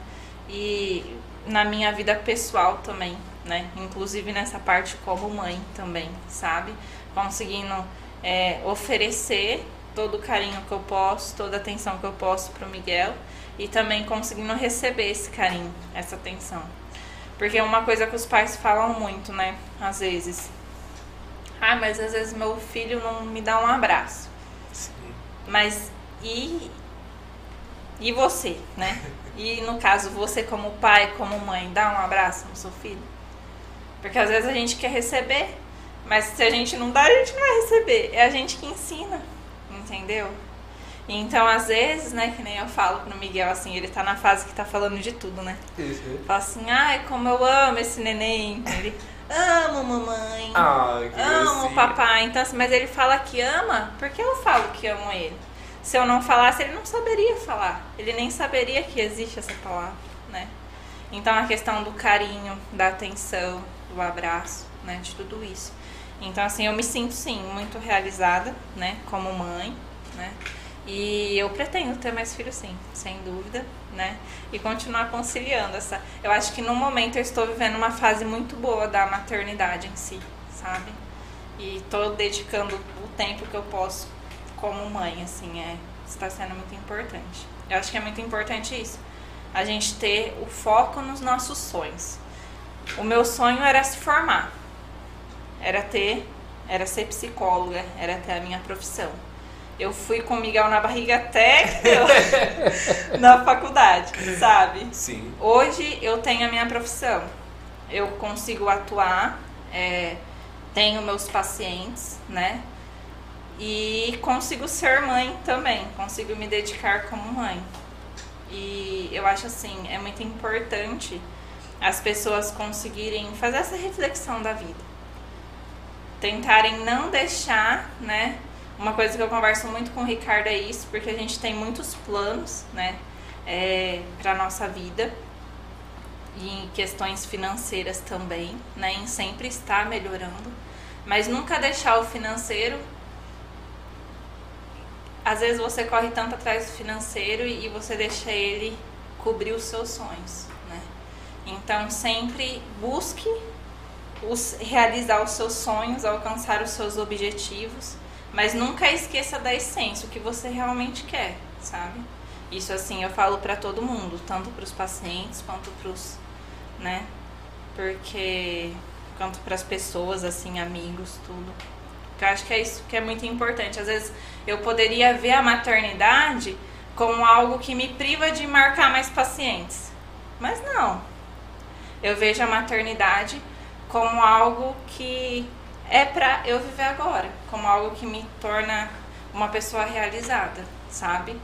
E na minha vida pessoal também, né? Inclusive nessa parte como mãe também, sabe? conseguindo é, oferecer todo o carinho que eu posso, toda a atenção que eu posso para o Miguel e também conseguindo receber esse carinho, essa atenção. Porque é uma coisa que os pais falam muito, né? Às vezes. Ah, mas às vezes meu filho não me dá um abraço. Sim. Mas e e você, né? E no caso, você como pai, como mãe, dá um abraço no seu filho? Porque às vezes a gente quer receber, mas se a gente não dá, a gente não vai receber. É a gente que ensina, entendeu? Então, às vezes, né, que nem eu falo pro Miguel, assim, ele tá na fase que tá falando de tudo, né? Isso. Fala assim, ai, como eu amo esse neném. Ele, amo mamãe. Ah, amo papai. Então, assim, mas ele fala que ama, porque eu falo que amo ele. Se eu não falasse, ele não saberia falar. Ele nem saberia que existe essa palavra, né? Então, a questão do carinho, da atenção, do abraço, né, de tudo isso. Então, assim, eu me sinto, sim, muito realizada, né, como mãe, né, e eu pretendo ter mais filhos, sim, sem dúvida, né, e continuar conciliando essa... Eu acho que no momento eu estou vivendo uma fase muito boa da maternidade em si, sabe? E estou dedicando o tempo que eu posso como mãe, assim, é, está sendo muito importante. Eu acho que é muito importante isso, a gente ter o foco nos nossos sonhos. O meu sonho era se formar, era ter, era ser psicóloga, era ter a minha profissão. Eu fui com o Miguel na barriga até na faculdade, sabe? Sim. Hoje eu tenho a minha profissão. eu consigo atuar, é, tenho meus pacientes, né? E consigo ser mãe também, consigo me dedicar como mãe. E eu acho assim, é muito importante as pessoas conseguirem fazer essa reflexão da vida. Tentarem não deixar, né? Uma coisa que eu converso muito com o Ricardo é isso, porque a gente tem muitos planos, né? É, para nossa vida e em questões financeiras também, né? Em sempre estar melhorando, mas nunca deixar o financeiro. Às vezes você corre tanto atrás do financeiro e você deixa ele cobrir os seus sonhos, né? Então sempre busque os, realizar os seus sonhos, alcançar os seus objetivos, mas nunca esqueça da essência, o que você realmente quer, sabe? Isso assim eu falo para todo mundo, tanto para os pacientes quanto para os, né? Porque quanto para as pessoas assim, amigos, tudo. Porque eu acho que é isso que é muito importante. Às vezes eu poderia ver a maternidade como algo que me priva de marcar mais pacientes. Mas não. Eu vejo a maternidade como algo que é pra eu viver agora, como algo que me torna uma pessoa realizada, sabe?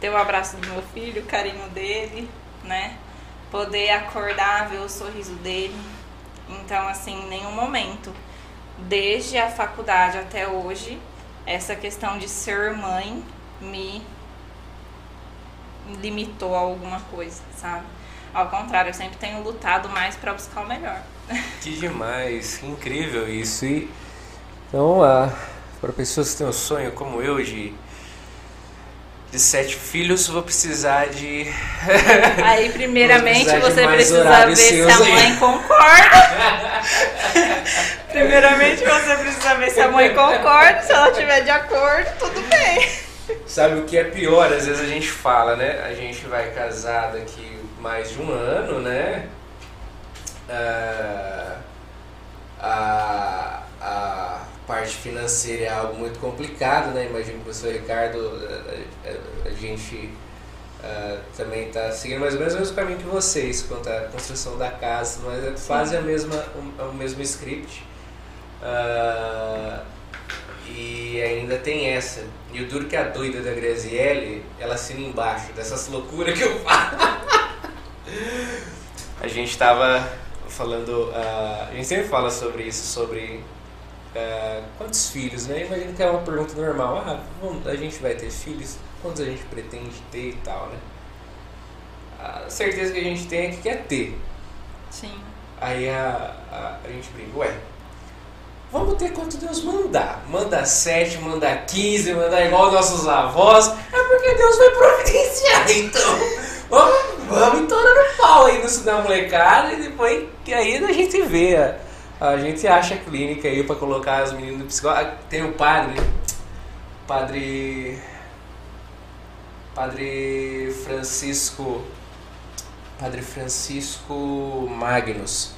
Ter o abraço do meu filho, o carinho dele, né? Poder acordar, ver o sorriso dele. Então, assim, nenhum momento, desde a faculdade até hoje, essa questão de ser mãe me limitou a alguma coisa, sabe? Ao contrário, eu sempre tenho lutado mais para buscar o melhor. Que demais, que incrível isso. E então, ah, para pessoas que têm um sonho como eu de de sete filhos, vou precisar de. Aí, primeiramente, você precisa ver se a mãe aí. concorda. primeiramente, você precisa ver se a mãe concorda. Se ela estiver de acordo, tudo bem. Sabe o que é pior? Às vezes a gente fala, né? A gente vai casar daqui mais de um ano, né? Ah, a, a parte financeira é algo muito complicado, né? Imagino que o professor Ricardo, a, a, a gente uh, também está seguindo mais ou menos o mesmo caminho que vocês quanto à construção da casa, mas é quase a mesma, o, o mesmo script. Uh, e ainda tem essa. E o duro que a doida da Graziele, ela assina embaixo dessas loucuras que eu falo. a gente estava falando, uh, a gente sempre fala sobre isso, sobre uh, quantos filhos, né? Imagino que é uma pergunta normal. Ah, vamos, a gente vai ter filhos? Quantos a gente pretende ter e tal, né? A certeza que a gente tem é que quer ter. Sim. Aí a, a, a gente brinca, ué, vamos ter quanto Deus mandar. Manda sete, manda quinze, manda igual nossos avós. É porque Deus vai providenciar, então. Vamos, vamos no pau aí no da molecada e depois que aí a gente vê. A, a gente acha clínica aí para colocar as meninas no psicólogo. Ah, tem o padre, padre. Padre Francisco. Padre Francisco Magnus,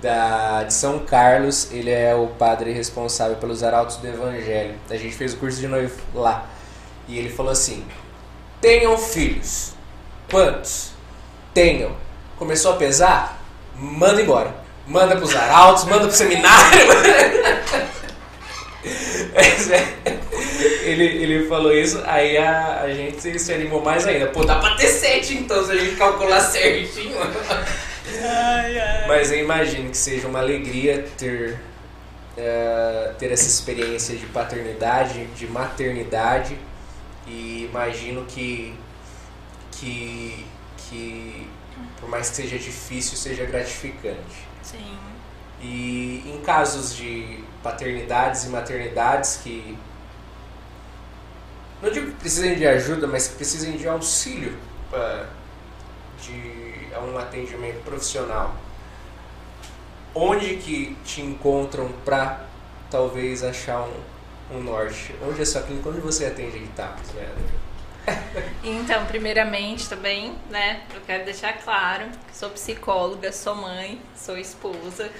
da, de São Carlos. Ele é o padre responsável pelos arautos do Evangelho. A gente fez o curso de noivo lá. E ele falou assim: tenham filhos. Quantos? Tenham. Começou a pesar? Manda embora manda pros arautos, manda pro seminário. Ele, ele falou isso, aí a, a gente se animou mais ainda. Pô, dá pra ter sete então, se a gente calcular certinho. Ai, ai. Mas eu imagino que seja uma alegria ter, uh, ter essa experiência de paternidade, de maternidade. E imagino que, que, que por mais que seja difícil, seja gratificante. Sim. E em casos de paternidades e maternidades que não digo que precisem de ajuda, mas que precisem de auxílio para de a um atendimento profissional. Onde que te encontram para talvez achar um, um norte? Onde é sua clínica? Onde você atende etapas, né? Então, primeiramente também, né, eu quero deixar claro que sou psicóloga, sou mãe, sou esposa,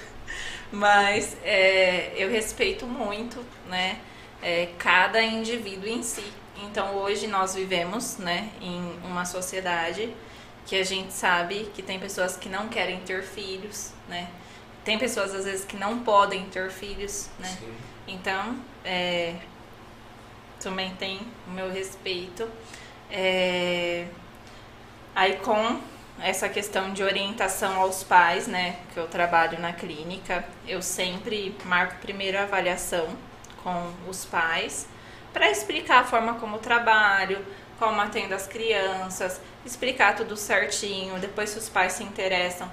mas é, eu respeito muito, né, é, cada indivíduo em si. Então, hoje nós vivemos, né, em uma sociedade que a gente sabe que tem pessoas que não querem ter filhos, né, tem pessoas às vezes que não podem ter filhos, né? Sim. Então, é, também tem o meu respeito. É, aí com essa questão de orientação aos pais, né, que eu trabalho na clínica, eu sempre marco primeiro a avaliação com os pais para explicar a forma como eu trabalho, como atendo as crianças, explicar tudo certinho. Depois, se os pais se interessam,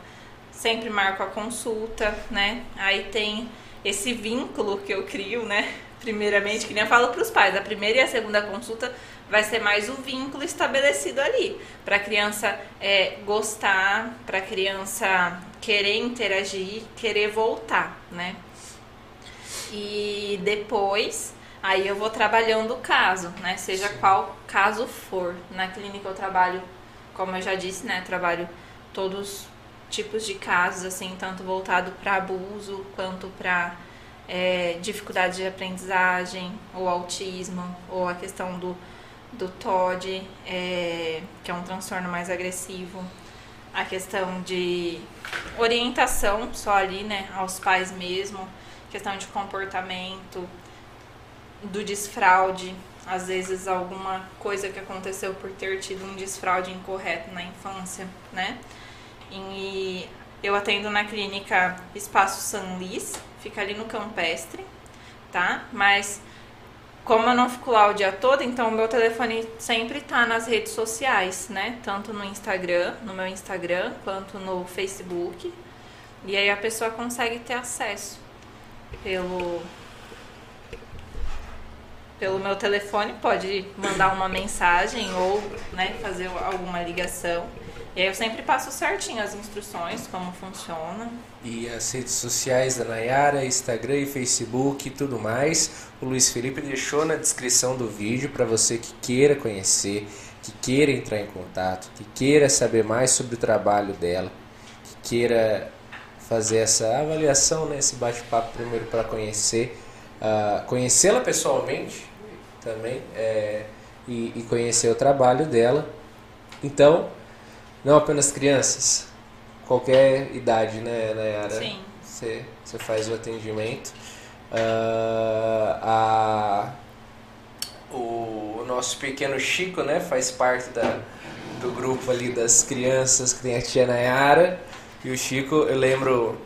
sempre marco a consulta, né? Aí tem esse vínculo que eu crio, né? Primeiramente, que nem eu falo para os pais, a primeira e a segunda consulta vai ser mais o vínculo estabelecido ali, para a criança é, gostar, para a criança querer interagir, querer voltar, né? E depois, aí eu vou trabalhando o caso, né? Seja qual caso for. Na clínica eu trabalho, como eu já disse, né? Trabalho todos tipos de casos, assim, tanto voltado para abuso quanto para é, dificuldade de aprendizagem, ou autismo, ou a questão do, do TOD, é, que é um transtorno mais agressivo, a questão de orientação só ali, né, aos pais mesmo, questão de comportamento, do desfraude, às vezes alguma coisa que aconteceu por ter tido um desfraude incorreto na infância, né? E eu atendo na clínica Espaço San Luís, fica ali no Campestre, tá? Mas como eu não fico lá o dia todo, então o meu telefone sempre tá nas redes sociais, né? Tanto no Instagram, no meu Instagram, quanto no Facebook. E aí a pessoa consegue ter acesso pelo pelo meu telefone, pode mandar uma mensagem ou né, fazer alguma ligação. E aí eu sempre passo certinho as instruções, como funciona. E as redes sociais da Nayara, Instagram e Facebook e tudo mais, o Luiz Felipe deixou na descrição do vídeo para você que queira conhecer, que queira entrar em contato, que queira saber mais sobre o trabalho dela, que queira fazer essa avaliação, né, esse bate-papo primeiro para conhecer, uh, conhecê-la pessoalmente também é, e, e conhecer o trabalho dela. Então, não apenas crianças, qualquer idade, né, Nayara? Sim. Você, você faz o atendimento. Uh, a, o, nosso pequeno Chico, né, faz parte da, do grupo ali das crianças que tem a tia Nayara. E o Chico, eu lembro.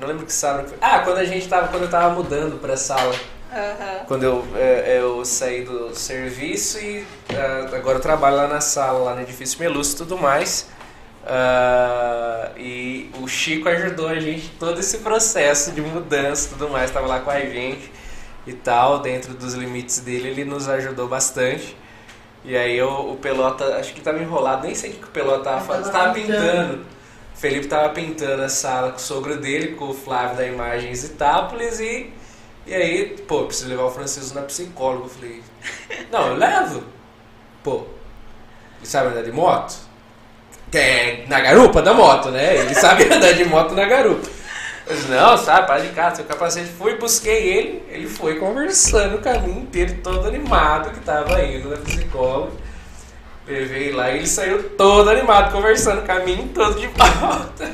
Não lembro que sala. Ah, quando a gente tava. Quando eu tava mudando pra sala. Aham. Quando eu, é, eu saí do serviço e ah, agora eu trabalho lá na sala, lá no edifício Meluço e tudo mais. Ah, e o Chico ajudou a gente todo esse processo de mudança e tudo mais, estava lá com a gente e tal, dentro dos limites dele, ele nos ajudou bastante. E aí eu, o Pelota, acho que estava enrolado, nem sei o que o Pelota estava fazendo, tava estava pintando. O Felipe estava pintando a sala com o sogro dele, com o Flávio da Imagens Itápolis e, e aí, pô, preciso levar o Francisco na psicóloga. Eu falei, não, eu levo. Pô, ele sabe andar de moto? É na garupa da moto, né? Ele sabe andar de moto na garupa. Eu disse, não, sabe, para de casa, seu capacete. Fui, busquei ele, ele foi conversando o caminho inteiro, todo animado que tava indo na psicóloga. Levei lá e ele saiu todo animado, conversando o caminho todo de volta.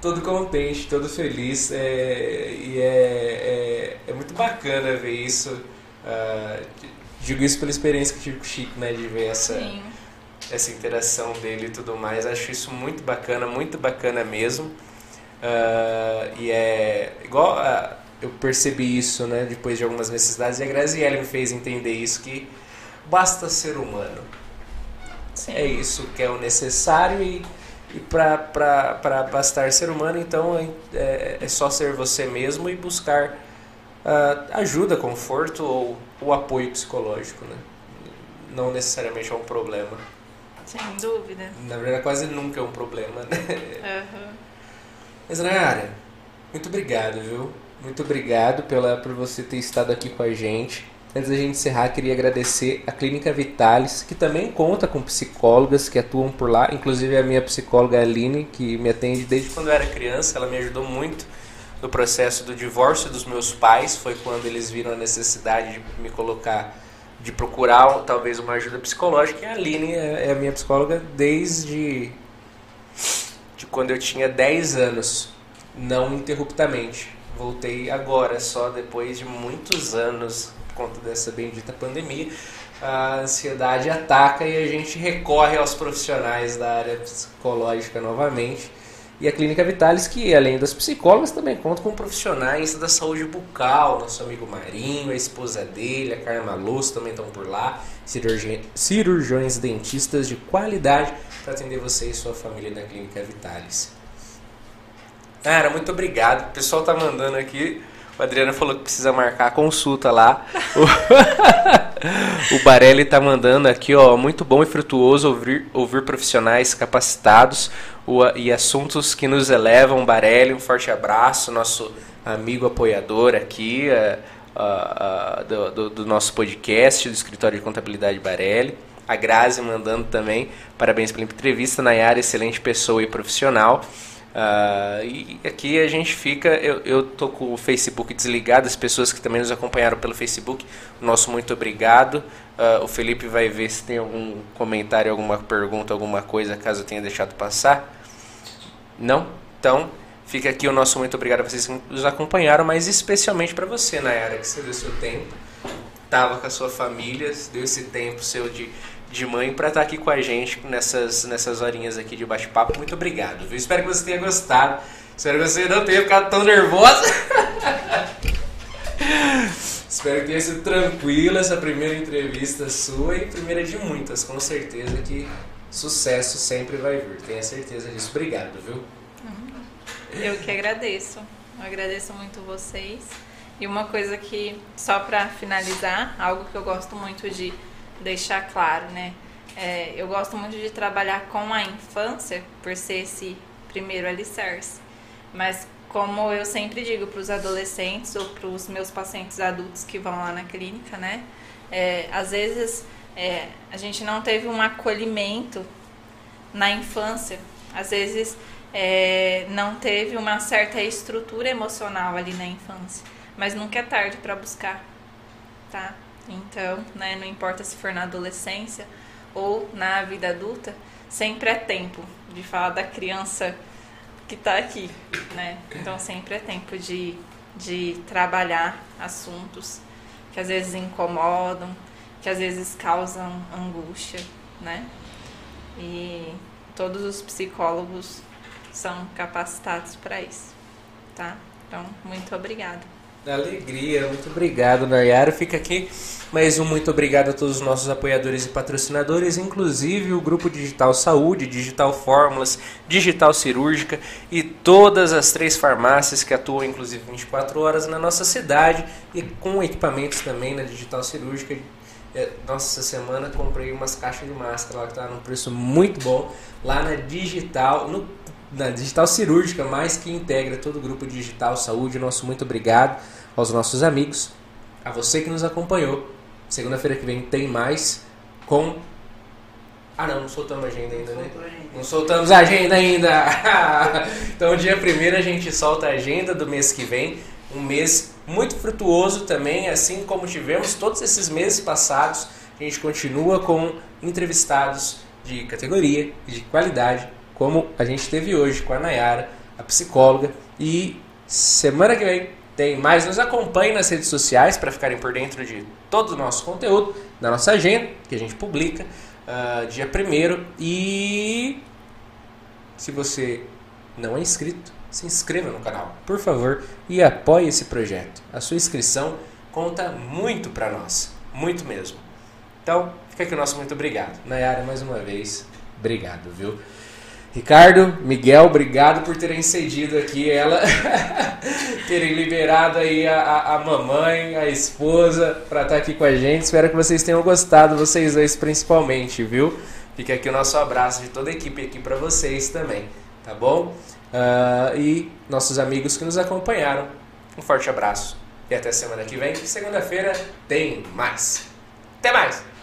Todo contente, todo feliz. é, e é, é, é muito bacana ver isso. ah, digo isso pela experiência que tive com o Chico, né? De ver essa, Sim. essa interação dele e tudo mais. Acho isso muito bacana, muito bacana mesmo. Ah, e é igual a- eu percebi isso, né, depois de algumas necessidades, e a Graziella me fez entender isso, que basta ser humano. Sim. É isso que é o necessário e, e para bastar ser humano, então é, é só ser você mesmo e buscar ah, ajuda, conforto ou o apoio psicológico, né? Não necessariamente é um problema. Sem dúvida. Na verdade, quase nunca é um problema, né? Aham. Mas, Nayara, muito obrigado, viu? Muito obrigado pela, por você ter estado aqui com a gente. Antes da gente encerrar, queria agradecer a Clínica Vitalis, que também conta com psicólogas que atuam por lá, inclusive a minha psicóloga Aline, que me atende desde quando eu era criança. Ela me ajudou muito no processo do divórcio dos meus pais. Foi quando eles viram a necessidade de me colocar, de procurar talvez uma ajuda psicológica. E a Aline é é a minha psicóloga desde de quando eu tinha 10 anos. não interruptamente. Voltei agora, só depois de muitos anos, conta dessa bendita pandemia. A ansiedade ataca e a gente recorre aos profissionais da área psicológica novamente. E a Clínica Vitalis, que além das psicólogas, também conta com profissionais da saúde bucal, nosso amigo Marinho, a esposa dele, a Carma Luz também estão por lá, cirurgiões dentistas de qualidade para atender você e sua família na Clínica Vitalis. Cara, muito obrigado. O pessoal tá mandando aqui. O Adriano falou que precisa marcar a consulta lá. o Barelli tá mandando aqui, ó, muito bom e frutuoso ouvir, ouvir profissionais capacitados e assuntos que nos elevam. Barelli, um forte abraço, nosso amigo apoiador aqui uh, uh, do, do, do, nosso podcast, do Escritório de Contabilidade Barelli. A Grazi mandando também, parabéns pela entrevista, Nayara, excelente pessoa e profissional. Uh, e aqui a gente fica, eu, eu tô com o Facebook desligado, as pessoas que também nos acompanharam pelo Facebook, nosso muito obrigado. Uh, o Felipe vai ver se tem algum comentário, alguma pergunta, alguma coisa, caso eu tenha deixado passar. Não? Então, fica aqui o nosso muito obrigado a vocês que nos acompanharam, mas especialmente para você, Nayara, que você deu seu tempo, estava com a sua família, deu esse tempo seu de de mãe para estar tá aqui com a gente nessas, nessas horinhas aqui de bate-papo. Muito obrigado. Viu? Espero que você tenha gostado. Espero que você não tenha ficado tão nervosa. Espero que tenha sido tranquila essa primeira entrevista sua e primeira de muitas, com certeza que sucesso sempre vai vir. Tenha certeza disso. Obrigado, viu? Eu que agradeço. Eu agradeço muito vocês. E uma coisa que, só para finalizar, algo que eu gosto muito de deixar claro, né? É, eu gosto muito de trabalhar com a infância, por ser esse primeiro alicerce. Mas como eu sempre digo para os adolescentes ou para os meus pacientes adultos que vão lá na clínica, né? É, às vezes é, a gente não teve um acolhimento na infância. Às vezes é, não teve uma certa estrutura emocional ali na infância. Mas nunca é tarde para buscar, tá? Então, né, não importa se for na adolescência ou na vida adulta, sempre é tempo de falar da criança que está aqui, né? Então sempre é tempo de, de trabalhar assuntos que às vezes incomodam, que às vezes causam angústia, né? E todos os psicólogos são capacitados para isso, tá? Então, muito obrigada. Alegria, muito obrigado, Nayara. Fica aqui mais um muito obrigado a todos os nossos apoiadores e patrocinadores, inclusive o Grupo Digital Saúde, Digital Fórmulas, Digital Cirúrgica e todas as três farmácias que atuam, inclusive 24 horas na nossa cidade e com equipamentos também na Digital Cirúrgica. É, nossa, essa semana comprei umas caixas de máscara lá que tá num preço muito bom lá na Digital, no na Digital Cirúrgica, mais que integra todo o grupo Digital Saúde. Nosso muito obrigado aos nossos amigos, a você que nos acompanhou. Segunda-feira que vem tem mais com. Ah, não, não soltamos a agenda ainda, né? Não soltamos a agenda ainda! então, dia primeiro a gente solta a agenda do mês que vem. Um mês muito frutuoso também, assim como tivemos todos esses meses passados. A gente continua com entrevistados de categoria e de qualidade, como a gente teve hoje com a Nayara, a psicóloga. E semana que vem tem mais. Nos acompanhe nas redes sociais para ficarem por dentro de todo o nosso conteúdo, da nossa agenda, que a gente publica uh, dia 1 E se você não é inscrito, se inscreva no canal, por favor, e apoie esse projeto. A sua inscrição conta muito para nós, muito mesmo. Então, fica aqui o nosso muito obrigado. Nayara, mais uma vez, obrigado, viu? Ricardo, Miguel, obrigado por terem cedido aqui ela, terem liberado aí a, a, mamãe, a esposa, para estar tá aqui com a gente. Espero que vocês tenham gostado, vocês dois principalmente, viu? Fica aqui o nosso abraço de toda a equipe aqui para vocês também, tá bom? Uh, e nossos amigos que nos acompanharam, um forte abraço e até semana que vem. Segunda-feira tem mais. Até mais!